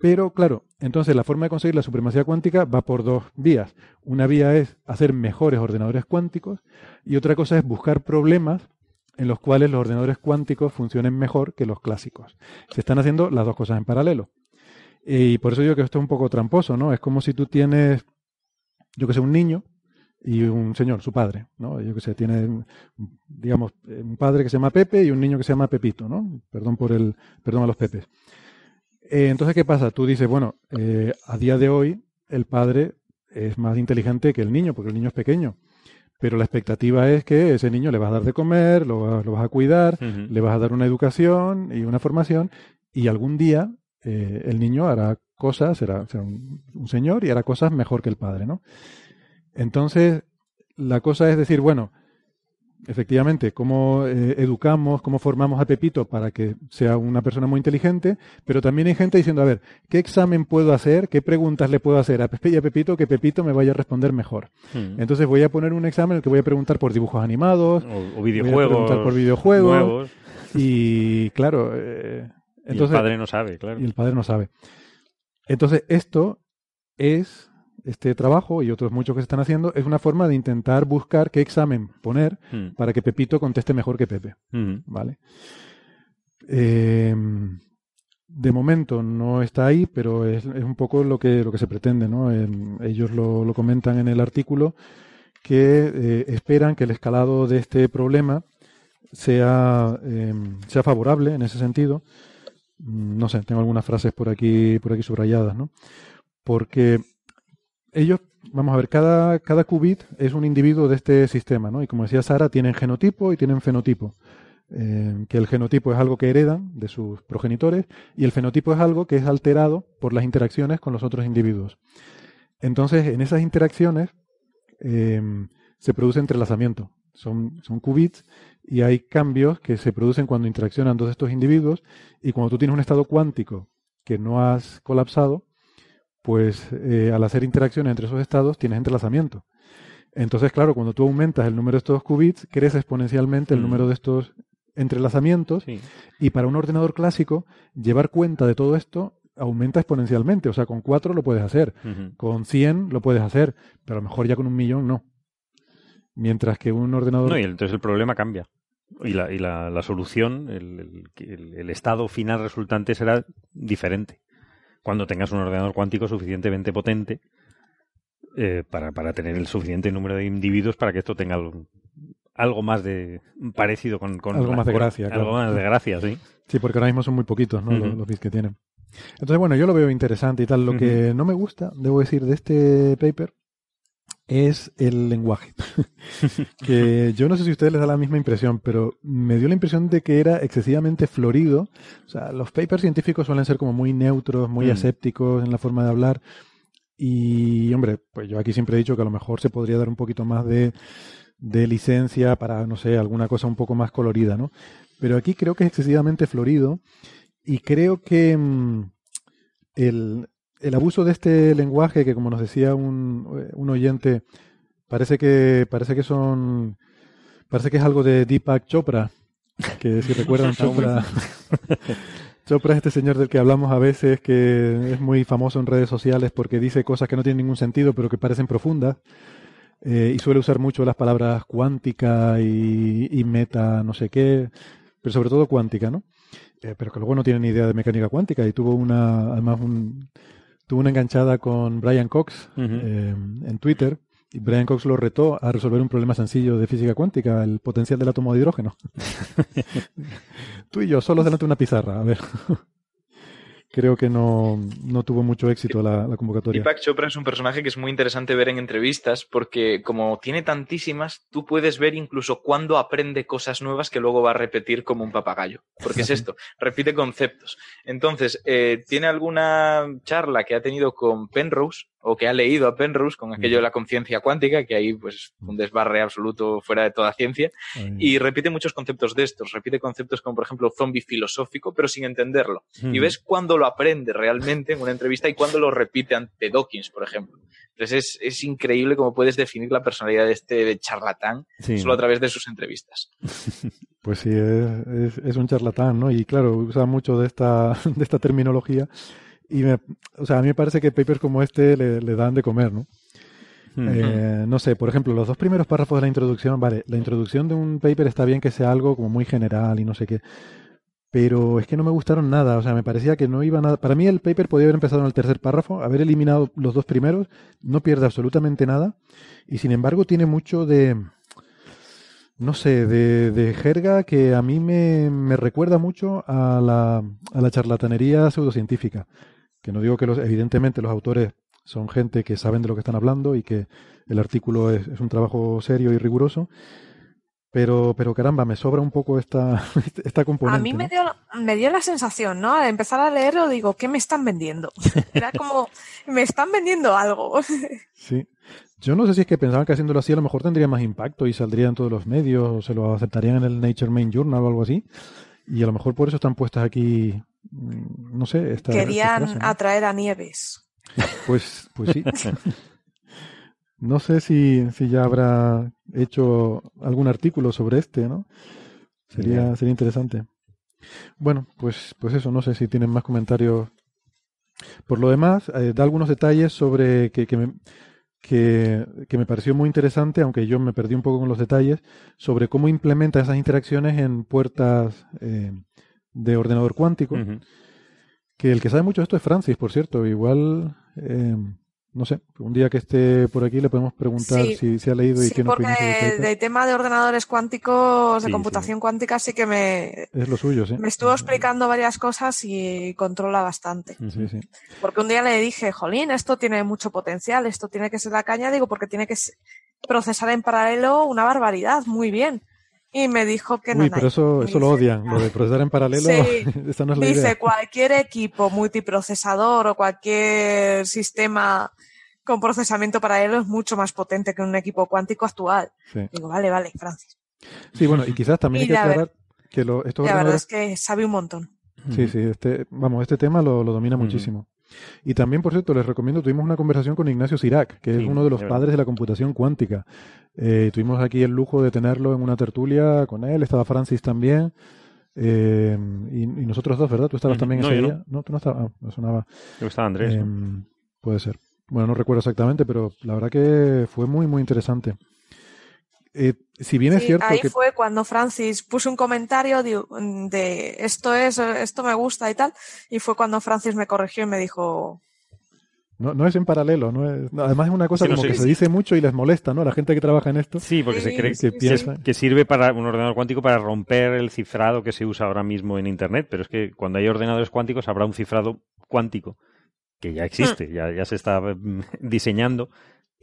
Speaker 4: Pero claro, entonces la forma de conseguir la supremacía cuántica va por dos vías. Una vía es hacer mejores ordenadores cuánticos y otra cosa es buscar problemas en los cuales los ordenadores cuánticos funcionen mejor que los clásicos. Se están haciendo las dos cosas en paralelo. Y por eso digo que esto es un poco tramposo, ¿no? Es como si tú tienes, yo que sé, un niño y un señor, su padre, ¿no? Yo que sé, tiene, digamos, un padre que se llama Pepe y un niño que se llama Pepito, ¿no? Perdón por el, perdón a los Pepes. Eh, entonces, ¿qué pasa? Tú dices, bueno, eh, a día de hoy el padre es más inteligente que el niño, porque el niño es pequeño. Pero la expectativa es que ese niño le vas a dar de comer, lo, vas a cuidar, le vas a dar una educación y una formación, y algún día eh, el niño hará cosas, será, un, un, señor y hará cosas mejor que el padre, ¿no? Entonces, la cosa es decir, bueno, efectivamente, cómo eh, educamos, cómo formamos a Pepito para que sea una persona muy inteligente, pero también hay gente diciendo, a ver, ¿qué examen puedo hacer? ¿Qué preguntas le puedo hacer a Pepe y a Pepito que Pepito me vaya a responder mejor? Hmm. Entonces voy a poner un examen en el que voy a preguntar por dibujos animados,
Speaker 5: o, videojuegos, voy a preguntar
Speaker 4: por videojuegos, y claro, entonces,
Speaker 5: y el padre no sabe, claro.
Speaker 4: Y el padre no sabe. Entonces, esto es este trabajo y otros muchos que se están haciendo es una forma de intentar buscar qué examen poner
Speaker 5: Mm.
Speaker 4: para que Pepito conteste mejor que Pepe.
Speaker 5: Ujú.
Speaker 4: ¿Vale? Eh, de momento no está ahí, pero es, es un poco lo que, lo que se pretende, ¿no? Eh, ellos lo, lo comentan en el artículo que eh, esperan que el escalado de este problema sea, eh, sea favorable en ese sentido. Mm, No sé, tengo algunas frases por aquí, por aquí subrayadas, ¿no? Porque ellos, vamos a ver, cada, cada qubit es un individuo de este sistema, ¿no? Y como decía Sara, tienen genotipo y tienen fenotipo. Eh, que el genotipo es algo que heredan de sus progenitores y el fenotipo es algo que es alterado por las interacciones con los otros individuos. Entonces, en esas interacciones eh, se produce entrelazamiento. Son, son qubits y hay cambios que se producen cuando interaccionan dos de estos individuos y cuando tú tienes un estado cuántico que no has colapsado, pues eh, al hacer interacciones entre esos estados tienes entrelazamiento. Entonces, claro, cuando tú aumentas el número de estos qubits, crece exponencialmente el
Speaker 5: Mm.
Speaker 4: número de estos entrelazamientos
Speaker 5: Sí.
Speaker 4: y para un ordenador clásico, llevar cuenta de todo esto aumenta exponencialmente. O sea, con 4 lo puedes hacer, con 100 lo puedes hacer, pero a lo mejor ya con un millón no. Mientras que un ordenador...
Speaker 5: No, y entonces el problema cambia. Y la, y la, la solución, el- el estado final resultante será diferente. Cuando tengas un ordenador cuántico suficientemente potente eh, para, para tener el suficiente número de individuos para que esto tenga algo, algo más de parecido con, con
Speaker 4: Algo
Speaker 5: la-
Speaker 4: más de
Speaker 5: con-
Speaker 4: gracia,
Speaker 5: Algo más de gracia, sí.
Speaker 4: Sí, porque ahora mismo son muy poquitos, ¿no? los bits que tienen. Entonces, bueno, yo lo veo interesante y tal. Lo que no me gusta, debo decir, de este paper es el lenguaje. que yo no sé si a ustedes les da la misma impresión, pero me dio la impresión de que era excesivamente florido. O sea, los papers científicos suelen ser como muy neutros, muy
Speaker 5: Mm.
Speaker 4: asépticos en la forma de hablar. Y, hombre, pues yo aquí siempre he dicho que a lo mejor se podría dar un poquito más de, de licencia para, no sé, alguna cosa un poco más colorida, ¿no? Pero aquí creo que es excesivamente florido y creo que mm, el, el abuso de este lenguaje, que como nos decía un, un oyente, parece que, parece que son, parece que es algo de Deepak Chopra, que si recuerdan Chopra, Chopra es este señor del que hablamos a veces, que es muy famoso en redes sociales porque dice cosas que no tienen ningún sentido, pero que parecen profundas. eh, y suele usar mucho las palabras cuántica y, y meta, no sé qué, pero sobre todo cuántica, ¿no? Eh, pero que luego no tiene ni idea de mecánica cuántica y tuvo una, además, un, tuvo una enganchada con Brian Cox eh, en Twitter. Y Brian Cox lo retó a resolver un problema sencillo de física cuántica, el potencial del átomo de hidrógeno. Tú y yo, solos delante de una pizarra. A ver. Creo que no, no tuvo mucho éxito la, la convocatoria.
Speaker 6: Deepak Chopra es un personaje que es muy interesante ver en entrevistas porque como tiene tantísimas, tú puedes ver incluso cuándo aprende cosas nuevas que luego va a repetir como un papagayo. Porque es esto, repite conceptos. Entonces, eh, tiene alguna charla que ha tenido con Penrose o que ha leído a Penrose con aquello de la conciencia cuántica, que ahí pues un desbarre absoluto fuera de toda ciencia, y repite muchos conceptos de estos, repite conceptos como por ejemplo zombie filosófico, pero sin entenderlo. Y ves cuándo lo aprende realmente en una entrevista y cuándo lo repite ante Dawkins, por ejemplo. Entonces es, es increíble cómo puedes definir la personalidad de este charlatán
Speaker 5: Sí.
Speaker 6: solo a través de sus entrevistas.
Speaker 4: Pues sí, es, es- es un charlatán, ¿no? Y claro, usa mucho de esta, de esta terminología. Y me, o sea, a mí me parece que papers como este le, le dan de comer, ¿no?
Speaker 5: Ujú.
Speaker 4: Eh, no sé, por ejemplo, los dos primeros párrafos de la introducción, vale, la introducción de un paper está bien que sea algo como muy general y no sé qué, pero es que no me gustaron nada, o sea, me parecía que no iba nada. Para mí el paper podía haber empezado en el tercer párrafo, haber eliminado los dos primeros, no pierde absolutamente nada, y sin embargo tiene mucho de, no sé, de, de jerga que a mí me, me recuerda mucho a la, a la charlatanería pseudocientífica. Que no digo que los, evidentemente los autores son gente que saben de lo que están hablando y que el artículo es, es un trabajo serio y riguroso, pero, pero caramba, me sobra un poco esta, esta componente.
Speaker 7: A mí me
Speaker 4: ¿no?
Speaker 7: dio, me dio la sensación, ¿no? Al empezar a leerlo digo, ¿qué me están vendiendo? Era como, me están vendiendo algo.
Speaker 4: Sí. Yo no sé si es que pensaban que haciéndolo así a lo mejor tendría más impacto y saldría en todos los medios o se lo aceptarían en el Nature Main Journal o algo así. Y a lo mejor por eso están puestas aquí, no sé, esta, esta
Speaker 7: Querían
Speaker 4: frase, ¿no?
Speaker 7: atraer a Nieves.
Speaker 4: Pues, pues sí. No sé si, si ya habrá hecho algún artículo sobre este, ¿no? Sería, sería interesante. Bueno, pues, pues eso, no sé si tienen más comentarios Por lo demás, eh, da algunos detalles sobre que, que, me, que, que, me pareció muy interesante, aunque yo me perdí un poco con los detalles, sobre cómo implementa esas interacciones en puertas eh, de ordenador cuántico. Uh -huh. Que el que sabe mucho de esto es Francis, por cierto. Igual, eh, no sé, un día que esté por aquí le podemos preguntar
Speaker 7: sí,
Speaker 4: si, si, ha leído y
Speaker 7: sí,
Speaker 4: qué nos opina
Speaker 7: porque de tema de ordenadores cuánticos, de
Speaker 5: Sí,
Speaker 7: computación cuántica, sí que me,
Speaker 4: Es lo suyo, sí.
Speaker 7: me estuvo explicando varias cosas y controla bastante.
Speaker 4: Sí, sí.
Speaker 7: Porque un día le dije, Jolín, esto tiene mucho potencial, esto tiene que ser la caña, digo, porque tiene que procesar en paralelo una barbaridad, muy bien. Y me dijo que no.
Speaker 4: Uy, pero eso, eso lo odian, lo de procesar en paralelo.
Speaker 7: Sí.
Speaker 4: esa no es la
Speaker 7: Dice,
Speaker 4: idea.
Speaker 7: cualquier equipo multiprocesador o cualquier sistema con procesamiento paralelo es mucho más potente que un equipo cuántico actual.
Speaker 4: Sí.
Speaker 7: Digo, vale, vale, Francis.
Speaker 4: Sí, bueno, y quizás también
Speaker 7: Y
Speaker 4: hay que
Speaker 7: ver-
Speaker 4: aclarar que lo, estos
Speaker 7: La verdad es que sabe un montón.
Speaker 4: Sí, sí, este, vamos, este tema lo, lo domina
Speaker 5: Ujú.
Speaker 4: muchísimo. Y también, por cierto, les recomiendo, tuvimos una conversación con Ignacio Sirac, que
Speaker 5: Sí,
Speaker 4: es uno de los
Speaker 5: de
Speaker 4: padres de la computación cuántica. Eh, tuvimos aquí el lujo de tenerlo en una tertulia con él, estaba Francis también, eh, y, y nosotros dos, ¿verdad? Tú estabas también
Speaker 5: No,
Speaker 4: ese
Speaker 5: yo no.
Speaker 4: día. No, tú no estabas, ah, me sonaba.
Speaker 5: Que estaba Andrés. ¿no?
Speaker 4: Em, puede ser. Bueno, no recuerdo exactamente, pero la verdad que fue muy, muy interesante. Eh, si bien es
Speaker 7: Sí,
Speaker 4: cierto
Speaker 7: ahí
Speaker 4: que
Speaker 7: fue cuando Francis puso un comentario de, de esto es, esto me gusta y tal, y fue cuando Francis me corrigió y me dijo,
Speaker 4: no, no es en paralelo, no es, no, además es una cosa
Speaker 5: Sí, no
Speaker 4: como
Speaker 5: sé.
Speaker 4: que se dice mucho y les molesta, ¿no? La gente que trabaja en esto.
Speaker 5: Sí, porque se cree
Speaker 7: sí,
Speaker 4: que
Speaker 7: sí.
Speaker 4: piensa.
Speaker 5: que sirve para un ordenador cuántico para romper el cifrado que se usa ahora mismo en Internet, pero es que cuando hay ordenadores cuánticos habrá un cifrado cuántico que ya existe, ya, ya se está mm, diseñando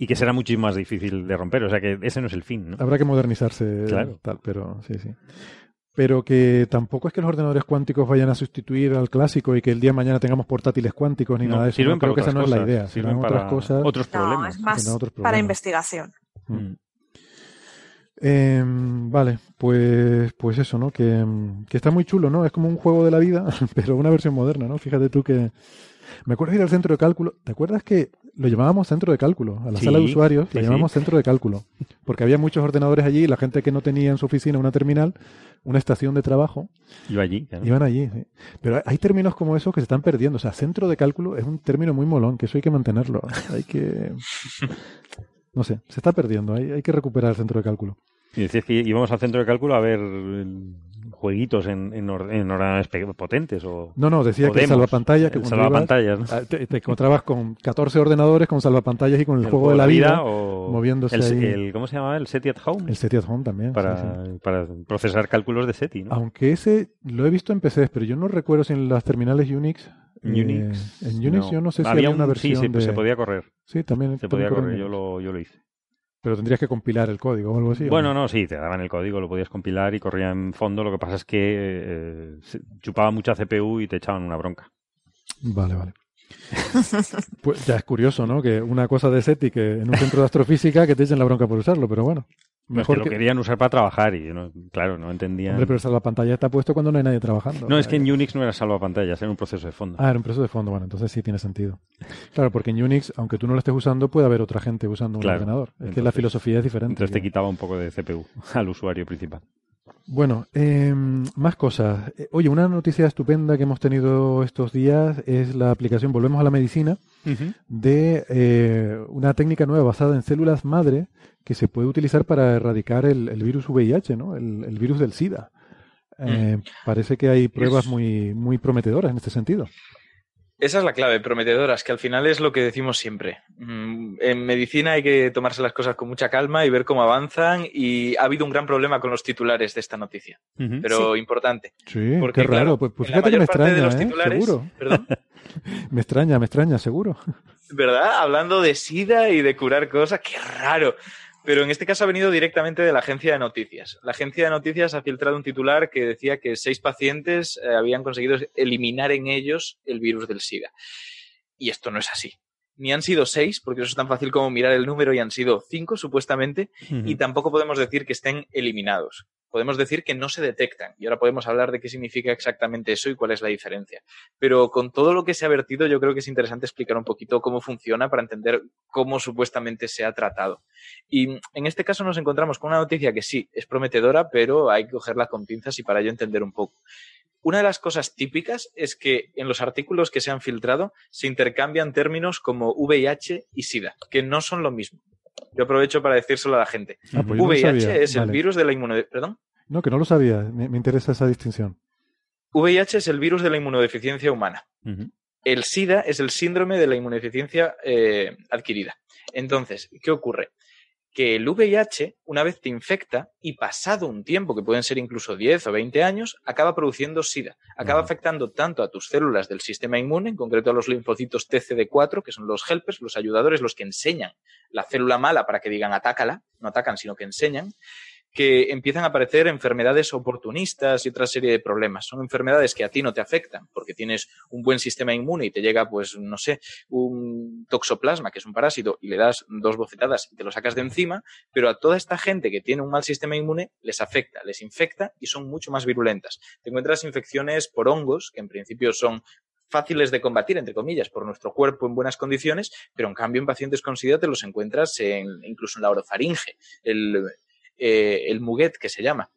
Speaker 5: y que será muchísimo más difícil de romper. O sea que ese no es el fin, ¿no?
Speaker 4: Habrá que modernizarse,
Speaker 5: Claro.
Speaker 4: tal, pero sí, sí. Pero que tampoco es que los ordenadores cuánticos vayan a sustituir al clásico y que el día de mañana tengamos portátiles cuánticos ni
Speaker 5: No,
Speaker 4: nada de eso.
Speaker 5: sirven
Speaker 4: No, creo
Speaker 5: para
Speaker 4: que esa no es la idea.
Speaker 5: sirven
Speaker 4: Serán
Speaker 5: para
Speaker 4: otras cosas.
Speaker 5: otros
Speaker 7: no,
Speaker 5: problemas.
Speaker 7: es más para investigación.
Speaker 5: Mm.
Speaker 4: Eh, vale, pues, pues eso, ¿no? Que, que está muy chulo, ¿no? Es como un juego de la vida, pero una versión moderna, ¿no? Fíjate tú que... Me acuerdo de ir al centro de cálculo. ¿Te acuerdas que lo llamábamos centro de cálculo? A la
Speaker 5: Sí,
Speaker 4: sala de usuarios
Speaker 5: sí,
Speaker 4: la
Speaker 5: sí.
Speaker 4: llamábamos centro de cálculo. Porque había muchos ordenadores allí y la gente que no tenía en su oficina una terminal, una estación de trabajo,
Speaker 5: Yo allí. claro.
Speaker 4: Iban allí, sí. Pero hay- términos como esos que se están perdiendo. O sea, centro de cálculo es un término muy molón, que eso hay que mantenerlo. Hay que... No sé, se está perdiendo. Hay, hay que recuperar el centro de cálculo.
Speaker 5: Y decías que íbamos al centro de cálculo a ver jueguitos en, en, pe- potentes o,
Speaker 4: No, no, decía que
Speaker 5: demos,
Speaker 4: salvapantalla, que ibas,
Speaker 5: salvapantallas, ¿no?
Speaker 4: ah, te, te encontrabas con 14 ordenadores con salvapantallas y con el,
Speaker 5: El
Speaker 4: juego de la vida,
Speaker 5: o
Speaker 4: moviéndose
Speaker 5: el,
Speaker 4: ahí.
Speaker 5: el- ¿Cómo se llamaba? El SETI at Home.
Speaker 4: el SETI at Home también.
Speaker 5: para,
Speaker 4: sí.
Speaker 5: para procesar cálculos de SETI, ¿no?
Speaker 4: Aunque ese lo he visto en PCs, pero yo no recuerdo si en las terminales Unix...
Speaker 5: En
Speaker 4: eh,
Speaker 5: Unix.
Speaker 4: en Unix yo no sé si
Speaker 5: había
Speaker 4: había una
Speaker 5: un-
Speaker 4: versión
Speaker 5: Sí, sí, pues
Speaker 4: de...
Speaker 5: se podía correr.
Speaker 4: Sí, también,
Speaker 5: Se podía correr, yo lo, yo lo hice.
Speaker 4: Pero tendrías que compilar el código o algo así. ¿o
Speaker 5: Bueno, no, sí, te daban el código, lo podías compilar y corría en fondo. Lo que pasa es que eh, chupaba mucha CPU y te echaban una bronca.
Speaker 4: Vale, vale. Pues ya es curioso, ¿no? Que una cosa de SETI que en un centro de astrofísica que te echen la bronca por usarlo, pero bueno.
Speaker 5: Mejor
Speaker 4: Mejor
Speaker 5: que lo
Speaker 4: que...
Speaker 5: querían usar para trabajar y, no- claro, no entendían.
Speaker 4: Hombre, pero la pantalla está puesto cuando no hay nadie trabajando.
Speaker 5: No, es que en Unix no era salvapantallas, era un proceso de fondo.
Speaker 4: Ah, era un proceso de fondo, bueno, entonces sí tiene sentido. Claro, porque en Unix, aunque tú no lo estés usando, puede haber otra gente usando un
Speaker 5: Claro.
Speaker 4: ordenador. Es que la filosofía es diferente.
Speaker 5: Entonces te quitaba un poco de CPU al usuario principal.
Speaker 4: Bueno, eh, más cosas. Eh, Oye, una noticia estupenda que hemos tenido estos días es la aplicación, volvemos a la medicina, de eh, una técnica nueva basada en células madre que se puede utilizar para erradicar el, el virus VIH, ¿no? El, el virus del SIDA. Eh, Parece que hay pruebas
Speaker 6: Es-
Speaker 4: muy, muy prometedoras en este sentido.
Speaker 6: Esa es la clave, prometedoras, que al final es lo que decimos siempre. Mm, En medicina hay que tomarse las cosas con mucha calma y ver cómo avanzan y ha habido un gran problema con los titulares de esta noticia, pero importante.
Speaker 4: Sí,
Speaker 6: Porque,
Speaker 4: qué raro.
Speaker 6: claro,
Speaker 4: pues, pues fíjate que me
Speaker 6: parte de
Speaker 4: extraña,
Speaker 6: los
Speaker 4: ¿eh? Seguro.
Speaker 6: perdón,
Speaker 4: Me extraña, me extraña, seguro.
Speaker 6: ¿verdad? Hablando de SIDA y de curar cosas, qué raro. Pero en este caso ha venido directamente de la agencia de noticias. La agencia de noticias ha filtrado un titular que decía que seis pacientes eh, habían conseguido eliminar en ellos el virus del SIDA. Y esto no es así. Ni han sido seis, porque eso es tan fácil como mirar el número y han sido cinco supuestamente, y tampoco podemos decir que estén eliminados. Podemos decir que no se detectan. Y ahora podemos hablar de qué significa exactamente eso y cuál es la diferencia. Pero con todo lo que se ha vertido, yo creo que es interesante explicar un poquito cómo funciona para entender cómo supuestamente se ha tratado. Y en este caso nos encontramos con una noticia que sí, es prometedora, pero hay que cogerla con pinzas y para ello entender un poco. una de las cosas típicas es que en los artículos que se han filtrado se intercambian términos como VIH y SIDA, que no son lo mismo. Yo aprovecho para decírselo a la gente.
Speaker 4: Ah, pues no
Speaker 6: VIH es el virus de la inmunodeficiencia. ¿Perdón?
Speaker 4: No, que no lo sabía. Me, me interesa esa distinción.
Speaker 6: VIH es el virus de la inmunodeficiencia humana. El SIDA es el síndrome de la inmunodeficiencia eh, adquirida. Entonces, ¿qué ocurre? Que el VIH, una vez te infecta y pasado un tiempo, que pueden ser incluso 10 o 20 años, acaba produciendo SIDA. Acaba afectando tanto a tus células del sistema inmune, en concreto a los linfocitos TCD4, que son los helpers, los ayudadores, los que enseñan la célula mala para que digan atácala, no atacan, sino que enseñan, que empiezan a aparecer enfermedades oportunistas y otra serie de problemas. Son enfermedades que a ti no te afectan porque tienes un buen sistema inmune y te llega, pues, no sé, un toxoplasma, que es un parásito, y le das dos bofetadas y te lo sacas de encima, pero a toda esta gente que tiene un mal sistema inmune les afecta, les infecta y son mucho más virulentas. Te encuentras infecciones por hongos, que en principio son fáciles de combatir, entre comillas, por nuestro cuerpo en buenas condiciones, pero en cambio en pacientes con SIDA te los encuentras en, incluso en la orofaringe, el, eh, el muguet que se llama.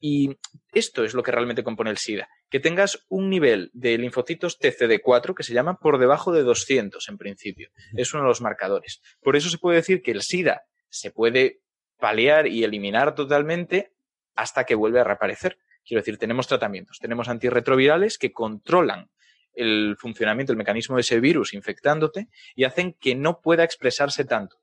Speaker 6: Y esto es lo que realmente compone el SIDA. Que tengas un nivel de linfocitos TCD4 que se llama por debajo de 200 en principio. Es uno de los marcadores. Por eso se puede decir que el SIDA se puede paliar y eliminar totalmente hasta que vuelve a reaparecer. Quiero decir, tenemos tratamientos, tenemos antirretrovirales que controlan el funcionamiento, el mecanismo de ese virus infectándote y hacen que no pueda expresarse tanto.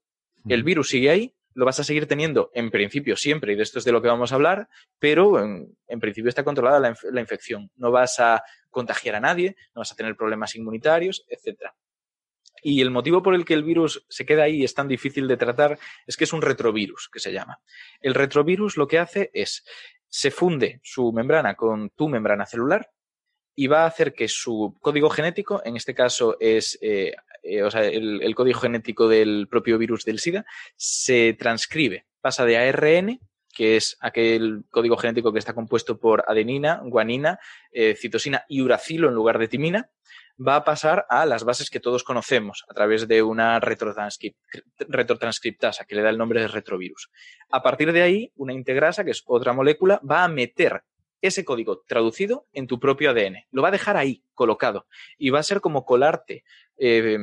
Speaker 6: El virus sigue ahí, lo vas a seguir teniendo en principio siempre, y de esto es de lo que vamos a hablar, pero en, principio está controlada la, inf- la infección. No vas a contagiar a nadie, no vas a tener problemas inmunitarios, etcétera. Y el motivo por el que el virus se queda ahí y es tan difícil de tratar es que es un retrovirus, que se llama. El retrovirus lo que hace es, se funde su membrana con tu membrana celular y va a hacer que su código genético, en este caso es eh, eh, o sea, el, código genético del propio virus del SIDA, se transcribe, pasa de ARN, que es aquel código genético que está compuesto por adenina, guanina, eh, citosina y uracilo en lugar de timina, va a pasar a las bases que todos conocemos a través de una retrotranscrip- retrotranscriptasa que le da el nombre de retrovirus. A partir de ahí, una integrasa, que es otra molécula, va a meter ese código traducido en tu propio ADN. Lo va a dejar ahí, colocado. Y va a ser como colarte eh,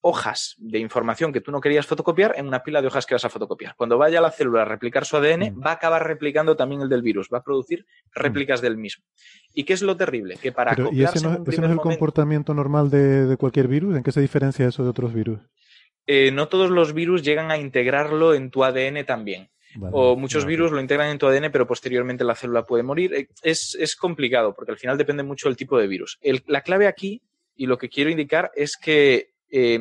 Speaker 6: hojas de información que tú no querías fotocopiar en una pila de hojas que vas a fotocopiar. Cuando vaya la célula a replicar su ADN,
Speaker 4: Mm.
Speaker 6: va a acabar replicando también el del virus, va a producir réplicas del mismo. ¿Y qué es lo terrible? Que para
Speaker 4: Pero, ¿Y ese no,
Speaker 6: en un
Speaker 4: ese no
Speaker 6: primer
Speaker 4: es el
Speaker 6: momento-
Speaker 4: comportamiento normal de, de cualquier virus? ¿En qué se diferencia eso de otros virus?
Speaker 6: eh, no todos los virus llegan a integrarlo en tu ADN también.
Speaker 4: Vale,
Speaker 6: O muchos
Speaker 4: vale.
Speaker 6: virus lo integran en tu ADN, pero posteriormente la célula puede morir. Eh, Es, es complicado porque al final depende mucho del tipo de virus. El- la clave aquí, y lo que quiero indicar, es que eh,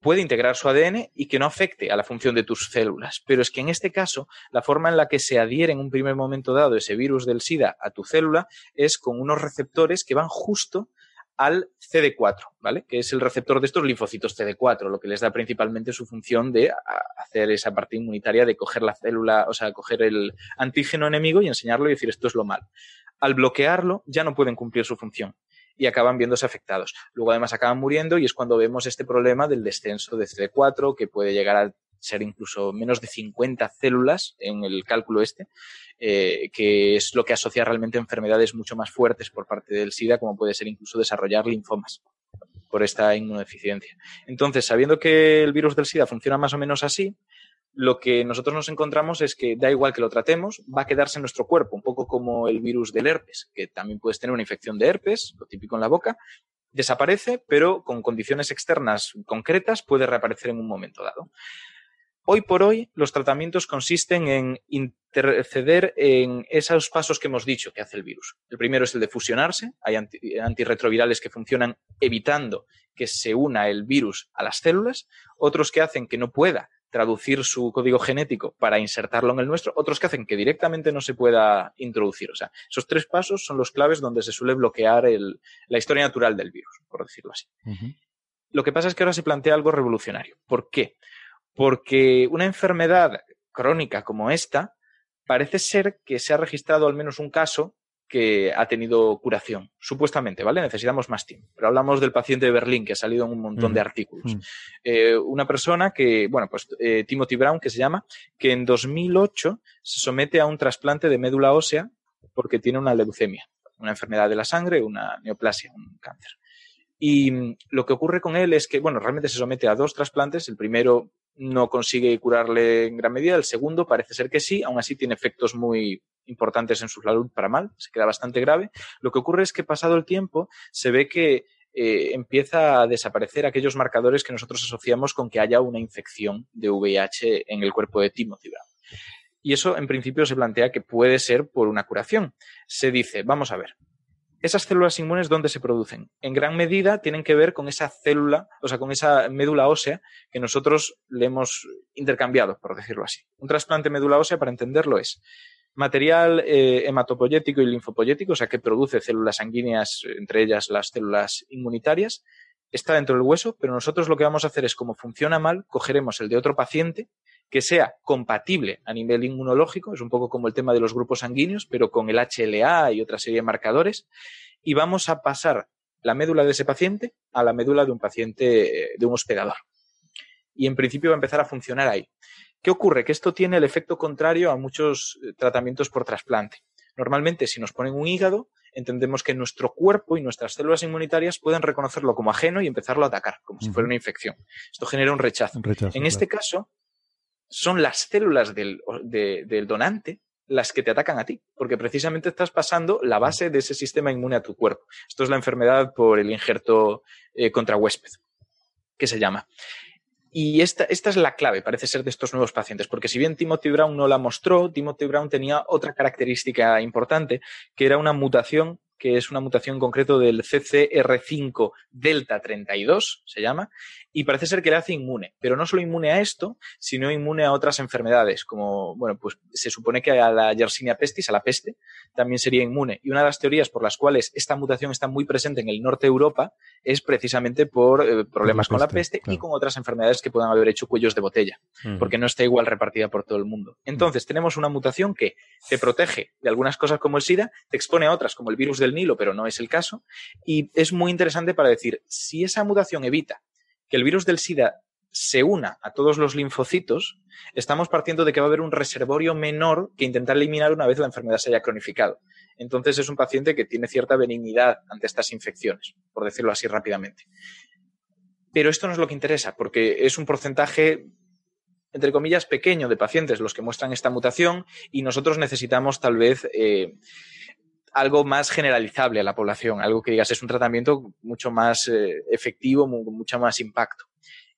Speaker 6: puede integrar su ADN y que no afecte a la función de tus células. Pero es que en este caso, la forma en la que se adhiere en un primer momento dado ese virus del SIDA a tu célula es con unos receptores que van justo al CD4, ¿vale? Que es el receptor de estos linfocitos CD4, lo que les da principalmente su función de hacer esa parte inmunitaria de coger la célula, o sea, coger el antígeno enemigo y enseñarlo y decir esto es lo malo. Al bloquearlo ya no pueden cumplir su función y acaban viéndose afectados. Luego además acaban muriendo y es cuando vemos este problema del descenso de CD4 que puede llegar a ser incluso menos de 50 células en el cálculo este, eh, que es lo que asocia realmente enfermedades mucho más fuertes por parte del SIDA, como puede ser incluso desarrollar linfomas por esta inmunodeficiencia. Entonces, sabiendo que el virus del SIDA funciona más o menos así, lo que nosotros nos encontramos es que da igual que lo tratemos, va a quedarse en nuestro cuerpo, un poco como el virus del herpes, que también puedes tener una infección de herpes, lo típico en la boca, desaparece, pero con condiciones externas concretas puede reaparecer en un momento dado. Hoy por hoy, los tratamientos consisten en interceder en esos pasos que hemos dicho que hace el virus. El primero es el de fusionarse. Hay anti- antirretrovirales que funcionan evitando que se una el virus a las células. Otros que hacen que no pueda traducir su código genético para insertarlo en el nuestro. Otros que hacen que directamente no se pueda introducir. O sea, esos tres pasos son los claves donde se suele bloquear el- la historia natural del virus, por decirlo así. Lo que pasa es que ahora se plantea algo revolucionario. ¿Por qué? Porque una enfermedad crónica como esta, parece ser que se ha registrado al menos un caso que ha tenido curación, supuestamente, ¿vale? Necesitamos más tiempo. Pero hablamos del paciente de Berlín, que ha salido en un montón de
Speaker 4: Ujú.
Speaker 6: artículos.
Speaker 4: Ujú.
Speaker 6: Eh, una persona que, bueno, pues eh, Timothy Brown, que se llama, que en 2008 se somete a un trasplante de médula ósea porque tiene una leucemia, una enfermedad de la sangre, una neoplasia, un cáncer. Y mm, lo que ocurre con él es que, bueno, realmente se somete a dos trasplantes. El primero no consigue curarle en gran medida, el segundo parece ser que sí, aún así tiene efectos muy importantes en su salud para mal, se queda bastante grave. Lo que ocurre es que pasado el tiempo se ve que eh, empieza a desaparecer aquellos marcadores que nosotros asociamos con que haya una infección de VIH en el cuerpo de Timothy Brown. Y eso en principio se plantea que puede ser por una curación. Se dice, vamos a ver, esas células inmunes, ¿dónde se producen? En gran medida tienen que ver con esa célula, o sea, con esa médula ósea que nosotros le hemos intercambiado, por decirlo así. Un trasplante médula ósea, para entenderlo, es material eh, hematopoyético y linfopoyético, o sea, que produce células sanguíneas, entre ellas las células inmunitarias, está dentro del hueso, pero nosotros lo que vamos a hacer es, como funciona mal, cogeremos el de otro paciente que sea compatible a nivel inmunológico, es un poco como el tema de los grupos sanguíneos, pero con el HLA y otra serie de marcadores, y vamos a pasar la médula de ese paciente a la médula de un paciente, eh, de un hospedador. Y en principio va a empezar a funcionar ahí. ¿Qué ocurre? Que esto tiene el efecto contrario a muchos eh, tratamientos por trasplante. Normalmente, si nos ponen un hígado, entendemos que nuestro cuerpo y nuestras células inmunitarias pueden reconocerlo como ajeno y empezarlo a atacar, como si fuera una infección. Esto genera un rechazo. en este caso, son las células del, donante las que te atacan a ti, porque precisamente estás pasando la base de ese sistema inmune a tu cuerpo. Esto es la enfermedad por el injerto eh, contra huésped, que se llama. Y esta, esta, es la clave, parece ser, de estos nuevos pacientes, porque si bien Timothy Brown no la mostró, Timothy Brown tenía otra característica importante, que era una mutación que es una mutación concreto del CCR5 delta 32, se llama, y parece ser que le hace inmune, pero no solo inmune a esto, sino inmune a otras enfermedades, como, bueno, pues se supone que a la Yersinia pestis, a la peste, también sería inmune. Y una de las teorías por las cuales esta mutación está muy presente en el norte de Europa es precisamente por eh, problemas con la peste y con otras enfermedades que puedan haber hecho cuellos de botella, porque no está igual repartida por todo el mundo. Entonces, tenemos una mutación que te protege de algunas cosas como el SIDA, te expone a otras como el virus del Nilo, pero no es el caso, y es muy interesante para decir, si esa mutación evita que el virus del SIDA se una a todos los linfocitos, estamos partiendo de que va a haber un reservorio menor que intentar eliminar una vez la enfermedad se haya cronificado. Entonces es un paciente que tiene cierta benignidad ante estas infecciones, por decirlo así rápidamente. Pero esto no es lo que interesa, porque es un porcentaje, entre comillas, pequeño de pacientes los que muestran esta mutación y nosotros necesitamos tal vez eh, algo más generalizable a la población, algo que digas es un tratamiento mucho más eh, efectivo, con mucho más impacto.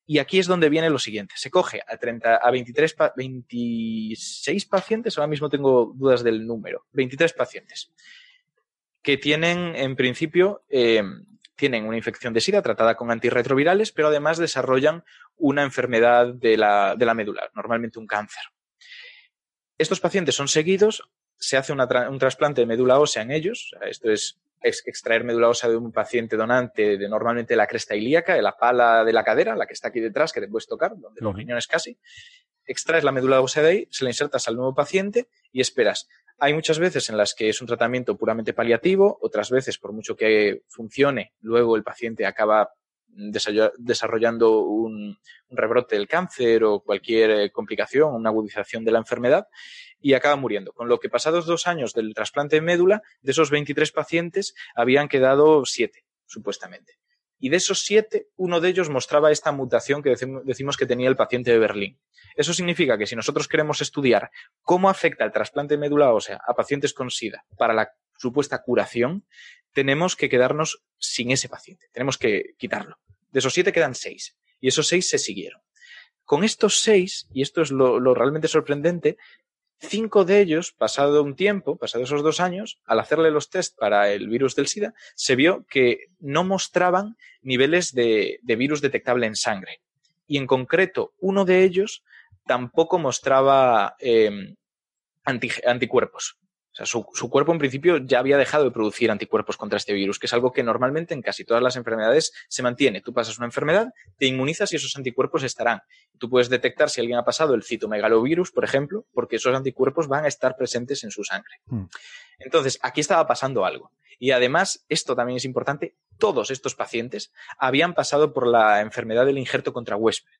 Speaker 6: Y aquí es donde viene lo siguiente. Se coge a, 30, a 23, 26 pacientes, ahora mismo tengo dudas del número, 23 pacientes, que tienen, en principio, eh, tienen una infección de SIDA tratada con antirretrovirales, pero además desarrollan una enfermedad de la, de la médula, normalmente un cáncer. Estos pacientes son seguidos se hace un trasplante de médula ósea en ellos. Esto es, extraer médula ósea de un paciente donante de normalmente la cresta ilíaca, de la pala de la cadera, la que está aquí detrás, que te puedes tocar, donde los riñones casi. Extraes la médula ósea de ahí, se la insertas al nuevo paciente y esperas. Hay muchas veces en las que es un tratamiento puramente paliativo, otras veces, por mucho que funcione, luego el paciente acaba desarrollando un, un rebrote del cáncer o cualquier eh, complicación, una agudización de la enfermedad y acaba muriendo. Con lo que pasados dos años del trasplante de médula, de esos 23 pacientes habían quedado siete, supuestamente. Y de esos siete, uno de ellos mostraba esta mutación que decimos que tenía el paciente de Berlín. Eso significa que si nosotros queremos estudiar cómo afecta el trasplante de médula ósea a pacientes con SIDA para la supuesta curación, tenemos que quedarnos sin ese paciente. Tenemos que quitarlo. De esos siete quedan seis. Y esos seis se siguieron. Con estos seis, y esto es lo realmente sorprendente, Cinco de ellos, pasado un tiempo, pasado esos dos años, al hacerle los test para el virus del SIDA, se vio que no mostraban niveles de, virus detectable en sangre. Y en concreto, uno de ellos tampoco mostraba em, anticuerpos. O sea, su, cuerpo en principio ya había dejado de producir anticuerpos contra este virus, que es algo que normalmente en casi todas las enfermedades se mantiene. Tú pasas una enfermedad, te inmunizas y esos anticuerpos estarán. Tú puedes detectar si alguien ha pasado el citomegalovirus, por ejemplo, porque esos anticuerpos van a estar presentes en su sangre. Hmm. Entonces, aquí estaba pasando algo. Y además, esto también es importante, todos estos pacientes habían pasado por la enfermedad del injerto contra huésped.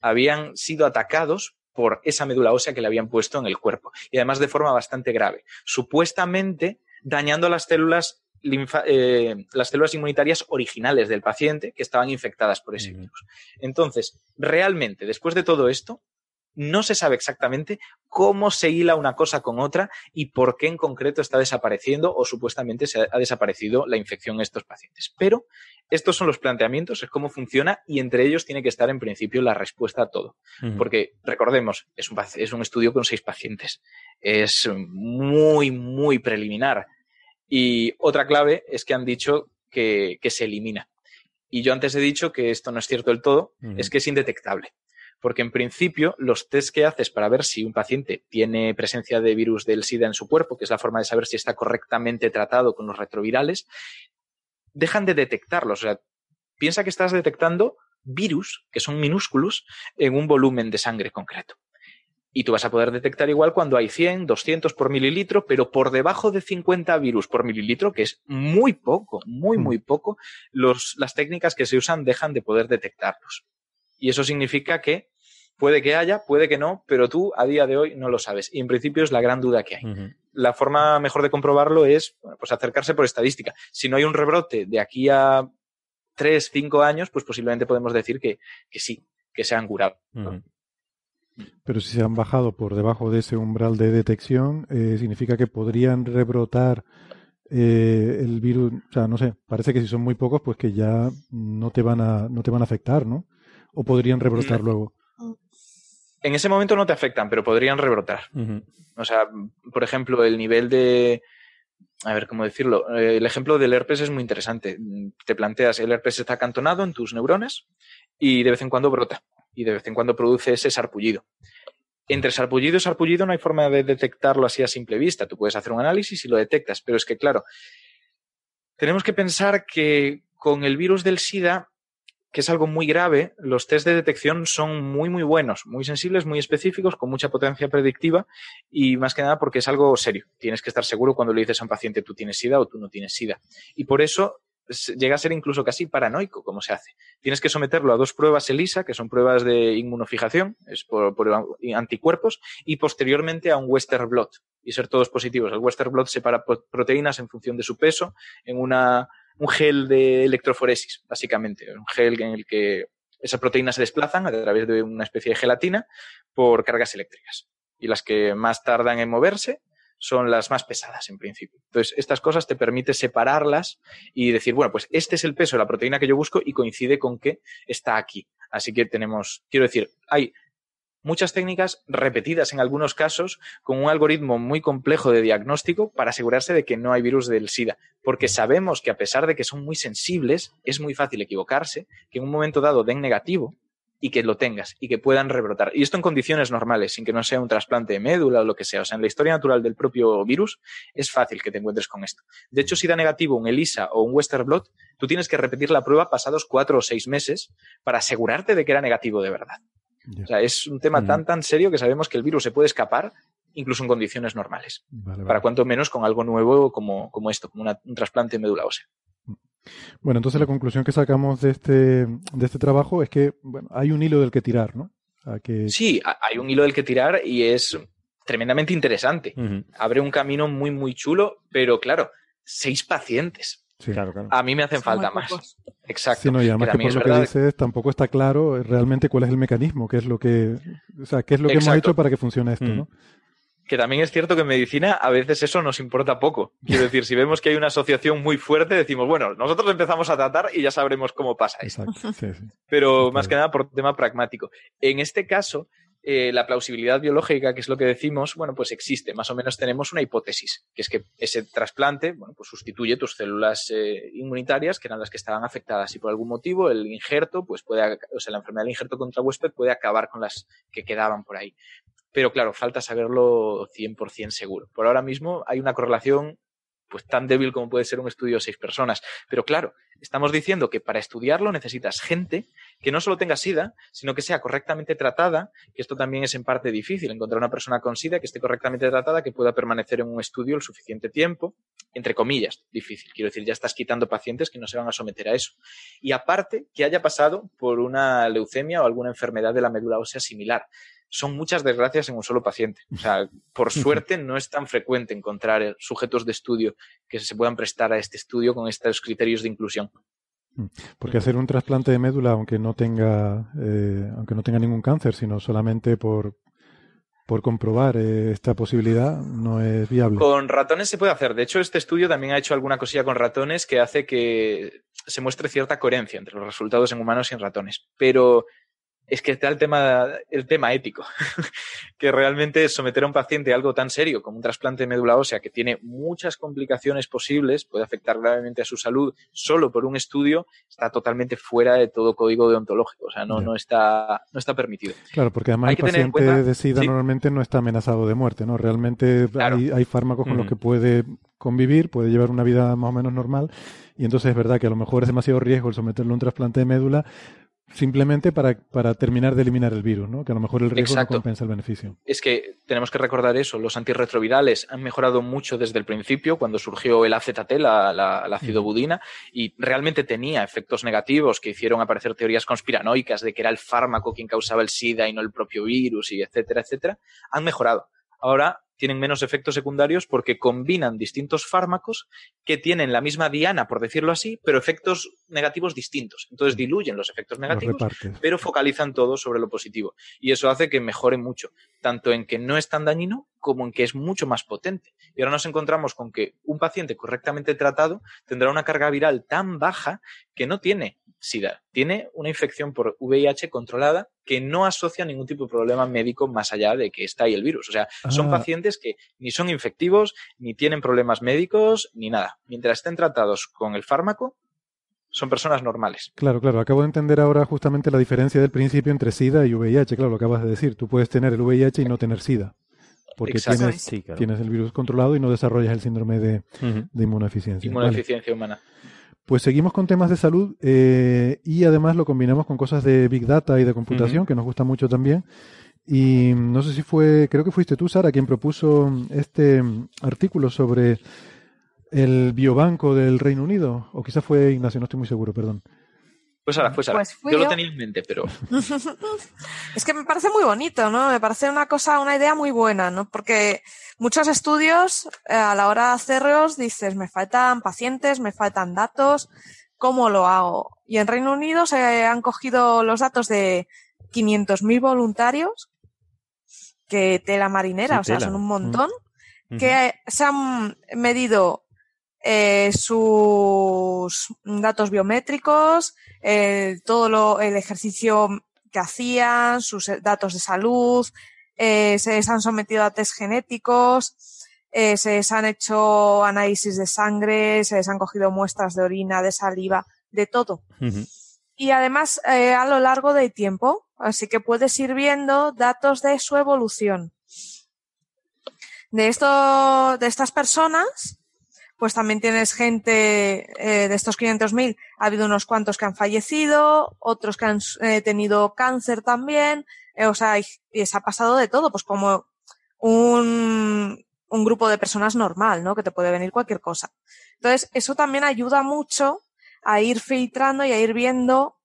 Speaker 6: Habían sido atacados por esa médula ósea que le habían puesto en el cuerpo y además de forma bastante grave. Supuestamente dañando las células eh, las células inmunitarias originales del paciente que estaban infectadas por ese virus. Entonces, realmente, después de todo esto, no se sabe exactamente cómo se hila una cosa con otra y por qué en concreto está desapareciendo o supuestamente se ha desaparecido la infección en estos pacientes. Pero estos son los planteamientos, es cómo funciona y entre ellos tiene que estar en principio la respuesta a todo. Porque recordemos, es un, es un estudio con seis pacientes. Es muy, muy preliminar. Y otra clave es que han dicho que, se elimina. Y yo antes he dicho que esto no es cierto del todo, es que es indetectable porque en principio los test que haces para ver si un paciente tiene presencia de virus del SIDA en su cuerpo, que es la forma de saber si está correctamente tratado con los retrovirales, dejan de detectarlos. O sea, piensa que estás detectando virus, que son minúsculos, en un volumen de sangre concreto. Y tú vas a poder detectar igual cuando hay 100, 200 por mililitro, pero por debajo de 50 virus por mililitro, que es muy poco, muy, muy poco, los, las técnicas que se usan dejan de poder detectarlos. Y eso significa que puede que haya, puede que no, pero tú a día de hoy no lo sabes. Y en principio es la gran duda que hay. La forma mejor de comprobarlo es pues acercarse por estadística. Si no hay un rebrote de aquí a tres, cinco años, pues posiblemente podemos decir que, sí, que se han curado.
Speaker 4: Pero si se han bajado por debajo de ese umbral de detección, eh, significa que podrían rebrotar eh, el virus. O sea, no sé, parece que si son muy pocos, pues que ya no te van a, no te van a afectar, ¿no? O podrían rebrotar luego?
Speaker 6: En ese momento no te afectan, pero podrían rebrotar. O sea, por ejemplo, el nivel de. A ver, ¿cómo decirlo? Eh, el ejemplo del herpes es muy interesante. Te planteas, el herpes está acantonado en tus neuronas y de vez en cuando brota y de vez en cuando produce ese sarpullido. Entre sarpullido y sarpullido no hay forma de detectarlo así a simple vista. Tú puedes hacer un análisis y lo detectas, pero es que, claro, tenemos que pensar que con el virus del SIDA que es algo muy grave, los test de detección son muy, muy buenos, muy sensibles, muy específicos, con mucha potencia predictiva y más que nada porque es algo serio. Tienes que estar seguro cuando le dices a un paciente tú tienes SIDA o tú no tienes SIDA. Y por eso llega a ser incluso casi paranoico como se hace. Tienes que someterlo a dos pruebas ELISA, que son pruebas de inmunofijación, es por, anticuerpos, y posteriormente a un Western blot, y ser todos positivos. El Western blot separa proteínas en función de su peso en una un gel de electroforesis, básicamente, un gel en el que esas proteínas se desplazan a través de una especie de gelatina por cargas eléctricas. Y las que más tardan en moverse son las más pesadas en principio. Entonces, estas cosas te permiten separarlas y decir, bueno, pues este es el peso de la proteína que yo busco y coincide con que está aquí. Así que tenemos, quiero decir, hay muchas técnicas repetidas en algunos casos con un algoritmo muy complejo de diagnóstico para asegurarse de que no hay virus del SIDA, porque sabemos que a pesar de que son muy sensibles, es muy fácil equivocarse, que en un momento dado den negativo y que lo tengas y que puedan rebrotar. Y esto en condiciones normales, sin que no sea un trasplante de médula o lo que sea. O sea, en la historia natural del propio virus es fácil que te encuentres con esto. De hecho, si da negativo un ELISA o un Western blot, tú tienes que repetir la prueba pasados cuatro o seis meses para asegurarte de que era negativo de verdad. O sea, es un tema tan, tan serio que sabemos que el virus se puede escapar incluso en condiciones normales. Para cuanto menos con algo nuevo como, como esto, como un trasplante de médula ósea.
Speaker 4: Bueno, entonces la conclusión que sacamos de este, de este trabajo es que bueno, hay un hilo del que tirar, ¿no?
Speaker 6: Sí, hay un hilo del que tirar y es tremendamente interesante. Abre un camino muy, muy chulo, pero claro, seis pacientes. A mí me hacen falta más. Exacto.
Speaker 4: y además que, por lo que dices tampoco está claro realmente cuál es el mecanismo, qué es lo que, o sea, qué es lo que hemos hecho para que funcione esto, ¿no?
Speaker 6: Que también es cierto que en medicina a veces eso nos importa poco. Quiero decir, si vemos que hay una asociación muy fuerte, decimos, bueno, nosotros empezamos a tratar y ya sabremos cómo pasa esto. Pero más que nada por tema pragmático. En este caso, eh, la plausibilidad biológica, que es lo que decimos, bueno, pues existe. Más o menos tenemos una hipótesis, que es que ese trasplante, bueno, pues sustituye tus células eh, inmunitarias, que eran las que estaban afectadas, y por algún motivo el injerto, pues puede, o sea, la enfermedad del injerto contra huésped puede acabar con las que quedaban por ahí. Pero claro, falta saberlo 100% seguro. Por ahora mismo hay una correlación pues tan débil como puede ser un estudio de seis personas. Pero claro, estamos diciendo que para estudiarlo necesitas gente que no solo tenga SIDA, sino que sea correctamente tratada, que esto también es en parte difícil, encontrar una persona con SIDA que esté correctamente tratada, que pueda permanecer en un estudio el suficiente tiempo, entre comillas, difícil. Quiero decir, ya estás quitando pacientes que no se van a someter a eso. Y aparte, que haya pasado por una leucemia o alguna enfermedad de la médula ósea similar. son muchas desgracias en un solo paciente. O sea, por suerte no es tan frecuente encontrar sujetos de estudio que se puedan prestar a este estudio con estos criterios de inclusión.
Speaker 4: Mm. Porque hacer un trasplante de médula, aunque no tenga, eh, aunque no tenga ningún cáncer, sino solamente por, por comprobar eh, esta posibilidad, no es viable.
Speaker 6: Con ratones se puede hacer. De hecho, este estudio también ha hecho alguna cosilla con ratones que hace que se muestre cierta coherencia entre los resultados en humanos y en ratones. Pero es que está el tema, el tema ético, que realmente someter a un paciente a algo tan serio como un trasplante de médula ósea que tiene muchas complicaciones posibles, puede afectar gravemente a su salud solo por un estudio, está totalmente fuera de todo código deontológico, o sea, no, no, está, no está permitido.
Speaker 4: Claro, porque además el paciente de SIDA normalmente no está amenazado de muerte, ¿no? Realmente hay, fármacos con los que puede convivir, puede llevar una vida más o menos normal, y entonces es verdad que a lo mejor es demasiado riesgo el someterlo a un trasplante de médula, simplemente para, para, terminar de eliminar el virus, ¿no? Que a lo mejor el riesgo no compensa el beneficio.
Speaker 6: Es que tenemos que recordar eso. Los antirretrovirales han mejorado mucho desde el principio, cuando surgió el AZT, la, la, la acidobudina, y realmente tenía efectos negativos que hicieron aparecer teorías conspiranoicas de que era el fármaco quien causaba el SIDA y no el propio virus, y etcétera, etcétera. Han mejorado. Ahora tienen menos efectos secundarios porque combinan distintos fármacos que tienen la misma diana, por decirlo así, pero efectos negativos distintos. Entonces diluyen los efectos negativos, pero focalizan todo sobre lo positivo. Y eso hace que mejore mucho, tanto en que no es tan dañino como en que es mucho más potente. Y ahora nos encontramos con que un paciente correctamente tratado tendrá una carga viral tan baja que no tiene SIDA. Tiene una infección por VIH controlada que no asocia ningún tipo de problema médico más allá de que está ahí el virus. O sea, son ah. pacientes que ni son infectivos, ni tienen problemas médicos, ni nada. Mientras estén tratados con el fármaco, son personas normales.
Speaker 4: Claro, claro. Acabo de entender ahora justamente la diferencia del principio entre SIDA y VIH. Claro, lo acabas de decir. Tú puedes tener el VIH y no tener SIDA. Porque tienes, tienes, el virus controlado y no desarrollas el síndrome de, inmunodeficiencia.
Speaker 6: Inmunodeficiencia humana.
Speaker 4: Pues seguimos con temas de salud eh, y además lo combinamos con cosas de Big Data y de computación, que nos gusta mucho también. Y no sé si fue, creo que fuiste tú, Sara, quien propuso este artículo sobre el biobanco del Reino Unido, o quizás fue Ignacio, no estoy muy seguro, perdón.
Speaker 6: Pues ahora, pues ahora. yo, lo tenía en mente, pero.
Speaker 7: es que me parece muy bonito, ¿no? Me parece una cosa, una idea muy buena, ¿no? Porque muchos estudios, eh, a la hora de hacerlos, dices, me faltan pacientes, me faltan datos, ¿cómo lo hago? Y en Reino Unido se han cogido los datos de 500.000 voluntarios, que tela marinera, o sea, son un montón, mm. que se han medido eh, sus datos biométricos, eh, todo lo, el ejercicio que hacían, sus datos de salud, eh, se les han sometido a test genéticos, eh, se les han hecho análisis de sangre, se les han cogido muestras de orina, de saliva, de todo. Y además eh, a lo largo del tiempo, así que puedes ir viendo datos de su evolución. De esto, de estas personas, pues también tienes gente eh, de estos 500.000, ha habido unos cuantos que han fallecido, otros que han eh, tenido cáncer también, eh, o sea, y, se ha pasado de todo, pues como un, un grupo de personas normal, ¿no? Que te puede venir cualquier cosa. Entonces, eso también ayuda mucho a ir filtrando y a ir viendo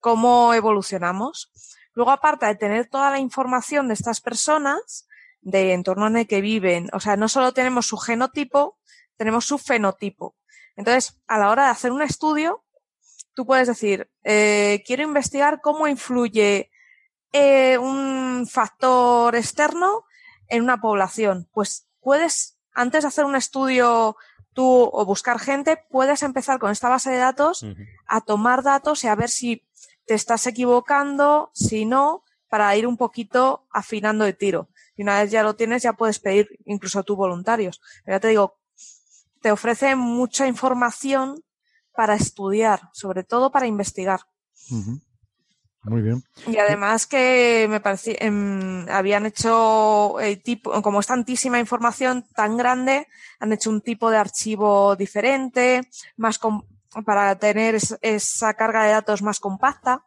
Speaker 7: cómo evolucionamos. Luego, aparte de tener toda la información de estas personas, de entorno en el que viven, o sea, no solo tenemos su genotipo, tenemos su fenotipo. Entonces, a la hora de hacer un estudio, tú puedes decir, eh, quiero investigar cómo influye eh, un factor externo en una población. Pues puedes, antes de hacer un estudio tú o buscar gente, puedes empezar con esta base de datos a tomar datos y a ver si te estás equivocando, si no, para ir un poquito afinando el tiro. Y una vez ya lo tienes, ya puedes pedir incluso tú voluntarios. Pero ya te digo, te ofrece mucha información para estudiar, sobre todo para investigar.
Speaker 4: Muy bien.
Speaker 7: Y además que me parecía, em, habían hecho tipo, como es tantísima información tan grande, han hecho un tipo de archivo diferente, más para tener esa carga de datos más compacta.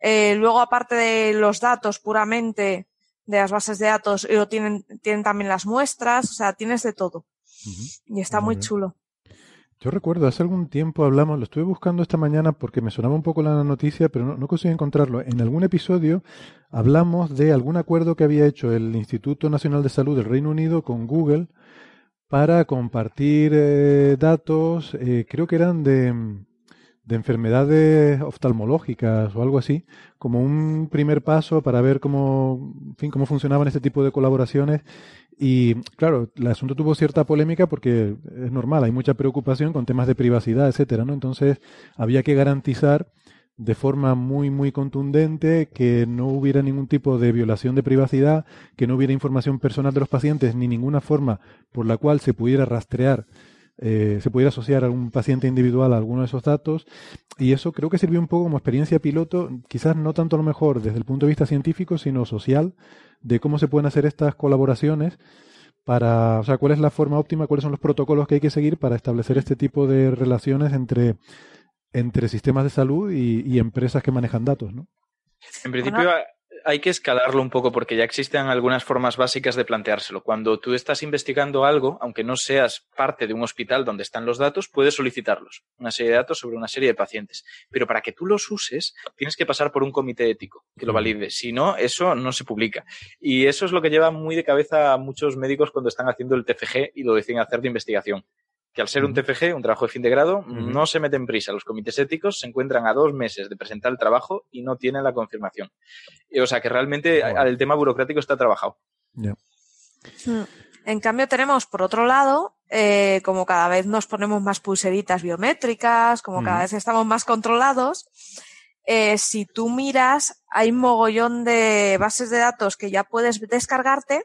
Speaker 7: Eh, luego, aparte de los datos puramente de las bases de datos, tienen, tienen también las muestras, o sea, tienes de todo. Y está muy, chulo.
Speaker 4: Yo recuerdo, hace algún tiempo hablamos, lo estuve buscando esta mañana porque me sonaba un poco la noticia, pero no, no conseguí encontrarlo. En algún episodio hablamos de algún acuerdo que había hecho el Instituto Nacional de Salud del Reino Unido con Google para compartir eh, datos, eh, creo que eran de, de enfermedades oftalmológicas o algo así, como un primer paso para ver cómo, fin, cómo funcionaban este tipo de colaboraciones. Y claro, el asunto tuvo cierta polémica porque es normal, hay mucha preocupación con temas de privacidad, etcétera, ¿no? Entonces había que garantizar de forma muy, muy contundente, que no hubiera ningún tipo de violación de privacidad, que no hubiera información personal de los pacientes, ni ninguna forma por la cual se pudiera rastrear, eh, se pudiera asociar a un paciente individual a alguno de esos datos. Y eso creo que sirvió un poco como experiencia piloto, quizás no tanto a lo mejor desde el punto de vista científico, sino social, de cómo se pueden hacer estas colaboraciones para, o sea, cuál es la forma óptima, cuáles son los protocolos que hay que seguir para establecer este tipo de relaciones entre entre sistemas de salud y, y empresas que manejan datos, ¿no?
Speaker 6: En principio bueno. Hay que escalarlo un poco porque ya existen algunas formas básicas de planteárselo. Cuando tú estás investigando algo, aunque no seas parte de un hospital donde están los datos, puedes solicitarlos, una serie de datos sobre una serie de pacientes. Pero para que tú los uses, tienes que pasar por un comité ético que lo valide. Si no, eso no se publica. Y eso es lo que lleva muy de cabeza a muchos médicos cuando están haciendo el TFG y lo deciden hacer de investigación que al ser un TFG, un trabajo de fin de grado, no se meten prisa. Los comités éticos se encuentran a dos meses de presentar el trabajo y no tienen la confirmación. O sea que realmente el tema burocrático está trabajado.
Speaker 4: Yeah.
Speaker 7: En cambio tenemos, por otro lado, eh, como cada vez nos ponemos más pulseritas biométricas, como cada vez estamos más controlados, eh, si tú miras, hay un mogollón de bases de datos que ya puedes descargarte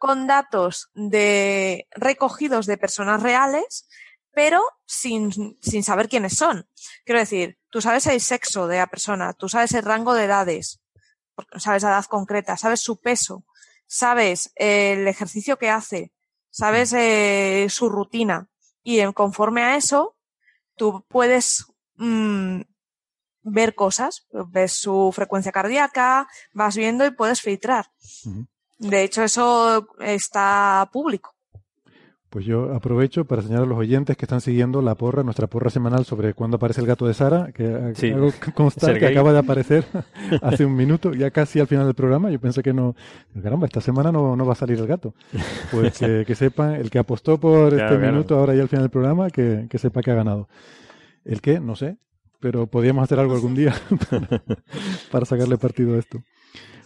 Speaker 7: con datos de recogidos de personas reales, pero sin, sin saber quiénes son. Quiero decir, tú sabes el sexo de la persona, tú sabes el rango de edades, sabes la edad concreta, sabes su peso, sabes el ejercicio que hace, sabes eh, su rutina. Y conforme a eso, tú puedes mmm, ver cosas, ves su frecuencia cardíaca, vas viendo y puedes filtrar. De hecho, eso está público.
Speaker 4: Pues yo aprovecho para señalar a los oyentes que están siguiendo la porra, nuestra porra semanal sobre cuándo aparece el gato de Sara, que sí. hago constar que acaba de aparecer hace un minuto, ya casi al final del programa. Yo pensé que no, caramba, esta semana no, no va a salir el gato. Pues que, que sepan, el que apostó por claro, este claro. minuto ahora ya al final del programa, que, que sepa que ha ganado. El que, no sé, pero podríamos hacer algo algún día para, para sacarle partido a esto.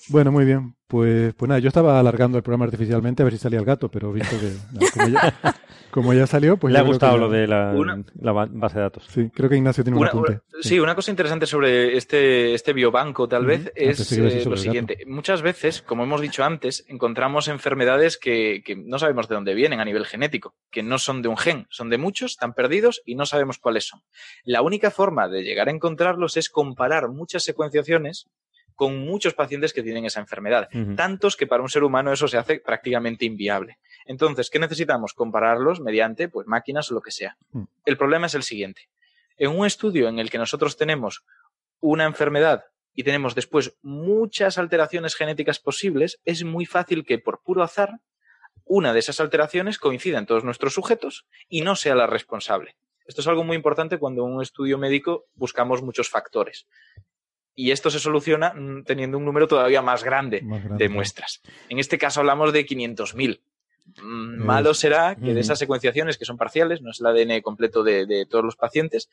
Speaker 4: Bueno, muy bien. Pues, pues nada, yo estaba alargando el programa artificialmente a ver si salía el gato, pero visto que no, como, ya, como, ya, salió, pues
Speaker 5: le
Speaker 4: ha
Speaker 5: gustado
Speaker 4: ya...
Speaker 5: lo de la, una... la, base de datos.
Speaker 4: Sí, creo que Ignacio tiene
Speaker 6: una,
Speaker 4: un apunte.
Speaker 6: Una, sí. sí. una cosa interesante sobre este, este biobanco, tal vez, uh -huh. es eh, lo siguiente. Muchas veces, como hemos dicho antes, encontramos enfermedades que, que no sabemos de dónde vienen a nivel genético, que no son de un gen, son de muchos, están perdidos y no sabemos cuáles son. La única forma de llegar a encontrarlos es comparar muchas secuenciaciones con muchos pacientes que tienen esa enfermedad, uh -huh. tantos que para un ser humano eso se hace prácticamente inviable. Entonces, ¿qué necesitamos? Compararlos mediante pues, máquinas o lo que sea. Uh -huh. El problema es el siguiente. En un estudio en el que nosotros tenemos una enfermedad y tenemos después muchas alteraciones genéticas posibles, es muy fácil que por puro azar una de esas alteraciones coincida en todos nuestros sujetos y no sea la responsable. Esto es algo muy importante cuando en un estudio médico buscamos muchos factores. Y esto se soluciona teniendo un número todavía más grande, más grande. de muestras. En este caso hablamos de 500.000. Mm, malo será que de esas secuenciaciones que son parciales, no es el ADN completo de, de todos los pacientes,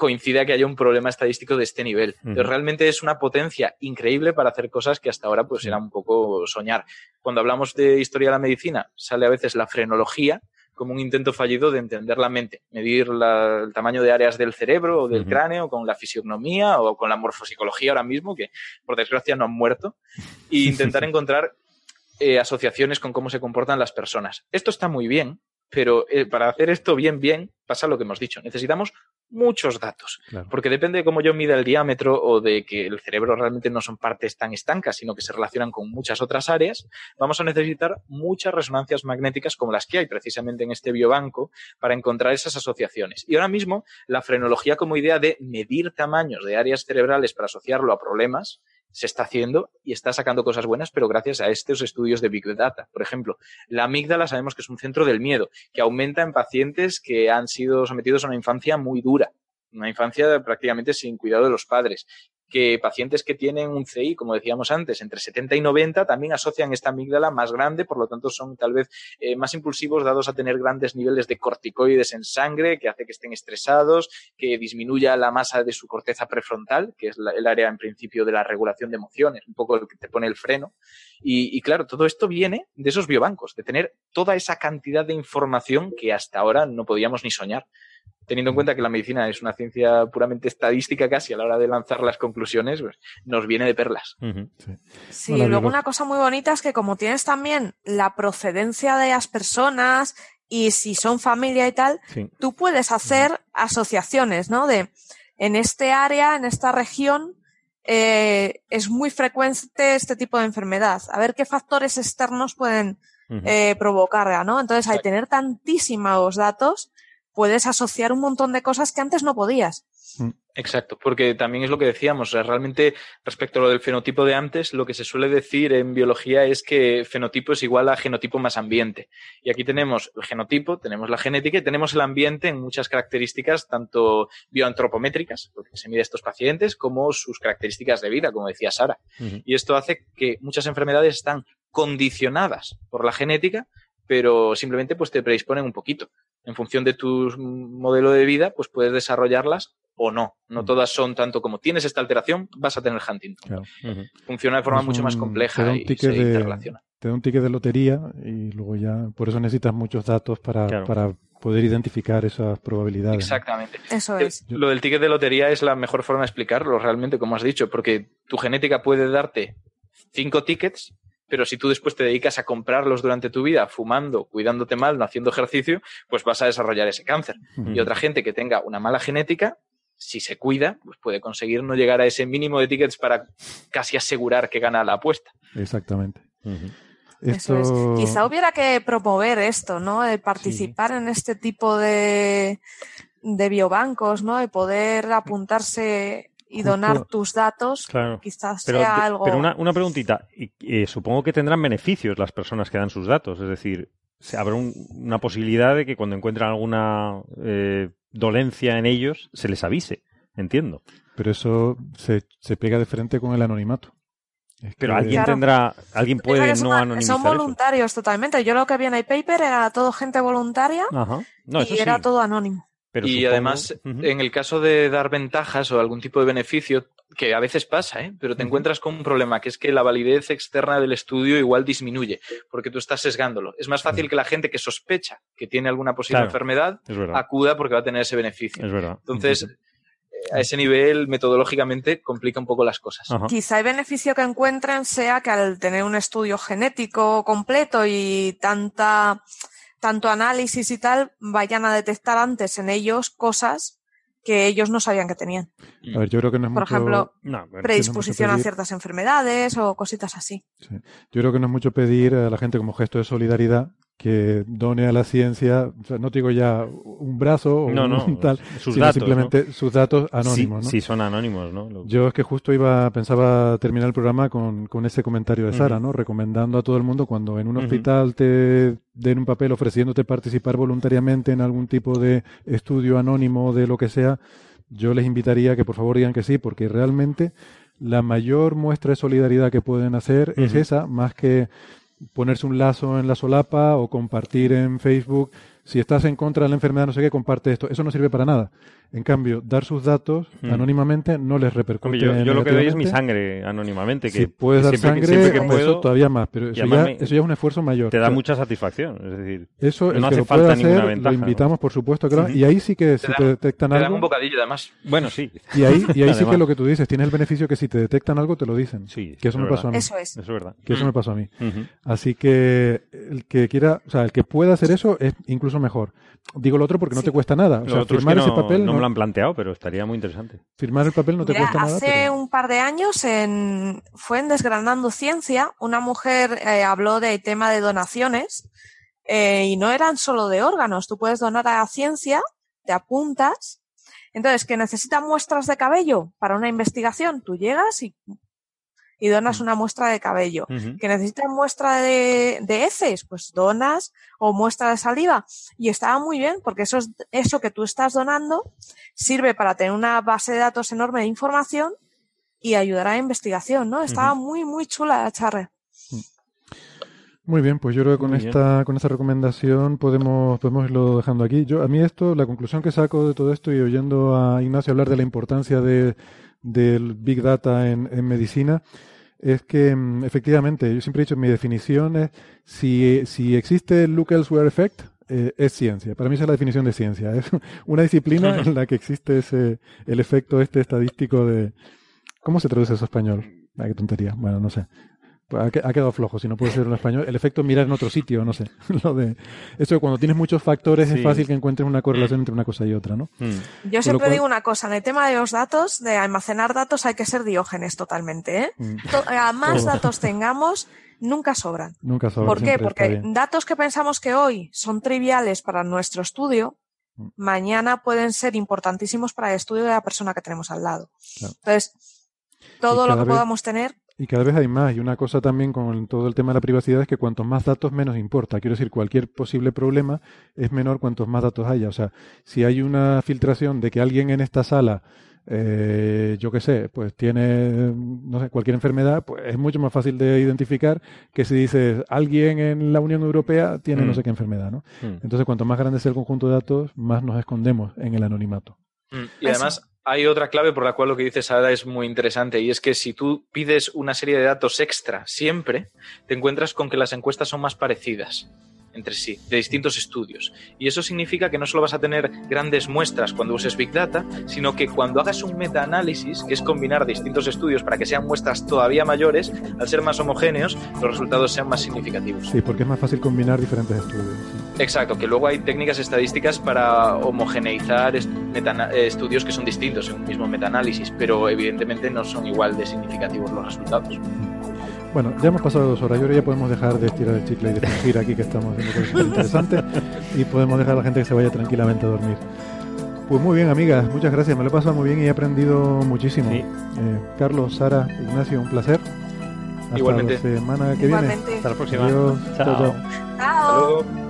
Speaker 6: coincida que haya un problema estadístico de este nivel. Pero realmente es una potencia increíble para hacer cosas que hasta ahora pues era un poco soñar. Cuando hablamos de historia de la medicina, sale a veces la frenología como un intento fallido de entender la mente, medir la, el tamaño de áreas del cerebro o del uh -huh. cráneo con la fisionomía o con la morfopsicología ahora mismo, que por desgracia no han muerto, e intentar encontrar eh, asociaciones con cómo se comportan las personas. Esto está muy bien, pero eh, para hacer esto bien, bien, pasa lo que hemos dicho. Necesitamos muchos datos, claro. porque depende de cómo yo mida el diámetro o de que el cerebro realmente no son partes tan estancas, sino que se relacionan con muchas otras áreas, vamos a necesitar muchas resonancias magnéticas como las que hay precisamente en este biobanco para encontrar esas asociaciones. Y ahora mismo la frenología como idea de medir tamaños de áreas cerebrales para asociarlo a problemas se está haciendo y está sacando cosas buenas, pero gracias a estos estudios de Big Data. Por ejemplo, la amígdala sabemos que es un centro del miedo, que aumenta en pacientes que han sido sometidos a una infancia muy dura, una infancia prácticamente sin cuidado de los padres que pacientes que tienen un CI, como decíamos antes, entre 70 y 90, también asocian esta amígdala más grande, por lo tanto son tal vez eh, más impulsivos dados a tener grandes niveles de corticoides en sangre, que hace que estén estresados, que disminuya la masa de su corteza prefrontal, que es el área en principio de la regulación de emociones, un poco el que te pone el freno. Y claro, todo esto viene de esos biobancos, de tener toda esa cantidad de información que hasta ahora no podíamos ni soñar teniendo en cuenta que la medicina es una ciencia puramente estadística casi a la hora de lanzar las conclusiones, pues, nos viene de perlas.
Speaker 7: Sí, luego una cosa muy bonita es que como tienes también la procedencia de las personas y si son familia y tal, tú puedes hacer asociaciones, ¿no? De en este área, en esta región, eh, es muy frecuente este tipo de enfermedad. A ver qué factores externos pueden eh, provocarla, ¿no? Entonces, al tener tantísimos datos, puedes asociar un montón de cosas que antes no podías.
Speaker 6: Mm. Exacto, porque también es lo que decíamos, realmente respecto a lo del fenotipo de antes, lo que se suele decir en biología es que fenotipo es igual a genotipo más ambiente. Y aquí tenemos el genotipo, tenemos la genética y tenemos el ambiente en muchas características, tanto bioantropométricas, porque se mide a estos pacientes, como sus características de vida, como decía Sara. Y esto hace que muchas enfermedades están condicionadas por la genética, pero simplemente pues te predisponen un poquito en función de tu modelo de vida, pues puedes desarrollarlas o no. No mm. todas son tanto como tienes esta alteración, vas a tener Huntington. Funciona de forma mucho más compleja y se interrelaciona.
Speaker 4: Te da un ticket de lotería y luego ya, por eso necesitas muchos datos para, para poder identificar esas probabilidades.
Speaker 6: Exactamente.
Speaker 7: Eso es.
Speaker 6: Lo del ticket de lotería es la mejor forma de explicarlo realmente, como has dicho, porque tu genética puede darte cinco tickets pero si tú después te dedicas a comprarlos durante tu vida, fumando, cuidándote mal, no haciendo ejercicio, pues vas a desarrollar ese cáncer. Y otra gente que tenga una mala genética, si se cuida, pues puede conseguir no llegar a ese mínimo de tickets para casi asegurar que gana la apuesta.
Speaker 4: Exactamente.
Speaker 7: Quizá hubiera que promover esto, ¿no? De participar en este tipo de, de biobancos, ¿no? De poder apuntarse y donar tus datos, quizás sea algo.
Speaker 5: Pero una, una preguntita, y, supongo que tendrán beneficios las personas que dan sus datos, es decir, se habrá una posibilidad de que cuando encuentran alguna eh, dolencia en ellos se les avise, entiendo.
Speaker 4: Pero eso se, se pega de frente con el anonimato.
Speaker 5: pero alguien tendrá, alguien puede no anonimizar.
Speaker 7: Son voluntarios totalmente. Yo lo que vi en el paper era todo gente voluntaria y era todo anónimo
Speaker 6: y además, en el caso de dar ventajas o algún tipo de beneficio, que a veces pasa, ¿eh? pero te encuentras con un problema, que es que la validez externa del estudio igual disminuye, porque tú estás sesgándolo. Es más fácil que la gente que sospecha que tiene alguna posible enfermedad acuda porque va a tener ese beneficio.
Speaker 5: Es verdad.
Speaker 6: Entonces, a ese nivel, metodológicamente, complica un poco las cosas.
Speaker 7: Quizá el beneficio que encuentren sea que al tener un estudio genético completo y tanta tanto análisis y tal vayan a detectar antes en ellos cosas que ellos no sabían que tenían.
Speaker 4: A ver, yo creo que no es
Speaker 7: Por ejemplo, predisposición a ciertas enfermedades o cositas así.
Speaker 4: Yo creo que no es mucho pedir a la gente como gesto de solidaridad que done a la ciencia, no digo ya un brazo o un tal, sus sino simplemente sus datos anónimos.
Speaker 5: Sí, son anónimos, ¿no?
Speaker 4: Yo es que justo iba, pensaba terminar el programa con, con ese comentario de Sara, ¿no? Recomendando a todo el mundo cuando en un hospital te den un papel ofreciéndote participar voluntariamente en algún tipo de estudio anónimo de lo que sea, yo les invitaría que por favor digan que sí, porque realmente la mayor muestra de solidaridad que pueden hacer es esa, más que ponerse un lazo en la solapa o compartir en Facebook. Si estás en contra de la enfermedad, no sé qué, comparte esto. Eso no sirve para nada. En cambio, dar sus datos hmm. anónimamente no les repercute.
Speaker 5: yo, lo que doy es mi sangre anónimamente. Que,
Speaker 4: si puedes dar sangre, eso todavía más, pero eso ya, eso ya, es un esfuerzo mayor.
Speaker 5: Te da mucha satisfacción, es decir,
Speaker 4: eso,
Speaker 5: no
Speaker 4: hace falta ninguna ventaja. Lo invitamos, por supuesto, que y ahí sí que si te detectan algo.
Speaker 6: Te dan un bocadillo, además.
Speaker 5: Bueno, sí.
Speaker 4: Y ahí, y ahí sí que lo que tú dices, tienes el beneficio que si te detectan algo, te lo dicen.
Speaker 5: Sí.
Speaker 4: Que eso me pasó a mí.
Speaker 7: Eso es.
Speaker 5: Eso es verdad.
Speaker 4: Que eso me pasó a mí. Así que el que quiera, o sea, el que pueda hacer eso es incluso mejor. Digo lo otro porque no te cuesta nada. O sea, firmar ese papel.
Speaker 5: No me lo han planteado, pero estaría muy interesante.
Speaker 4: Firmar el papel no te cuesta nada.
Speaker 7: Hace un par de años en, fue en Desgranando Ciencia, una mujer eh, habló del tema de donaciones eh, y no eran solo de órganos. Tú puedes donar a la ciencia, te apuntas. Entonces, que necesita muestras de cabello para una investigación, tú llegas y y donas una muestra de cabello. Que necesitas muestra de, de, heces, pues donas o muestra de saliva. Y estaba muy bien porque eso, es, eso que tú estás donando sirve para tener una base de datos enorme de información y ayudar a la investigación, ¿no? Estaba muy, muy chula la charre.
Speaker 4: Muy bien, pues yo creo que con esta, con esta recomendación podemos, podemos irlo dejando aquí. Yo, a mí esto, la conclusión que saco de todo esto y oyendo a Ignacio hablar de la importancia de, del Big Data en, en medicina, es que mm, efectivamente, yo siempre he dicho, mi definición es, si, si existe el Look Elsewhere Effect, eh, es ciencia. Para mí esa es la definición de ciencia. Es una disciplina en la que existe ese, el efecto este estadístico de... ¿Cómo se traduce eso a español? Ay, qué tontería. Bueno, no sé. Pues ha, quedado flojo, si no puede ser en español. El efecto mirar en otro sitio, no sé. Lo de eso cuando tienes muchos factores es fácil que encuentres una correlación entre una cosa y otra, ¿no?
Speaker 7: Mm. Yo siempre digo una cosa, en el tema de los datos, de almacenar datos hay que ser diógenes totalmente, ¿eh? Mm. A más datos tengamos, nunca sobran.
Speaker 4: Nunca sobran.
Speaker 7: ¿Por qué? Porque datos que pensamos que hoy son triviales para nuestro estudio, mm. mañana pueden ser importantísimos para el estudio de la persona que tenemos al lado. Entonces, todo lo que podamos tener
Speaker 4: y cada vez hay más. Y una cosa también con todo el tema de la privacidad es que cuantos más datos, menos importa. Quiero decir, cualquier posible problema es menor cuantos más datos haya. O sea, si hay una filtración de que alguien en esta sala, eh, yo qué sé, pues tiene, no sé, cualquier enfermedad, pues es mucho más fácil de identificar que si dices alguien en la Unión Europea tiene no mm. sé qué enfermedad, ¿no? Mm. Entonces, cuanto más grande sea el conjunto de datos, más nos escondemos en el anonimato.
Speaker 6: Mm. Y además, hay otra clave por la cual lo que dices ahora es muy interesante y es que si tú pides una serie de datos extra siempre, te encuentras con que las encuestas son más parecidas entre sí, de distintos estudios. Y eso significa que no solo vas a tener grandes muestras cuando uses Big Data, sino que cuando hagas un metaanálisis, que es combinar distintos estudios para que sean muestras todavía mayores, al ser más homogéneos, los resultados sean más significativos.
Speaker 4: Sí, porque es más fácil combinar diferentes estudios.
Speaker 6: Exacto, que luego hay técnicas estadísticas para homogeneizar estudios que son distintos en un mismo metaanálisis, pero evidentemente no son igual de significativos los resultados.
Speaker 4: Bueno, ya hemos pasado dos horas y ahora ya podemos dejar de estirar el chicle y de fingir aquí que estamos haciendo cosas interesantes y podemos dejar a la gente que se vaya tranquilamente a dormir. Pues muy bien, amigas, muchas gracias. Me lo he pasado muy bien y he aprendido muchísimo. Eh, Carlos, Sara, Ignacio, un placer. Hasta
Speaker 6: Igualmente.
Speaker 4: la semana que viene.
Speaker 6: Hasta la próxima.
Speaker 4: Adiós.
Speaker 7: chao. chao.
Speaker 6: Hasta luego.